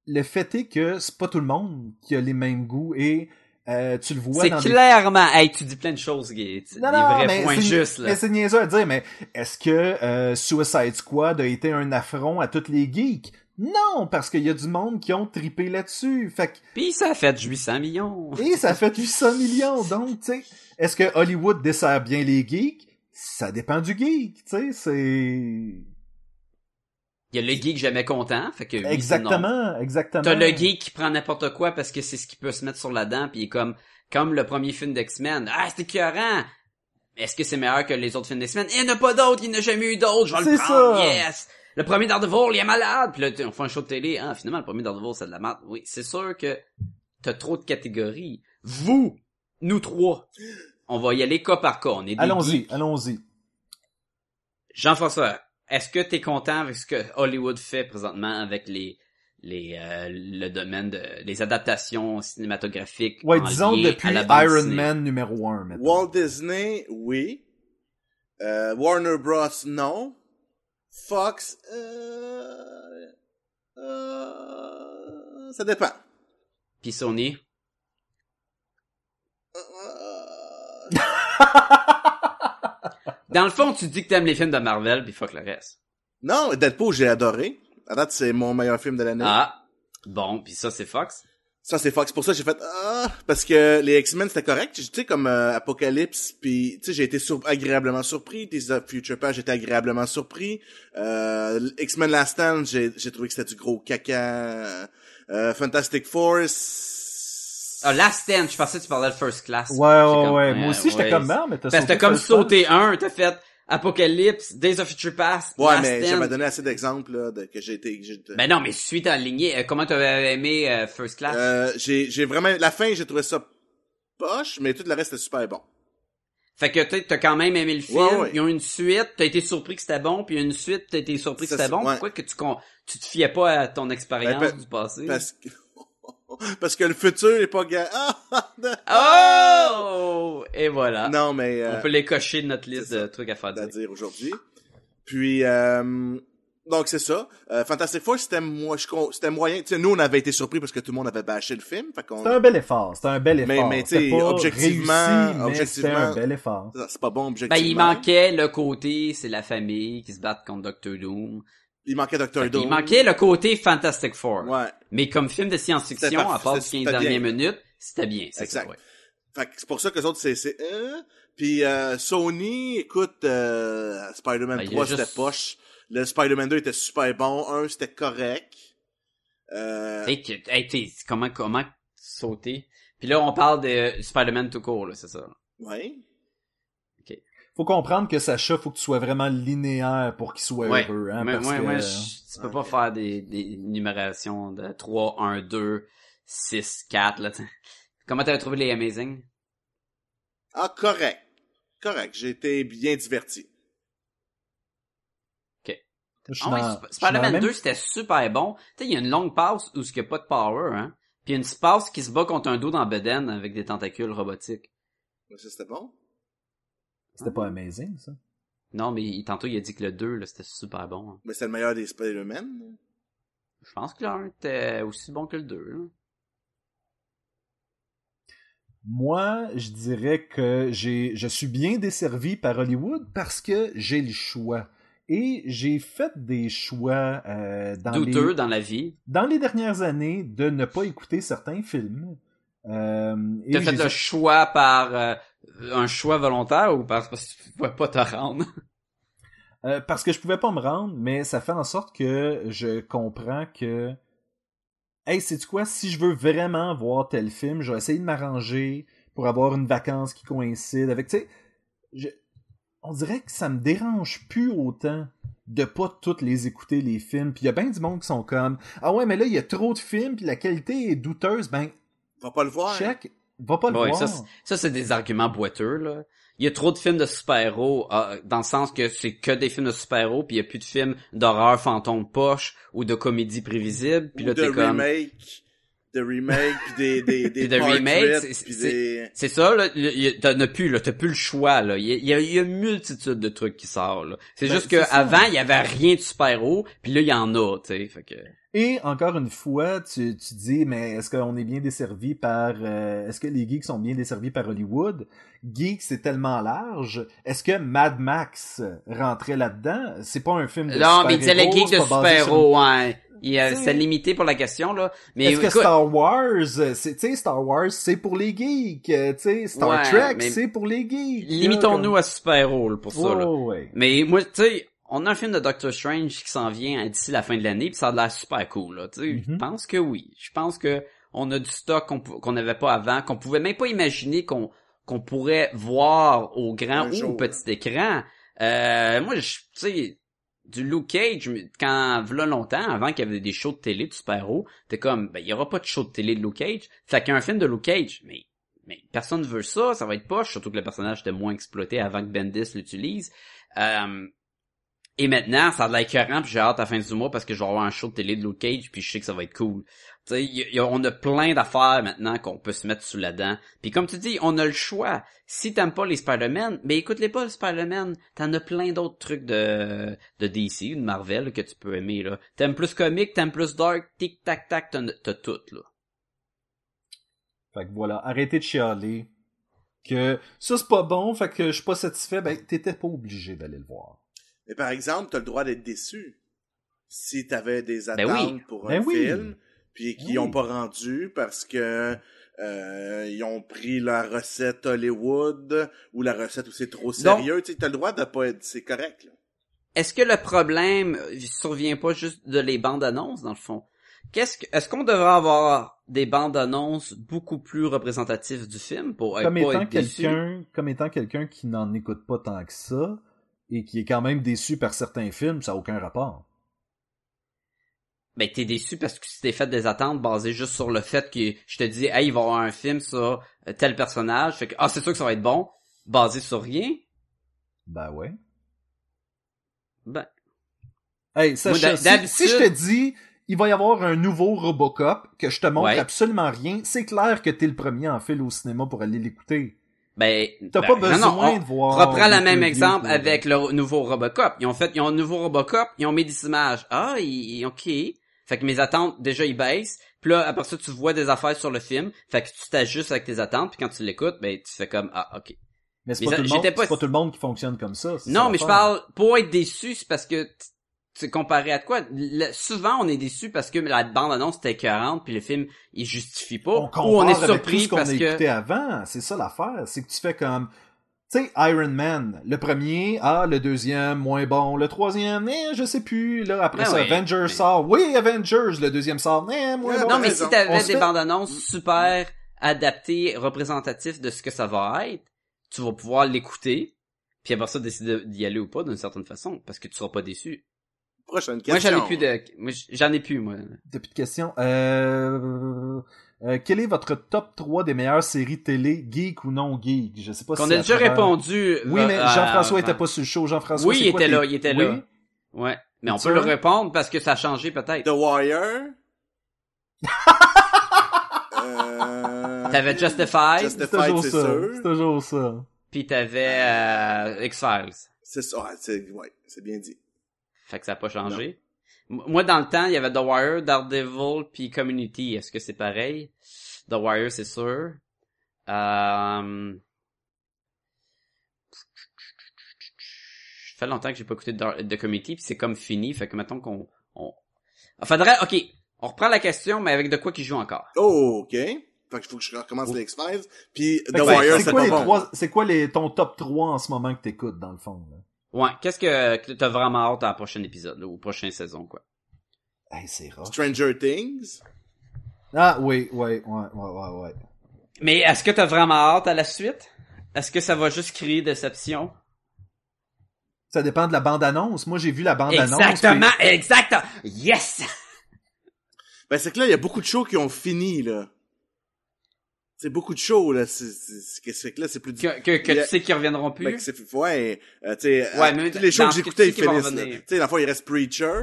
le fait est que c'est pas tout le monde qui a les mêmes goûts et euh, tu le vois C'est des clairement... Hey, tu dis plein de choses, Guy. Non, des non, vrais mais points justes, là. Mais c'est niaiseux à dire, mais est-ce que euh, Suicide Squad a été un affront à toutes les geeks? Non, parce qu'il y a du monde qui ont tripé là-dessus. Fait que, Puis ça a fait 800 millions. et ça fait 800 millions, donc, tu sais, est-ce que Hollywood dessert bien les geeks? Ça dépend du geek, tu sais, c'est... Il y a le geek jamais content, fait que oui, exactement, exactement. T'as le geek qui prend n'importe quoi parce que c'est ce qu'il peut se mettre sur la dent, puis il est comme comme le premier film d'X-Men. Ah, c'est écœurant! Est-ce que c'est meilleur que les autres films d'X-Men? Il n'y en a pas d'autres, il n'y en a jamais eu d'autres, je vais le C'est prendre, ça. yes! Le premier Daredevil, il est malade! Puis là, on fait un show de télé, ah, finalement, le premier Daredevil, c'est de la merde. Oui, c'est sûr que t'as trop de catégories. Vous, nous trois, on va y aller cas par cas. On est Allons-y, geeks. allons-y. Jean-François, est-ce que t'es content avec ce que Hollywood fait présentement avec les les euh, le domaine de les adaptations cinématographiques Ouais, en disons lien depuis à la bande Iron dessinée? Man numéro 1, maintenant. Walt Disney, oui. Euh, Warner Bros, non. Fox, euh, euh, ça dépend. Puis Sony? Euh, Dans le fond, tu dis que t'aimes les films de Marvel, puis fuck le reste. non, Deadpool, j'ai adoré. À date, c'est mon meilleur film de l'année. Ah, bon, puis ça c'est Fox? Ça, c'est Fox. Pour ça, j'ai fait ah parce que les X-Men c'était correct. Tu sais comme euh, Apocalypse, puis tu sais j'ai été sur- agréablement surpris. Days of Future Past, j'étais agréablement surpris. Euh, X-Men Last Stand, j'ai j'ai trouvé que c'était du gros caca. Euh, Fantastic Four, Ah, Last Stand, je pensais que tu parlais de First Class. Ouais, ouais, comme, ouais. Moi aussi, j'étais ouais. comme merde, mais t'as Parce que t'as comme sauté un, t'as fait Apocalypse, Days of Future Past, Ouais, Last mais Stand. j'avais donné assez d'exemples là, de, que j'ai été... que j'ai- Ben non, mais suis ta lignée. Euh, comment t'avais aimé euh, First Class? Euh, j'ai j'ai vraiment... La fin, j'ai trouvé ça poche, mais tout le reste était super bon. Fait que t'as- t'as quand même aimé le film, Ouais, ouais. ils ont une suite, t'as été surpris que c'était bon, puis il y a une suite, t'as été surpris que Ça, c'était bon. ouais. Pourquoi que tu, con- tu te fiais pas à ton expérience Ben, du passé? Parce que... Parce que le futur est pas... ga- Oh! Et voilà. non, mais... euh, On peut les cocher de notre liste de trucs à faire à dire. dire aujourd'hui. Puis euh, donc c'est ça. Euh, Fantastic Four c'était moi c'était moyen. Tu sais nous on avait été surpris parce que tout le monde avait bâché le film. Fait qu'on C'était un bel effort, c'était un bel Mais- effort. mais, tu sais, C'était pas objectivement- réussi, mais objectivement- c'était un bel effort. c'est pas bon Ben, objectivement. il manquait le côté, c'est la famille qui se bat contre Doctor Doom. Il manquait Doctor Doom. Il manquait le côté Fantastic Four. Ouais. Mais comme film de science-fiction, à part les c'était 15 bien. dernières minutes, c'était bien. c'est Exact. ça, ouais. Fait que c'est pour ça que les autres c'est c'est euh, puis euh, Sony écoute euh, Spider-Man Ben, il y a 3 juste- c'était poche. Le Spider-Man 2 était super bon, un c'était correct. Euh, Hey, tu- hey, t'es- comment, comment sauter? Puis là, on parle de Spider-Man tout court, là, c'est ça. ouais. Faut comprendre que Sacha, faut que tu sois vraiment linéaire pour qu'il soit Ouais. heureux, hein, mais parce ouais, que... ouais, je- tu peux pas faire des, des numérations de 3, 1, 2, 6, 4, là, t'sais. Comment t'avais trouvé les Amazing? Ah correct. Correct, j'ai été bien diverti. Ouais, la Spider-Man même- 2, c'était super bon. Tu sais, il y a une longue passe où il n'y a pas de power, hein. Puis il y a une passe qui se bat contre un dos dans Beden avec des tentacules robotiques. Ouais, Ça c'était bon. C'était pas amazing, ça. Non, mais il- tantôt, il a dit que le 2, là, c'était super bon. hein. Mais c'est le meilleur des Spider-Man. Je pense que le 1 était aussi bon que le 2, là. Moi, je dirais que j'ai, je suis bien desservi par Hollywood parce que j'ai le choix. Et j'ai fait des choix euh, dans, Douteux les, dans la vie. dans les dernières années de ne pas écouter certains films. Euh, T'as fait le choix par euh, un choix volontaire ou parce parce que tu pouvais pas te rendre? Euh, parce que je pouvais pas me rendre, mais ça fait en sorte que je comprends que Hey, c'est quoi? Si je veux vraiment voir tel film, je vais essayer de m'arranger pour avoir une vacance qui coïncide avec. Tu sais, je- on dirait que ça me dérange plus autant de pas toutes les écouter les films. Puis il y a bien du monde qui sont comme Ah ouais, mais là il y a trop de films puis la qualité est douteuse. Ben Va pas le voir. check, va pas le Ouais, voir. ça, c'est- ça, c'est des arguments boiteux, là. Il y a trop de films de super-héros, euh, dans le sens que c'est que des films de super-héros, puis il y a plus de films d'horreur fantôme poche ou de comédie prévisible, puis là de t'es comme... remake, de remake, puis des des des Puis de portraits, remake, c'est- puis c'est- des C'est ça, là, il y a- t'en as plus, là, t'as plus le choix, là. Il y a, il y a- y a une multitude de trucs qui sortent, là. C'est Ben, juste que avant il y avait rien de super-héros, puis là, il y en a, tu sais, fait que... Et encore une fois, tu, tu dis, mais est-ce qu'on est bien desservi par... euh, est-ce que les geeks sont bien desservis par Hollywood? Geek, c'est tellement large. Est-ce que Mad Max rentrait là-dedans? C'est pas un film de Non, mais il disait les geeks de c'est super-héros, ouais. Il, euh, C'était limité pour la question, là. Mais Est-ce que Star Wars, c'est, tu sais, Star Wars, c'est pour les geeks, euh, tu sais, Star Ouais, Trek, c'est pour les geeks. limitons-nous à super-héros, pour ça, là. Oh, ouais. Mais moi, tu sais, on a un film de Doctor Strange qui s'en vient d'ici la fin de l'année, puis ça a l'air super cool. Là, tu sais, Mhm. Je pense que oui. Je pense que on a du stock qu'on qu'on n'avait pas avant, qu'on pouvait même pas imaginer qu'on qu'on pourrait voir au grand Un ou au petit écran. Euh, moi, je- tu sais, du Luke Cage, mais quand v'là longtemps, avant qu'il y avait des shows de télé de super-héros, t'es comme, ben, il y aura pas de show de télé de Luke Cage. Fait qu'un film de Luke Cage, mais, mais personne ne veut ça, ça va être poche, surtout que le personnage était moins exploité avant que Bendis l'utilise. Euh, et maintenant, ça a de l'air écœurant, puis j'ai hâte à la fin du mois parce que je vais avoir un show de télé de Luke Cage, puis je sais que ça va être cool. Tu sais, y- y on a plein d'affaires maintenant qu'on peut se mettre sous la dent. Puis comme tu dis, on a le choix. Si t'aimes pas les Spider-Man, ben écoute-les pas, les Spider-Man. T'en as plein d'autres trucs de, de DC, de Marvel, que tu peux aimer, là. T'aimes plus comique, t'aimes plus dark, tic-tac-tac, t'as tout, là. Fait que voilà, arrêtez de chialer. Que ça c'est pas bon, fait que je suis pas satisfait, ben t'étais pas obligé d'aller le voir. Mais par exemple, t'as le droit d'être déçu. Si t'avais des attentes Ben oui. pour Ben un oui. film, puis qu'ils Oui. ont pas rendu parce que euh, ils ont pris la recette Hollywood ou la recette où c'est trop sérieux, tu t'as le droit de pas être, c'est correct. Est-ce que le problème survient pas juste de les bandes annonces, dans le fond? Qu'est-ce que, est-ce qu'on devrait avoir des bandes annonces beaucoup plus représentatives du film pour être, Comme pas étant quelqu'un, comme étant quelqu'un qui n'en écoute pas tant que ça et qui est quand même déçu par certains films, ça n'a aucun rapport. Ben, t'es déçu parce que tu t'es fait des attentes basées juste sur le fait que je te dis, hey, il va y avoir un film sur euh, tel personnage. Fait que, ah, c'est sûr que ça va être bon. Basé sur rien. Ben ouais. Ben, Hey, ça, Moi, je- si, je te dis, il va y avoir un nouveau Robocop, que je te montre Ouais. absolument rien, c'est clair que t'es le premier en fil au cinéma pour aller l'écouter. Ben, T'as ben, pas non, besoin non, on de voir. Reprends le même exemple pour- avec le nouveau Robocop. Ils ont fait, ils ont un nouveau Robocop, ils ont mis des images. Ah, ils- ok. Fait que mes attentes, déjà, ils baissent. Puis là, après ça, tu vois des affaires sur le film. Fait que tu t'ajustes avec tes attentes. Puis quand tu l'écoutes, ben, tu fais comme, ah, ok. Mais c'est pas, ça- tout le monde- j'étais pas- c'est pas tout le monde qui fonctionne comme ça. Non, ça mais je parle, pour être déçu, c'est parce que, c'est comparé à quoi? Le- souvent, on est déçu parce que la bande-annonce était écœurante, puis le film, il justifie pas. on ou on est avec tout surpris ce qu'on parce a que... écouté avant. C'est ça l'affaire. C'est que tu fais comme, tu sais, Iron Man, le premier, ah, le deuxième, moins bon, le troisième, eh, je sais plus, là, après Ben ça, oui, Avengers mais- sort, oui, Avengers, le deuxième sort, eh, moins Ouais, bon. Non, mais raison. si t'avais des fait- bandes annonces super adaptées, représentatives de ce que ça va être, tu vas pouvoir l'écouter, puis après ça, décider d'y aller ou pas d'une certaine façon, parce que tu seras pas déçu. Prochaine Moi, question. j'en ai plus de... moi, j'en ai plus, moi. T'as plus de questions? Euh... euh, quel est votre top 3 des meilleures séries télé, geek ou non geek? Je sais pas Qu'on si a déjà travers- répondu... Oui, mais euh, Jean-François euh, était pas sur le show. Jean-François, Oui, c'est il quoi était tes- là, il était là. Oui? Ouais. Mais on peut le répondre parce que ça a changé peut-être. The Wire? euh... T'avais Justified, Justified. C'est toujours c'est ça. sûr. C'est toujours ça. puis t'avais euh, X-Files. C'est ça, c'est, ouais, c'est bien dit. Fait que ça a pas changé. Moi, dans le temps, il y avait The Wire, Daredevil, puis Community. Est-ce que c'est pareil? The Wire, c'est sûr. Euh... Ça fait longtemps que j'ai pas écouté de, de Community, puis c'est comme fini. Fait que mettons qu'on... On... Ah, Faudrait... Ok, on reprend la question, mais avec de quoi qui joue encore? Oh, ok. Fait qu'il faut que je recommence les X-Files. Puis The Wire, c'est c'est quoi pas les bon. trois, c'est quoi les, ton top 3 en ce moment que t'écoutes, dans le fond, là? Ouais, qu'est-ce que, que t'as vraiment hâte à la prochaine épisode, ou prochaine saison, quoi? Hey, c'est rare. Stranger Things? Ah, oui, oui, ouais, ouais, ouais, ouais. Mais est-ce que t'as vraiment hâte à la suite? Est-ce que ça va juste créer déception? Ça dépend de la bande-annonce. Moi, j'ai vu la bande-annonce. Exactement, exactement. Yes! Ben, c'est que là, il y a beaucoup de shows qui ont fini, là. C'est beaucoup de shows, là. C'est, que c'est là, c'est plus. Que, que, que a- tu sais qu'ils reviendront plus? Ben, que ouais, euh, tu sais, Ouais, euh, mais tous les shows que j'écoutais, ils finissent. Tu sais, la fois, il reste Preacher.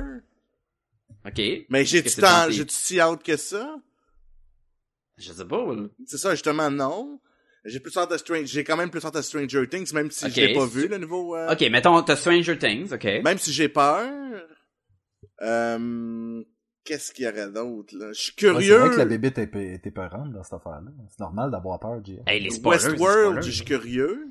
ok. Mais j'ai du temps, j'ai du si hâte que ça? Je sais pas. C'est ça, justement, non. J'ai plus hâte à Stranger, j'ai quand même plus hâte à Stranger Things, même si je l'ai pas vu, le nouveau, euh, Ok, mettons, t'as Stranger Things, ok. même si j'ai peur. Euh, qu'est-ce qu'il y aurait d'autre, là? Je suis Ouais, c'est curieux. vrai que la bébite était, était peurante dans cette affaire-là. C'est normal d'avoir peur, JF. Hey, les spoilers, les Westworld, je suis curieux.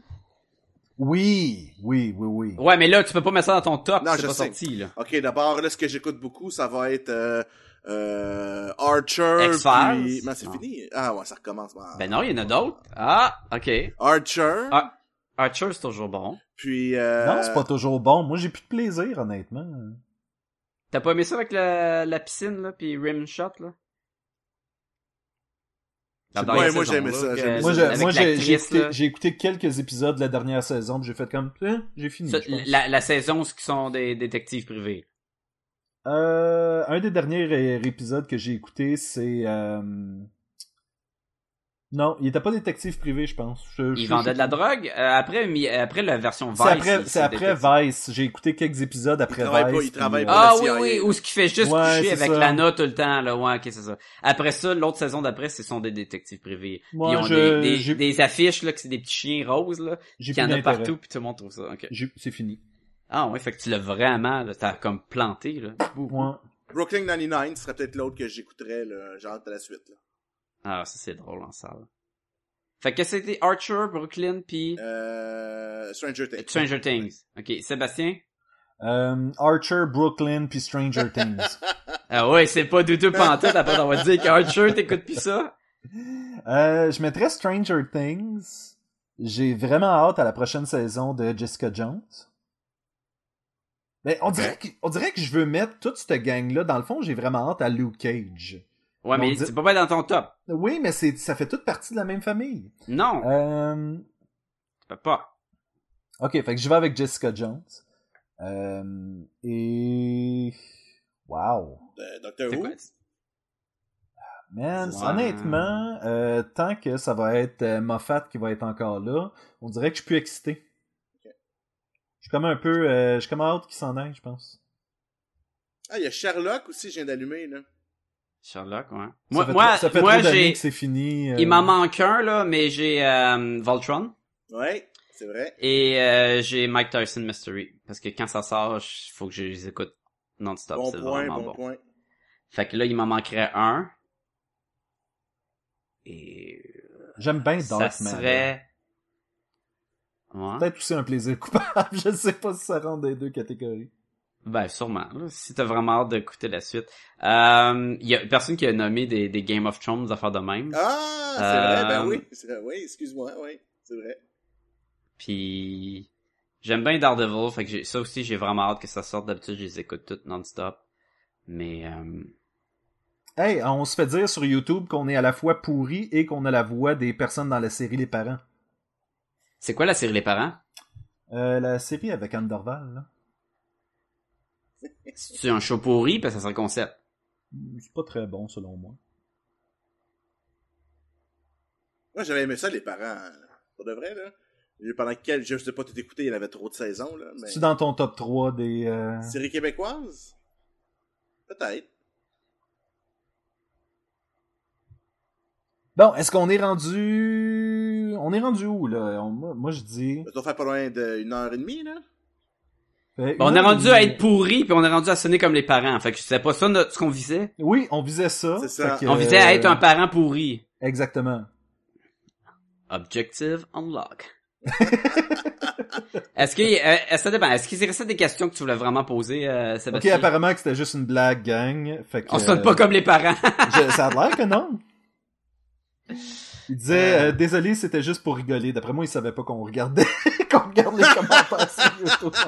Oui, oui, oui, oui. Ouais, mais là, tu peux pas mettre ça dans ton top, Non, c'est je pas sais. sorti, là. Ok, d'abord, là, ce que j'écoute beaucoup, ça va être, euh, euh, Archer, puis... Non, c'est Non. fini. Ah ouais, ça recommence. Ah. Ben non, il y en a d'autres. Ah, ok. Archer, Ah. Archer, c'est toujours bon. puis... Euh... Non, c'est pas toujours bon. Moi, j'ai plus de plaisir, honnêtement. T'as pas aimé ça avec la, la piscine, là, pis Rimshot, là? La Ouais, dernière moi, saison, j'aimais là, ça, Moi, j'ai écouté, là. j'ai écouté quelques épisodes de la dernière saison, puis j'ai fait comme, hein, j'ai fini. Ça, je pense. la, la saison, ce qui sont des détectives privés. Euh, un des derniers épisodes que j'ai écouté, c'est... euh, Non, il était pas détective privé, je pense. Je- Ils je- vendaient je- de la drogue. Euh, après, mi- après la version Vice. C'est après, il- c'est après. Vice. J'ai écouté quelques épisodes après travaille pas- Vice. il puis, travaille euh, pas Ah oui, oui, ou ce qui fait juste Ouais, coucher avec ça. Lana tout le temps, là, ouais, ok, c'est ça. Après ça, l'autre saison d'après, ce sont des détectives privés. Moi, Ils ont je- des, des, j'ai- des affiches, là, que c'est des petits chiens roses, là, J'ai qu'il y en a partout, puis tout le monde trouve ça, ok. J'ai- C'est fini. Ah ouais, fait que tu l'as vraiment, là, t'as comme planté, là. Ouais. Brooklyn 99 ce serait peut-être l'autre que j'écouterais, là, genre de la suite, là. Ah, ça c'est drôle en salle. Fait que c'était Archer, Brooklyn, puis Euh, Stranger Things. Stranger Things. Ok, Sébastien? Euh, Archer, Brooklyn, puis Stranger Things. Ah ouais, c'est pas du tout pantoute, après on va dire qu'Archer, t'écoutes plus ça? Euh, je mettrais Stranger Things. J'ai vraiment hâte à la prochaine saison de Jessica Jones. Ben, on, dirait que, on dirait que je veux mettre toute cette gang-là. Dans le fond, j'ai vraiment hâte à Luke Cage. Ouais, mais dit- c'est pas mal dans ton top. Oui, mais c'est, ça fait toute partie de la même famille. Non, Euh, tu peux pas. ok, fait que je vais avec Jessica Jones. Euh, et... Wow. Euh, Doctor Who? quoi? Man, honnêtement, euh, tant que ça va être euh, Moffat qui va être encore là, on dirait que je suis plus excité. Je suis comme un peu... euh, je suis comme hâte qu'il s'en aille, je pense. Ah, il y a Sherlock aussi, je viens d'allumer, là. Sherlock, ouais. Ça Moi, fait moi, ça fait moi j'ai... c'est fini. euh, Il m'en manque un, là, mais j'ai euh, Voltron Ouais, c'est vrai. et euh, j'ai Mike Tyson Mystery. Parce que quand ça sort, il faut que je les écoute non-stop. Bon c'est point, vraiment bon, bon. point. Fait que là, il m'en manquerait un. Et J'aime bien ça Darkman. serait... Ouais. Peut-être aussi un plaisir coupable. Je sais pas si ça rentre dans les deux catégories. Ben, sûrement. là, si t'as vraiment hâte d'écouter la suite. Euh, Il y a personne qui a nommé des, des Game of Thrones, des affaires de même. Ah, c'est Euh, vrai, ben oui. C'est vrai, Oui, excuse-moi, oui, c'est vrai. Puis j'aime bien Daredevil, fait que j'ai- ça aussi j'ai vraiment hâte que ça sorte. D'habitude je les écoute toutes non-stop. Mais euh, Hey, on se fait dire sur YouTube qu'on est à la fois pourri et qu'on a la voix des personnes dans la série Les Parents. c'est quoi la série Les Parents? Euh, la série avec Anne Dorval, là. C'est un show pourri parce que ça serait le concept. C'est pas très bon, selon moi. Moi, j'avais aimé ça, les parents. Pour de vrai, là. Pendant quel, je sais pas tout écouté, il y en avait trop de saisons, là. Mais... C'est dans ton top 3 des... euh, Série québécoise? Peut-être. Bon, est-ce qu'on est rendu... On est rendu où, là? On- moi, je dis... Ça doit faire pas loin d'une heure et demie, là. Euh, Bon, on est rendu à être pourri puis on est rendu à sonner comme les parents. Fait que c'est pas ça notre, ce qu'on visait? Oui, on visait ça. C'est ça. Que, On visait à euh, être un parent pourri. Exactement. Objective unlock. est-ce que euh, est-ce que ça dépend. Est-ce qu'il restait des questions que tu voulais vraiment poser, euh, Ok, Sébastien? apparemment que c'était juste une blague, gang. Fait que, On sonne euh, pas comme les parents. je- ça a l'air que non. Il disait, euh, désolé, c'était juste pour rigoler. D'après moi, il savait pas qu'on regardait, qu'on regarde les commentaires sur YouTube.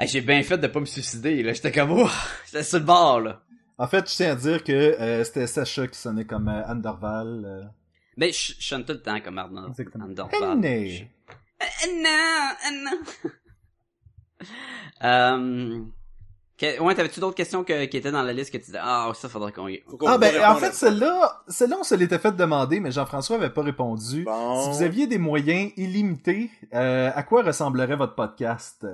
Hey, j'ai bien fait de pas me suicider, là. J'étais comme, oh, j'étais sur le bord, là. En fait, je tiens à dire que euh, c'était Sacha qui sonnait comme euh, Anne Dorval. euh. Mais je sonne tout le temps comme. Henné. Euh, non, euh, non. euh, que- ouais, t'avais-tu d'autres questions que- qui étaient dans la liste que tu disais, ah, ça faudrait qu'on y... Ah ben, en fait, celle-là, celle-là, on se l'était fait demander, mais Jean-François avait pas répondu. Bon. Si vous aviez des moyens illimités, euh, à quoi ressemblerait votre podcast?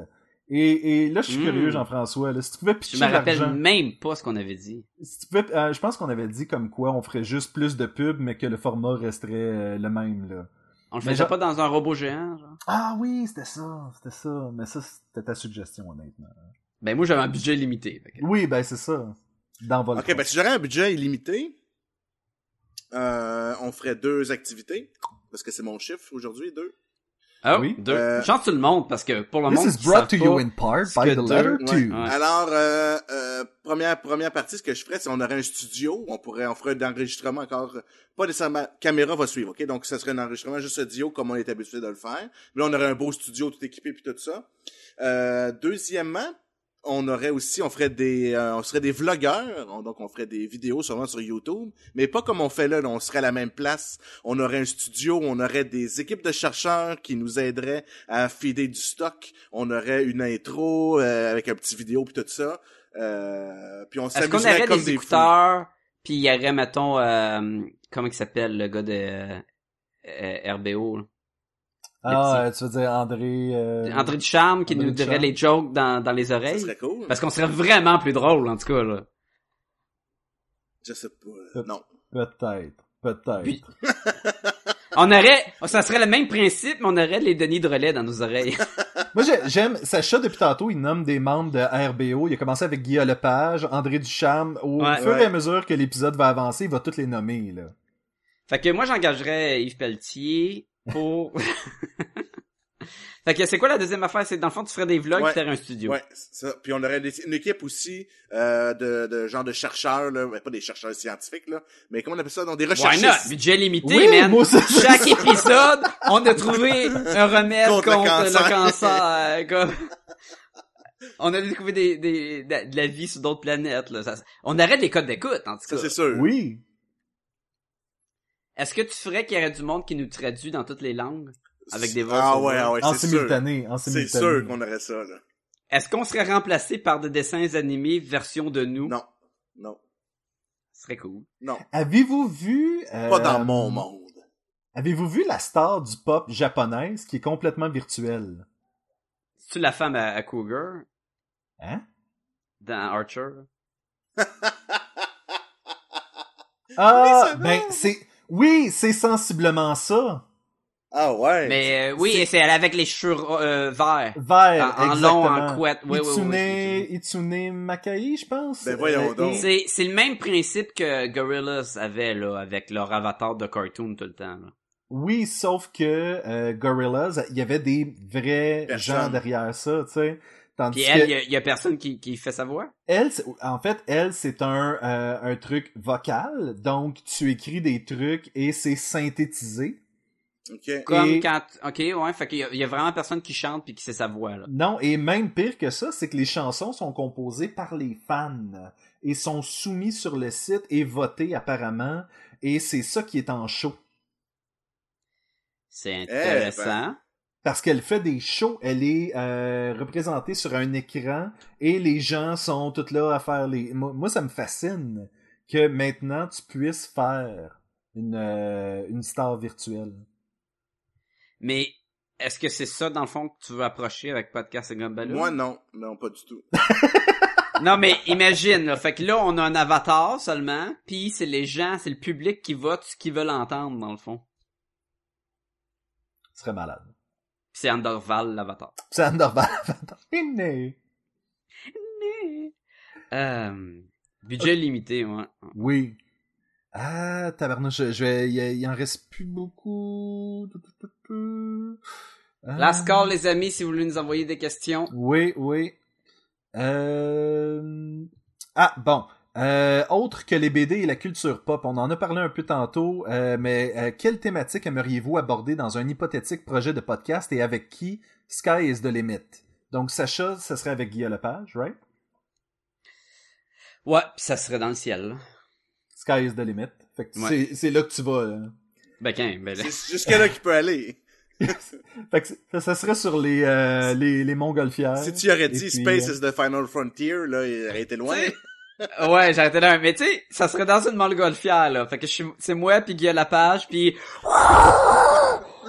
Et, et là, je suis Hmm. curieux, Jean-François. là, si tu pouvais Je pitcher me rappelle l'argent, même pas ce qu'on avait dit. si tu pouvais, euh, je pense qu'on avait dit comme quoi on ferait juste plus de pubs, mais que le format resterait euh, le même. Là. On le Mais faisait genre- pas dans un robot géant, genre? Ah oui, c'était ça, c'était ça. Mais ça, c'était ta suggestion, honnêtement. Ben, moi, j'avais un budget limité. que- Oui, ben c'est ça. Dans votre. Ok, ben si j'aurais un budget illimité, euh, on ferait deux activités. Parce que c'est mon chiffre aujourd'hui, deux. Ah, Oui. deux. Euh, Chance tout le monde, parce que pour le monde This is qui brought to you in part ce by the deux- letter ouais, ouais. Alors, euh, euh, première, première partie, ce que je ferais, c'est on aurait un studio, on pourrait, on ferait d'enregistrement encore, pas nécessairement, caméra va suivre, ok? Donc, ça serait un enregistrement juste audio comme on est habitué de le faire. Mais là, on aurait un beau studio tout équipé puis tout ça. Euh, deuxièmement, on aurait aussi, on ferait des, euh, on serait des vlogueurs, On- donc on ferait des vidéos sûrement sur YouTube, mais pas comme on fait là, on serait à la même place. On aurait un studio, on aurait des équipes de chercheurs qui nous aideraient à feeder du stock. On aurait une intro euh, avec un petit vidéo puis tout ça. Euh, puis on Est-ce qu'on s'amuserait aurait comme des des écouteurs, puis il y aurait, mettons, euh, comment il s'appelle, le gars de RBO, là? Ah, euh, tu veux dire André. euh, André Ducharme, qui André nous dirait les jokes dans, dans les Ça oreilles? serait cool. Parce qu'on serait vraiment plus drôle, en tout cas, là. Je sais pas. euh, Non. Peut-être. Peut-être. Puis- On aurait, ça serait le même principe, mais on aurait les Denis de relais dans nos oreilles. Moi, j'ai- j'aime. Sacha, depuis tantôt, il nomme des membres de RBO. Il a commencé avec Guillaume Lepage, André Ducharme. Au Ouais. fur et Ouais. à mesure que l'épisode va avancer, il va tous les nommer, là. fait que moi, j'engagerais Yves Pelletier pour... Fait que c'est quoi la deuxième affaire? C'est dans le fond, tu ferais des vlogs Ouais. tu ferais un studio. Ouais, ça. Puis on aurait des- une équipe aussi euh, de, de genre de chercheurs, là. Pas des chercheurs scientifiques, là. Mais comment on appelle ça? Donc des Why not? Budget limité, Oui, man. moi. Chaque épisode, on a trouvé un remède Contre contre, le le cancer. cancer. euh, comme- On a découvert des, des, de de la vie sur d'autres planètes. Là. Ça- on arrête les codes d'écoute, en tout Ça, cas. c'est sûr. Oui. Est-ce que tu ferais qu'il y aurait du monde qui nous traduit dans toutes les langues? Avec des voix Ah ouais, ah ouais, en c'est sûr. simultané. En C'est simultané. sûr qu'on aurait ça, là. Est-ce qu'on serait remplacé par des dessins animés version de nous? Non. Non. Ce serait cool. Non. Avez-vous vu... euh, Pas dans mon monde. Avez-vous vu la star du pop japonaise qui est complètement virtuelle? C'est-tu la femme à, à Cougar? Hein? dans Archer? Ah, c'est ben, c'est... Oui, c'est sensiblement ça. Ah ouais. Mais euh, oui, C'est- avec les cheveux euh, verts. Vert, En- en exactement. long, en couette. Oui, oui, oui, Itsune, Makai, je pense. Ben, voyons Euh, donc. C'est, c'est le même principe que Gorillaz avait là avec leur avatar de cartoon tout le temps. Là. Oui, sauf que euh, Gorillaz, il y avait des vrais Personne. gens derrière ça, tu sais. Tandis Puis elle, que il y a, y a personne qui, qui fait sa voix? elle, en fait, elle, c'est un, euh, un truc vocal. Donc, tu écris des trucs et c'est synthétisé. Ok. Comme Et- quand, ok, ouais, fait qu'il y a, il y a vraiment personne qui chante puis qui sait sa voix là. Non, et même pire que ça, c'est que les chansons sont composées par les fans et sont soumis sur le site et votés apparemment. Et c'est ça qui est en show. C'est Eh intéressant. Parce qu'elle fait des shows, elle est euh, représentée sur un écran et les gens sont tous là à faire les... Moi, ça me fascine que maintenant tu puisses faire une, euh, une star virtuelle. Mais est-ce que c'est ça dans le fond que tu veux approcher avec Podcast et Gumballoon? Moi, non. Non, pas du tout. Non, mais imagine, là. Fait que là, on a un avatar seulement, puis c'est les gens, c'est le public qui vote ce qu'ils veulent entendre, dans le fond. Ce serait malade. C'est Andorval, l'avatar. C'est normal. Inné. Euh, budget limité, ouais. Oui. Ah, tabarnouche, je je vais... Il, il en reste plus beaucoup. Ah. Last call, les amis, si vous voulez nous envoyer des questions. Oui, oui. Euh... Ah, bon. Euh, autre que les BD et la culture pop, on en a parlé un peu tantôt, euh, mais euh, quelle thématique aimeriez-vous aborder dans un hypothétique projet de podcast et avec qui Sky is the limit? Donc, Sacha, ça serait avec Guillaume Lepage, right? Ouais, pis ça serait dans le ciel. Sky is the limit. Fait que Ouais. c'est- là que tu vas. là. Ben, qu'un, ben, là. C'est jusqu'à là qu'il peut aller. Fait que c'est- ça, ça serait sur les, euh, les, les montgolfières. Si tu aurais dit puis, Space euh, is the final frontier, là, il aurait été loin. Ouais, j'arrêtais là. Mais tu sais, ça serait dans une montgolfière, là. Fait que je suis, c'est moi puis Guillaume Lapage puis...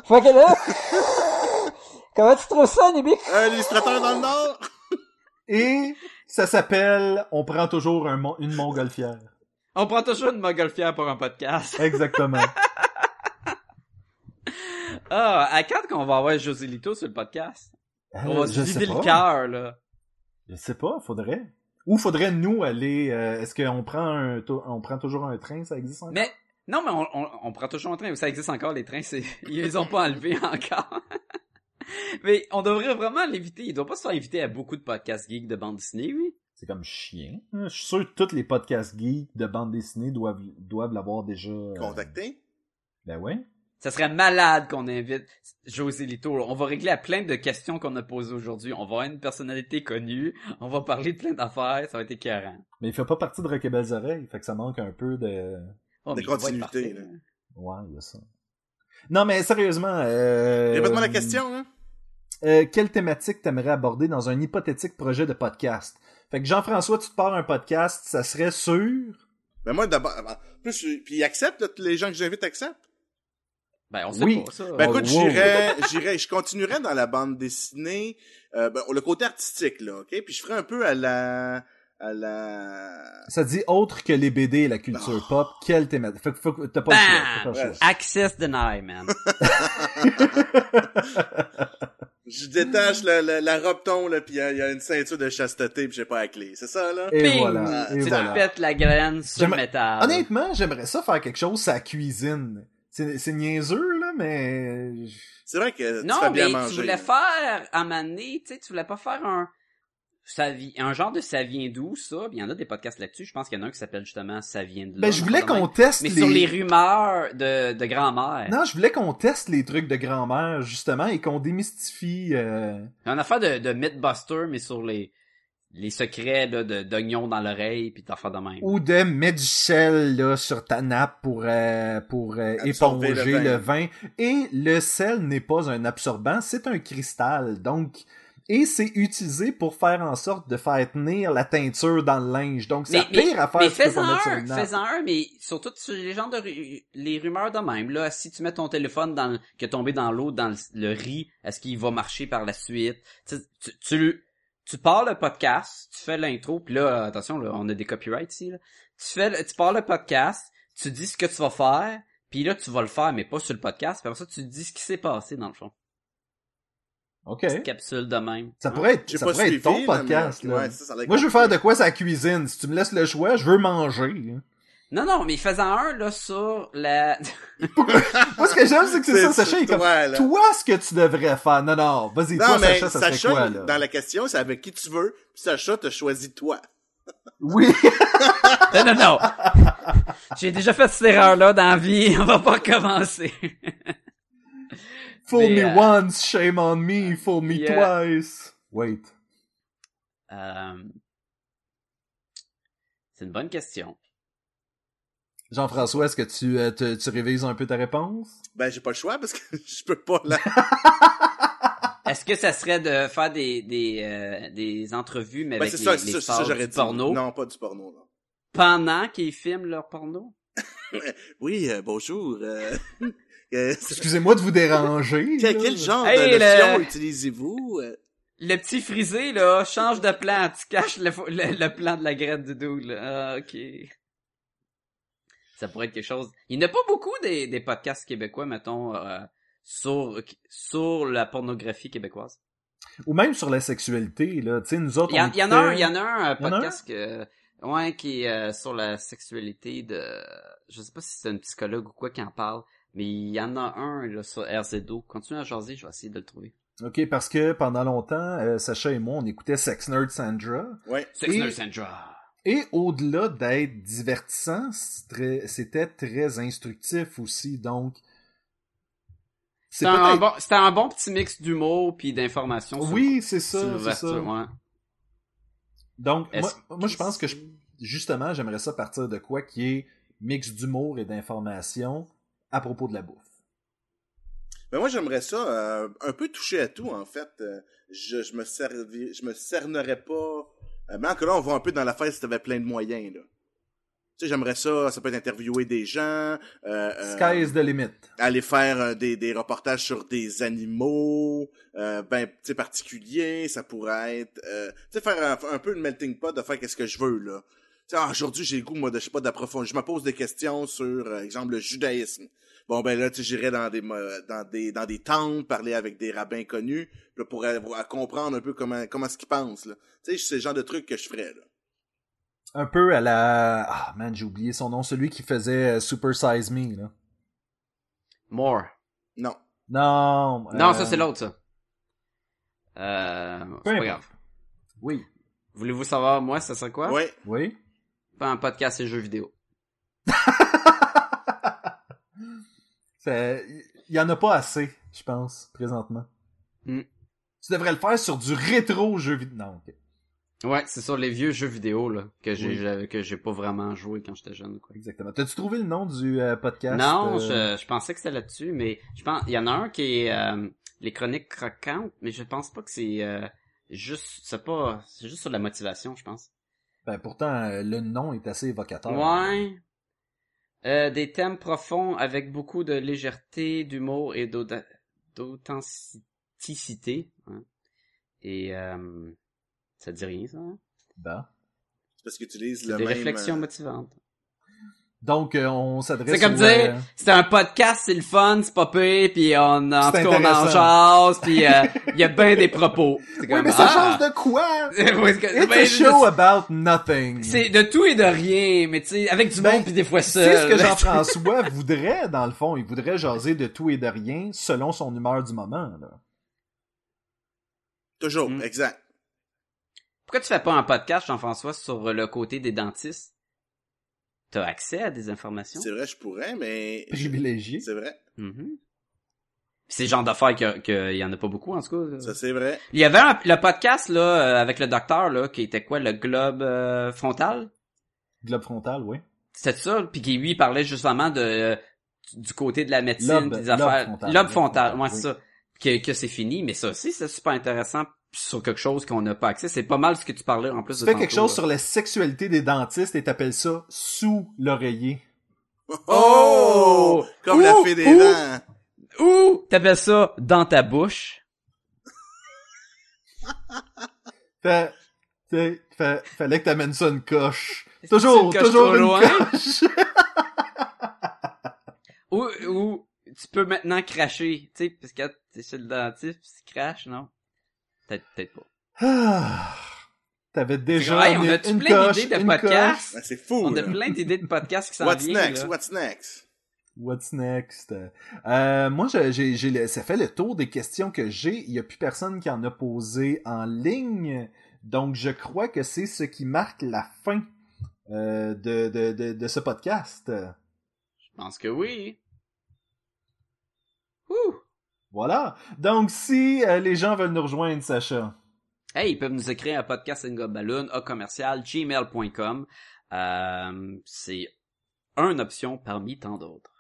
Fait que là... Comment tu trouves ça, Nibi? Un illustrateur dans le Nord! Et ça s'appelle On prend toujours un mon- une montgolfière. On prend toujours une montgolfière pour un podcast. Exactement. Ah, à quand qu'on va avoir José Lito sur le podcast? On va Euh, se je vider sais le pas. cœur, là. Je sais pas, faudrait. Ou faudrait nous aller. euh, Est-ce qu'on prend un, on prend toujours un train, ça existe encore? Mais, non, mais on, on, on prend toujours un train. Ça existe encore, les trains. C'est, ils les ont pas enlevés encore. mais on devrait vraiment l'inviter. Il doit pas se faire inviter à beaucoup de podcasts geeks de bande dessinée, oui. C'est comme chien. Je suis sûr que tous les podcasts geeks de bande dessinée doivent doivent l'avoir déjà. euh, Contacté. Ben ouais. Ça serait malade qu'on invite José Lito. On va régler à plein de questions qu'on a posées aujourd'hui. On va avoir une personnalité connue. On va parler de plein d'affaires. Ça va être écœurant. Mais il fait pas partie de Rock et Belles Oreilles, fait que ça manque un peu de. Oh, De continuité, là. Ouais, il y a ça. Non, mais sérieusement. Euh... Répète-moi la question, hein. Euh, quelle thématique t'aimerais aborder dans un hypothétique projet de podcast? Fait que Jean-François, tu te pars un podcast, ça serait sûr. Ben moi, d'abord, en plus, puis il accepte, les gens que j'invite acceptent. Ben, on sait Oui. pas ça. Ben Oh, écoute, wow. j'irais, j'irais, je continuerais dans la bande dessinée, euh, ben, le côté artistique, là, ok? Puis je ferais un peu à la, à la... Ça dit autre que les BD et la culture Oh. pop, quelle thématique? Fait que faut que t'as pas le choix. pas le choix. Access deny, man. Je détache la, la, la robe ton, là, puis il y, y a une ceinture de chasteté, puis j'ai pas la clé. C'est ça, là? Et Ping! voilà. Et tu voilà. te pètes la graine sur le métal. Honnêtement, j'aimerais ça faire quelque chose à la cuisine. C'est c'est niaiseux, là, mais... C'est vrai que tu Non, fais mais bien tu manger. voulais faire, à un moment donné, tu sais, tu voulais pas faire un, ça vi- un genre de ça vient d'où, ça? Il y en a des podcasts là-dessus. Je pense qu'il y en a un qui s'appelle justement ça vient de là. Ben, je voulais qu'on teste Mais les... sur les rumeurs de, de grand-mère. Non, je voulais qu'on teste les trucs de grand-mère, justement, et qu'on démystifie... euh, Un affaire de, de Mythbuster, mais sur les, les secrets, là, de, d'oignons dans l'oreille pis d'affaires de même. Ou de mettre du sel là, sur ta nappe pour, euh, pour euh, éponger le le vin. Et le sel n'est pas un absorbant, c'est un cristal. Donc, et c'est utilisé pour faire en sorte de faire tenir la teinture dans le linge. Donc, c'est la pire affaire mais que tu peux fais-en un, une nappe. fais-en un, mais surtout sur les gens de les rumeurs de même. Là, si tu mets ton téléphone dans le- qui est tombé dans l'eau, dans le, le riz, est-ce qu'il va marcher par la suite? Tu, tu, tu, tu pars le podcast, tu fais l'intro, puis là, attention, là, on a des copyrights ici. Là. Tu fais, le- tu pars le podcast, tu dis ce que tu vas faire, puis là, tu vas le faire, mais pas sur le podcast. Puis après ça, tu dis ce qui s'est passé dans le fond. OK. Petite capsule de même. Ça pourrait être, ça pas pourrait suivi, être ton podcast. mais- là. ouais, ça, Moi, je veux faire de quoi sa cuisine. Si tu me laisses le choix, je veux manger. Non, non, mais fais-en un, là, sur la... Moi, ce que j'aime, c'est que c'est ça, Sacha est comme... toi, ce que tu devrais faire. Non, non, vas-y, Non, toi, mais Sacha, ça Sacha, serait quoi, il- là? dans la question, c'est avec qui tu veux, puis Sacha t'a choisi toi. Oui. Non, non, non. J'ai déjà fait cette erreur-là dans la vie. On va pas recommencer. Fool Mais, me euh, once, shame on me, fool me Yeah. twice. Wait. Euh, C'est une bonne question. Jean-François, est-ce que tu, euh, te- tu révises un peu ta réponse? Ben, j'ai pas le choix parce que je peux pas la... Est-ce que ça serait de faire des des, euh, des entrevues mais Ben, avec c'est les, ça, les c'est ça, c'est stars ça, j'aurais du dit. porno? Non, pas du porno, non. pendant qu'ils filment leur porno? Oui, euh, bonjour. euh, euh, Excusez-moi de vous déranger. quel, là. quel genre Hey, de lotion le- utilisez-vous? Le petit frisé, là, change de plan. Tu caches le, le, le plan de la graine du dude, là. Ah, ok. Ça pourrait être quelque chose. Il n'y en a pas beaucoup des, des podcasts québécois, mettons, euh, sur, sur la pornographie québécoise. Ou même sur la sexualité, là. Tu sais, nous autres, Il y, en- on y en a un, il y en a un euh, podcast que, ouais, qui est euh, sur la sexualité de, je sais pas si c'est un psychologue ou quoi qui en parle, mais il y en a un, là, sur RZO. Continue à jaser, je vais essayer de le trouver. OK, parce que pendant longtemps, euh, Sacha et moi, on écoutait Sex Nerd Sandra. Ouais. Sex Et- Nurse Sandra. Et au-delà d'être divertissant, c'était très instructif aussi, donc... C'était un, bon, c'était un bon petit mix d'humour puis d'informations. sur- Oui, c'est ça, c'est l'ouverture, ça. ouais. Donc, moi, je pense que je- justement, j'aimerais ça partir de quoi qui est mix d'humour et d'information à propos de la bouffe? Ben moi j'aimerais ça euh, un peu toucher à tout en fait. Euh, je je me servi, je me cernerais pas. Euh, mais encore là on va un peu dans la fête si t'avais plein de moyens là. Tu sais j'aimerais ça, ça peut être interviewer des gens, euh, euh, Sky is the limit. aller faire euh, des, des reportages sur des animaux, euh, ben tu sais particuliers, ça pourrait être, euh, tu sais faire un, un peu une melting pot de faire qu'est-ce que je veux là. Tu sais ah, aujourd'hui j'ai le goût moi de je sais pas d'approfondir, je me pose des questions sur exemple le judaïsme. Bon ben là tu j'irais dans des dans des dans des temples parler avec des rabbins connus là, pour avoir- comprendre un peu comment comment ce qu'ils pensent là. Tu sais c'est le genre de truc que je ferais là. Un peu à la... Ah, man, j'ai oublié son nom. Celui qui faisait euh, Super Size Me, là. More. Non. Non. Non, euh, ça c'est l'autre, ça. Euh, c'est pas grave. Oui. Voulez-vous savoir, moi, ça serait quoi? Ouais. Oui. Pas un podcast et jeux vidéo. Il y en a pas assez, je pense, présentement. Hmm. Tu devrais le faire sur du rétro jeu vidéo. Non, ok. Ouais, c'est sur les vieux jeux vidéo, là, que j'ai, Oui. j'avais- que j'ai pas vraiment joué quand j'étais jeune, quoi. Exactement. T'as-tu trouvé le nom du euh, podcast? Non, euh, je, je pensais que c'était là-dessus, mais je pense, il y en a un qui est, euh, les chroniques croquantes, mais je pense pas que c'est, juste, c'est pas, c'est juste sur la motivation, je pense. Ben, pourtant, le nom est assez évocateur. Ouais. Euh, des thèmes profonds avec beaucoup de légèreté, d'humour et d'authenticité. hein. Et euh, ça dit rien, ça? hein? Ben. C'est parce qu'ils utilisent le des même réflexions euh, motivantes. Donc, euh, on s'adresse C'est comme dire, euh, c'est un podcast, c'est le fun, c'est pas pire, puis on, en tout cas, on en jase, puis euh, il y a bien des propos. C'est Oui, comme, mais ça ah! change de quoi? It's ben, a je- show about nothing. C'est de tout et de rien, mais tu sais, avec du Ben, monde puis des fois C'est ce que Jean-François voudrait, dans le fond. Il voudrait jaser de tout et de rien selon son humeur du moment. Là. Toujours, Mm. exact. Pourquoi tu fais pas un podcast, Jean-François, sur le côté des dentistes? T'as accès à des informations? C'est vrai, je pourrais, mais... Privilégié. C'est vrai. Mhm. C'est le genre d'affaires que- qu'il y en a pas beaucoup, en tout cas. Ça, c'est vrai. Il y avait un- le podcast, là, euh, avec le docteur, là, qui était quoi, le globe euh, frontal? Globe frontal, oui. C'était ça, puis qui lui parlait justement de euh, du côté de la médecine, Lobe- des lobe affaires. frontal. Lobe frontal, Lobe ouais, frontal, c'est ça. Que, que c'est fini, mais ça aussi, c'est super intéressant sur quelque chose qu'on n'a pas accès. C'est pas mal ce que tu parlais en plus Tu de fais quelque chose là. sur la sexualité des dentistes et t'appelles ça sous l'oreiller. Oh! Comme la fée des Ouh! dents. Ou t'appelles ça dans ta bouche. Fait, fait, fait- fallait que t'amènes ça une coche. Toujours, coches toujours trop une loin? coche. Ou, ou tu peux maintenant cracher, tu sais, parce que t'es chez le dentiste, pis tu craches, non? Peut-être, peut-être pas. Ah. T'avais déjà Hey, on une, une plein d'idées de une podcasts? Ben, c'est fou, On a plein d'idées de podcasts qui s'en What's viennent, next? là. What's next? What's next? Euh, moi, j'ai, j'ai, j'ai le- ça fait le tour des questions que j'ai. Il y a plus personne qui en a posé en ligne. Donc, je crois que c'est ce qui marque la fin euh, de, de, de, de ce podcast. Je pense que oui. Ouh! Voilà. Donc, si euh, les gens veulent nous rejoindre, Sacha, Hey, ils peuvent nous écrire à podcastingobaloon, à commercial, gmail.com. Euh, c'est une option parmi tant d'autres.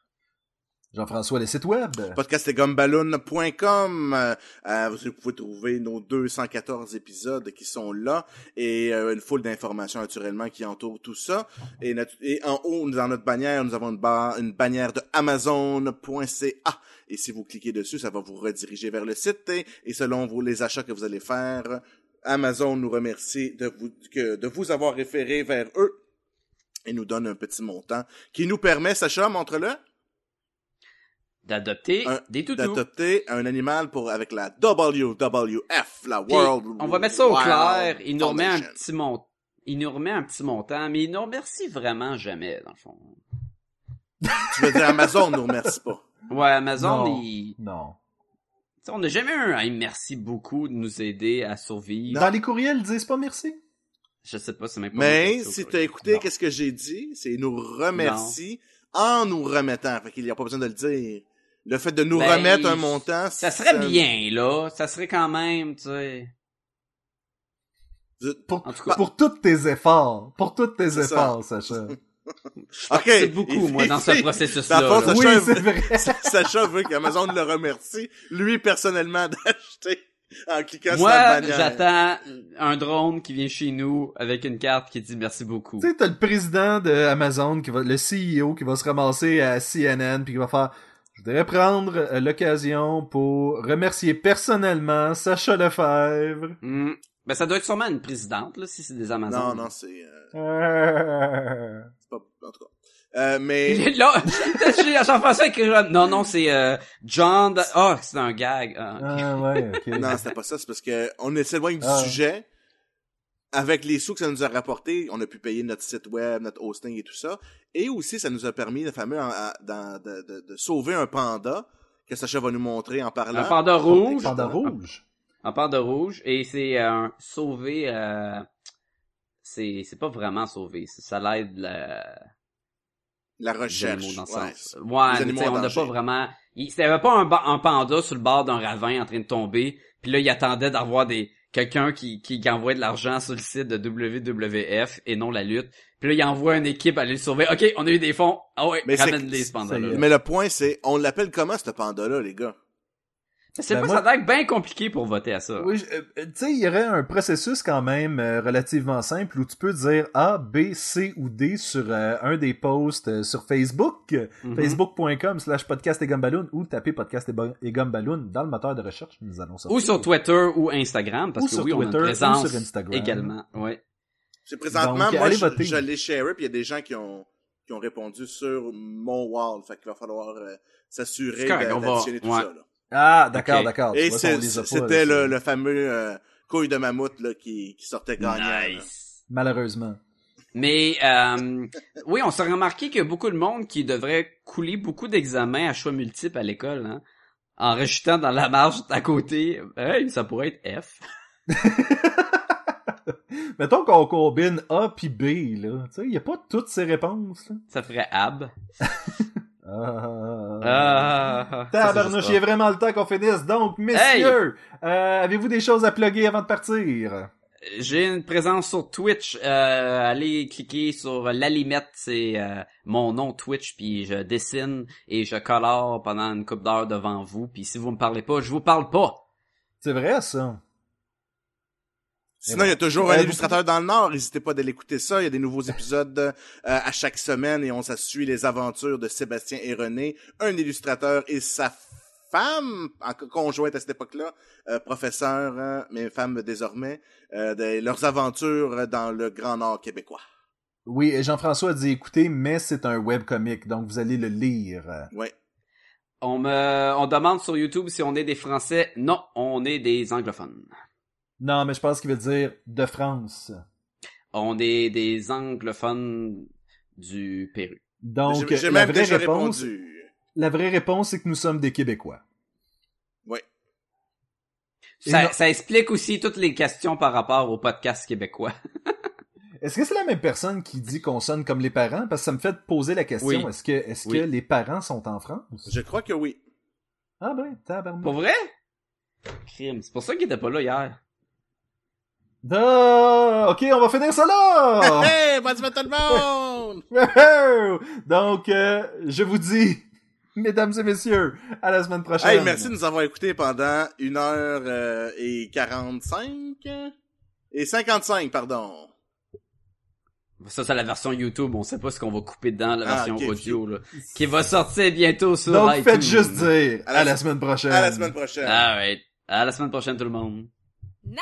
Jean-François, le site web. podcastegumballoon.com. Euh, euh, vous pouvez trouver nos 214 épisodes qui sont là et euh, une foule d'informations naturellement qui entourent tout ça. Et, et en haut, dans notre bannière, nous avons une, barre, une bannière de Amazon.ca. Et si vous cliquez dessus, ça va vous rediriger vers le site. Et, selon les achats que vous allez faire, Amazon nous remercie de vous, que, de vous avoir référé vers eux et nous donne un petit montant qui nous permet, Sacha, montre-le, D'adopter Un- des toutous. d'adopter un animal pour avec la WWF, la Puis, World. on va mettre ça au Wild clair. Il nous remet un petit mont... Il nous remet un petit montant, mais il nous remercie vraiment jamais, dans le fond. Tu veux dire Amazon nous remercie pas? Ouais, Amazon, Non. il... Non. T'sais, on n'a jamais eu un hey, merci beaucoup de nous aider à survivre. Dans les courriels, ils disent pas merci? Je sais pas, c'est même pas Mais si t'as écouté qu'est-ce que j'ai dit, c'est nous remercie en nous remettant. Fait qu'il n'y a pas besoin de le dire. Le fait de nous Ben, remettre un montant, Ça serait bien, là. Ça serait quand même, tu sais. Pour, En tout cas. pour tous tes efforts. Pour tous tes ça. efforts, Sacha. Je beaucoup, moi, dans ce processus-là. Oui, Sacha- vrai. Sacha veut qu'Amazon le remercie, lui personnellement, d'acheter en cliquant sur Moi, la bannière. j'attends un drone qui vient chez nous avec une carte qui dit merci beaucoup. Tu sais, t'as le président de Amazon, qui va, le CEO, qui va se ramasser à CNN, puis qui va faire Je voudrais prendre euh, l'occasion pour remercier personnellement Sacha Lefebvre. Hmm. Ben, ça doit être sûrement une présidente, là, si c'est des Amazon. Non, non, c'est euh, Euh... c'est pas... En tout cas. Euh, mais... là, j'ai Jean-François écrit là. Non, non, c'est euh, John... Da- Oh, c'est un gag. Ah. Ah ouais, ok. Non, c'était pas ça, c'est parce que on s'éloigne du Ah. sujet. Avec les sous que ça nous a rapporté, on a pu payer notre site web, notre hosting et tout ça. Et aussi, ça nous a permis, le fameux, dans- de, de- de sauver un panda, que Sacha va nous montrer en parlant. Un panda rouge. Panda rouge. Un panda rouge. Et c'est un sauvé... Euh... C'est c'est pas vraiment sauvé. Ça l'aide la... La recherche. animaux dans le ouais. sens. Ouais, mais on n'a pas vraiment... Il c'était pas un, un panda sur le bord d'un ravin en train de tomber, puis là, il attendait d'avoir des quelqu'un qui, qui, qui envoie de l'argent sur le site de WWF et non la lutte. Puis là, il envoie une équipe aller le sauver. OK, on a eu des fonds. Ah ouais, Mais ramène-les, ce panda-là. Mais le point, c'est, on l'appelle comment, ce panda-là, les gars? C'est Ben pas, moi- ça a l'air bien compliqué pour voter à ça. Oui, euh, tu sais, il y aurait un processus quand même euh, relativement simple où tu peux dire A, B, C ou D sur euh, un des posts euh, sur Facebook, Mhm. facebook.com slash podcast et gumballoon ou taper podcast et, Ba- et gumballoon dans le moteur de recherche, nous allons sortir. Ou sur Twitter ou Instagram, parce Ou que sur oui, on a Twitter, ou présence sur Instagram. également. Ouais. C'est présentement, Donc, moi, allez je, voter. je l'ai share, puis il y a des gens qui ont, qui ont répondu sur mon wall. Fait qu'il va falloir euh, s'assurer va- d'additionner tout ouais. ça. Là. Ah, d'accord, d'accord. Et c'était le, le fameux euh, couille de mammouth là, qui, qui sortait gagnant. Nice. Malheureusement. Mais euh, oui, on s'est remarqué qu'il y a beaucoup de monde qui devrait couler beaucoup d'examens à choix multiples à l'école, hein, en rajoutant dans la marge à côté, hey, ça pourrait être F. Mettons qu'on combine A puis B, là. Tu sais, il n'y a pas toutes ces réponses, là. Ça ferait AB. Ah. Ah, Tabarnouche, il est vraiment le temps qu'on finisse. Donc, messieurs, euh, avez-vous des choses à plugger avant de partir? J'ai une présence sur Twitch. Euh, allez cliquer sur l'alimette, c'est euh, mon nom Twitch, puis je dessine et je colore pendant une couple d'heures devant vous. Puis si vous me parlez pas, je vous parle pas. C'est vrai, ça. Sinon, il y a toujours Euh, un vous- illustrateur dans le Nord. N'hésitez pas d'aller écouter ça. Il y a des nouveaux épisodes euh, à chaque semaine et on s'assuit les aventures de Sébastien et René, un illustrateur et sa femme, conjointe à cette époque-là, euh, professeur, hein, mais femme désormais, euh, de leurs aventures dans le Grand Nord québécois. Oui, et Jean-François a dit écoutez, mais c'est un webcomic, donc vous allez le lire. Ouais. On me, on demande sur YouTube si on est des Français. Non, on est des anglophones. Non, mais je pense qu'il veut dire de France. On est des anglophones du Pérou. Donc, J'ai j'ai la même vraie déjà réponse, répondu. la vraie réponse, c'est que nous sommes des Québécois. Et Ça, explique aussi toutes les questions par rapport au podcast québécois. Est-ce que c'est la même personne qui dit qu'on sonne comme les parents? Parce que ça me fait poser la question, Oui. est-ce que, est-ce Oui. que les parents sont en France? Je crois que oui. Ah ben, tabarnak. Pour vrai? Crime. C'est pour ça qu'il était pas là hier. Ah, ok, on va finir ça là! Hey, bonne semaine tout le monde! Donc, euh, je vous dis, mesdames et messieurs, à la semaine prochaine. Hey, merci de nous avoir écoutés pendant une heure euh, et 45 et 55, pardon. Ça, c'est la version YouTube. On sait pas ce qu'on va couper dedans, la Ah, version audio, là. Qui va sortir bientôt sur Donc, iTunes. faites juste dire, À à la- semaine prochaine. À la semaine prochaine. Alright. À la semaine prochaine, tout le monde. 나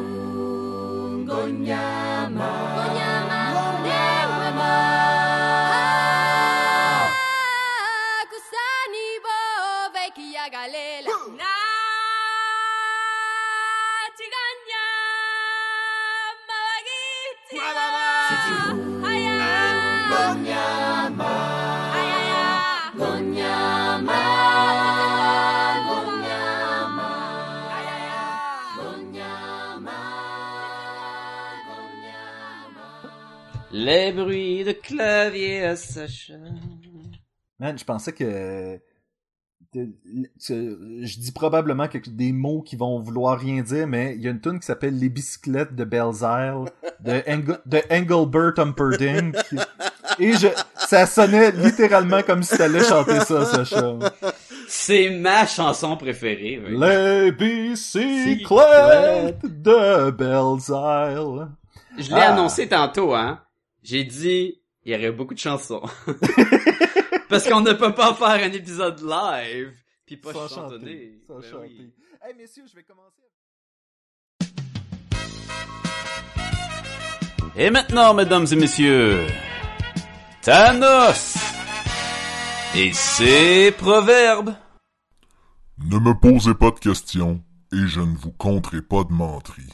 Les bruits de clavier à Sacha. Man, je pensais que... que- Je dis probablement quelque- des mots qui vont vouloir rien dire, mais il y a une tune qui s'appelle Les bicyclettes de Belzile de, de Engelbert Humperdinck. Et je, ça sonnait littéralement comme si t'allais chanter ça, Sacha. C'est ma chanson préférée. oui. Les bicyclettes de Belzile. Je l'ai Ah. annoncé tantôt, hein. J'ai dit, il y aurait beaucoup de chansons. Parce qu'on ne peut pas faire un épisode live, puis pas Sans chantonner. chanter. Sans Ben chanter. oui. Hey, messieurs, je vais commencer. Et maintenant, mesdames et messieurs, Thanos et ses proverbes. Ne me posez pas de questions et je ne vous compterai pas de menteries.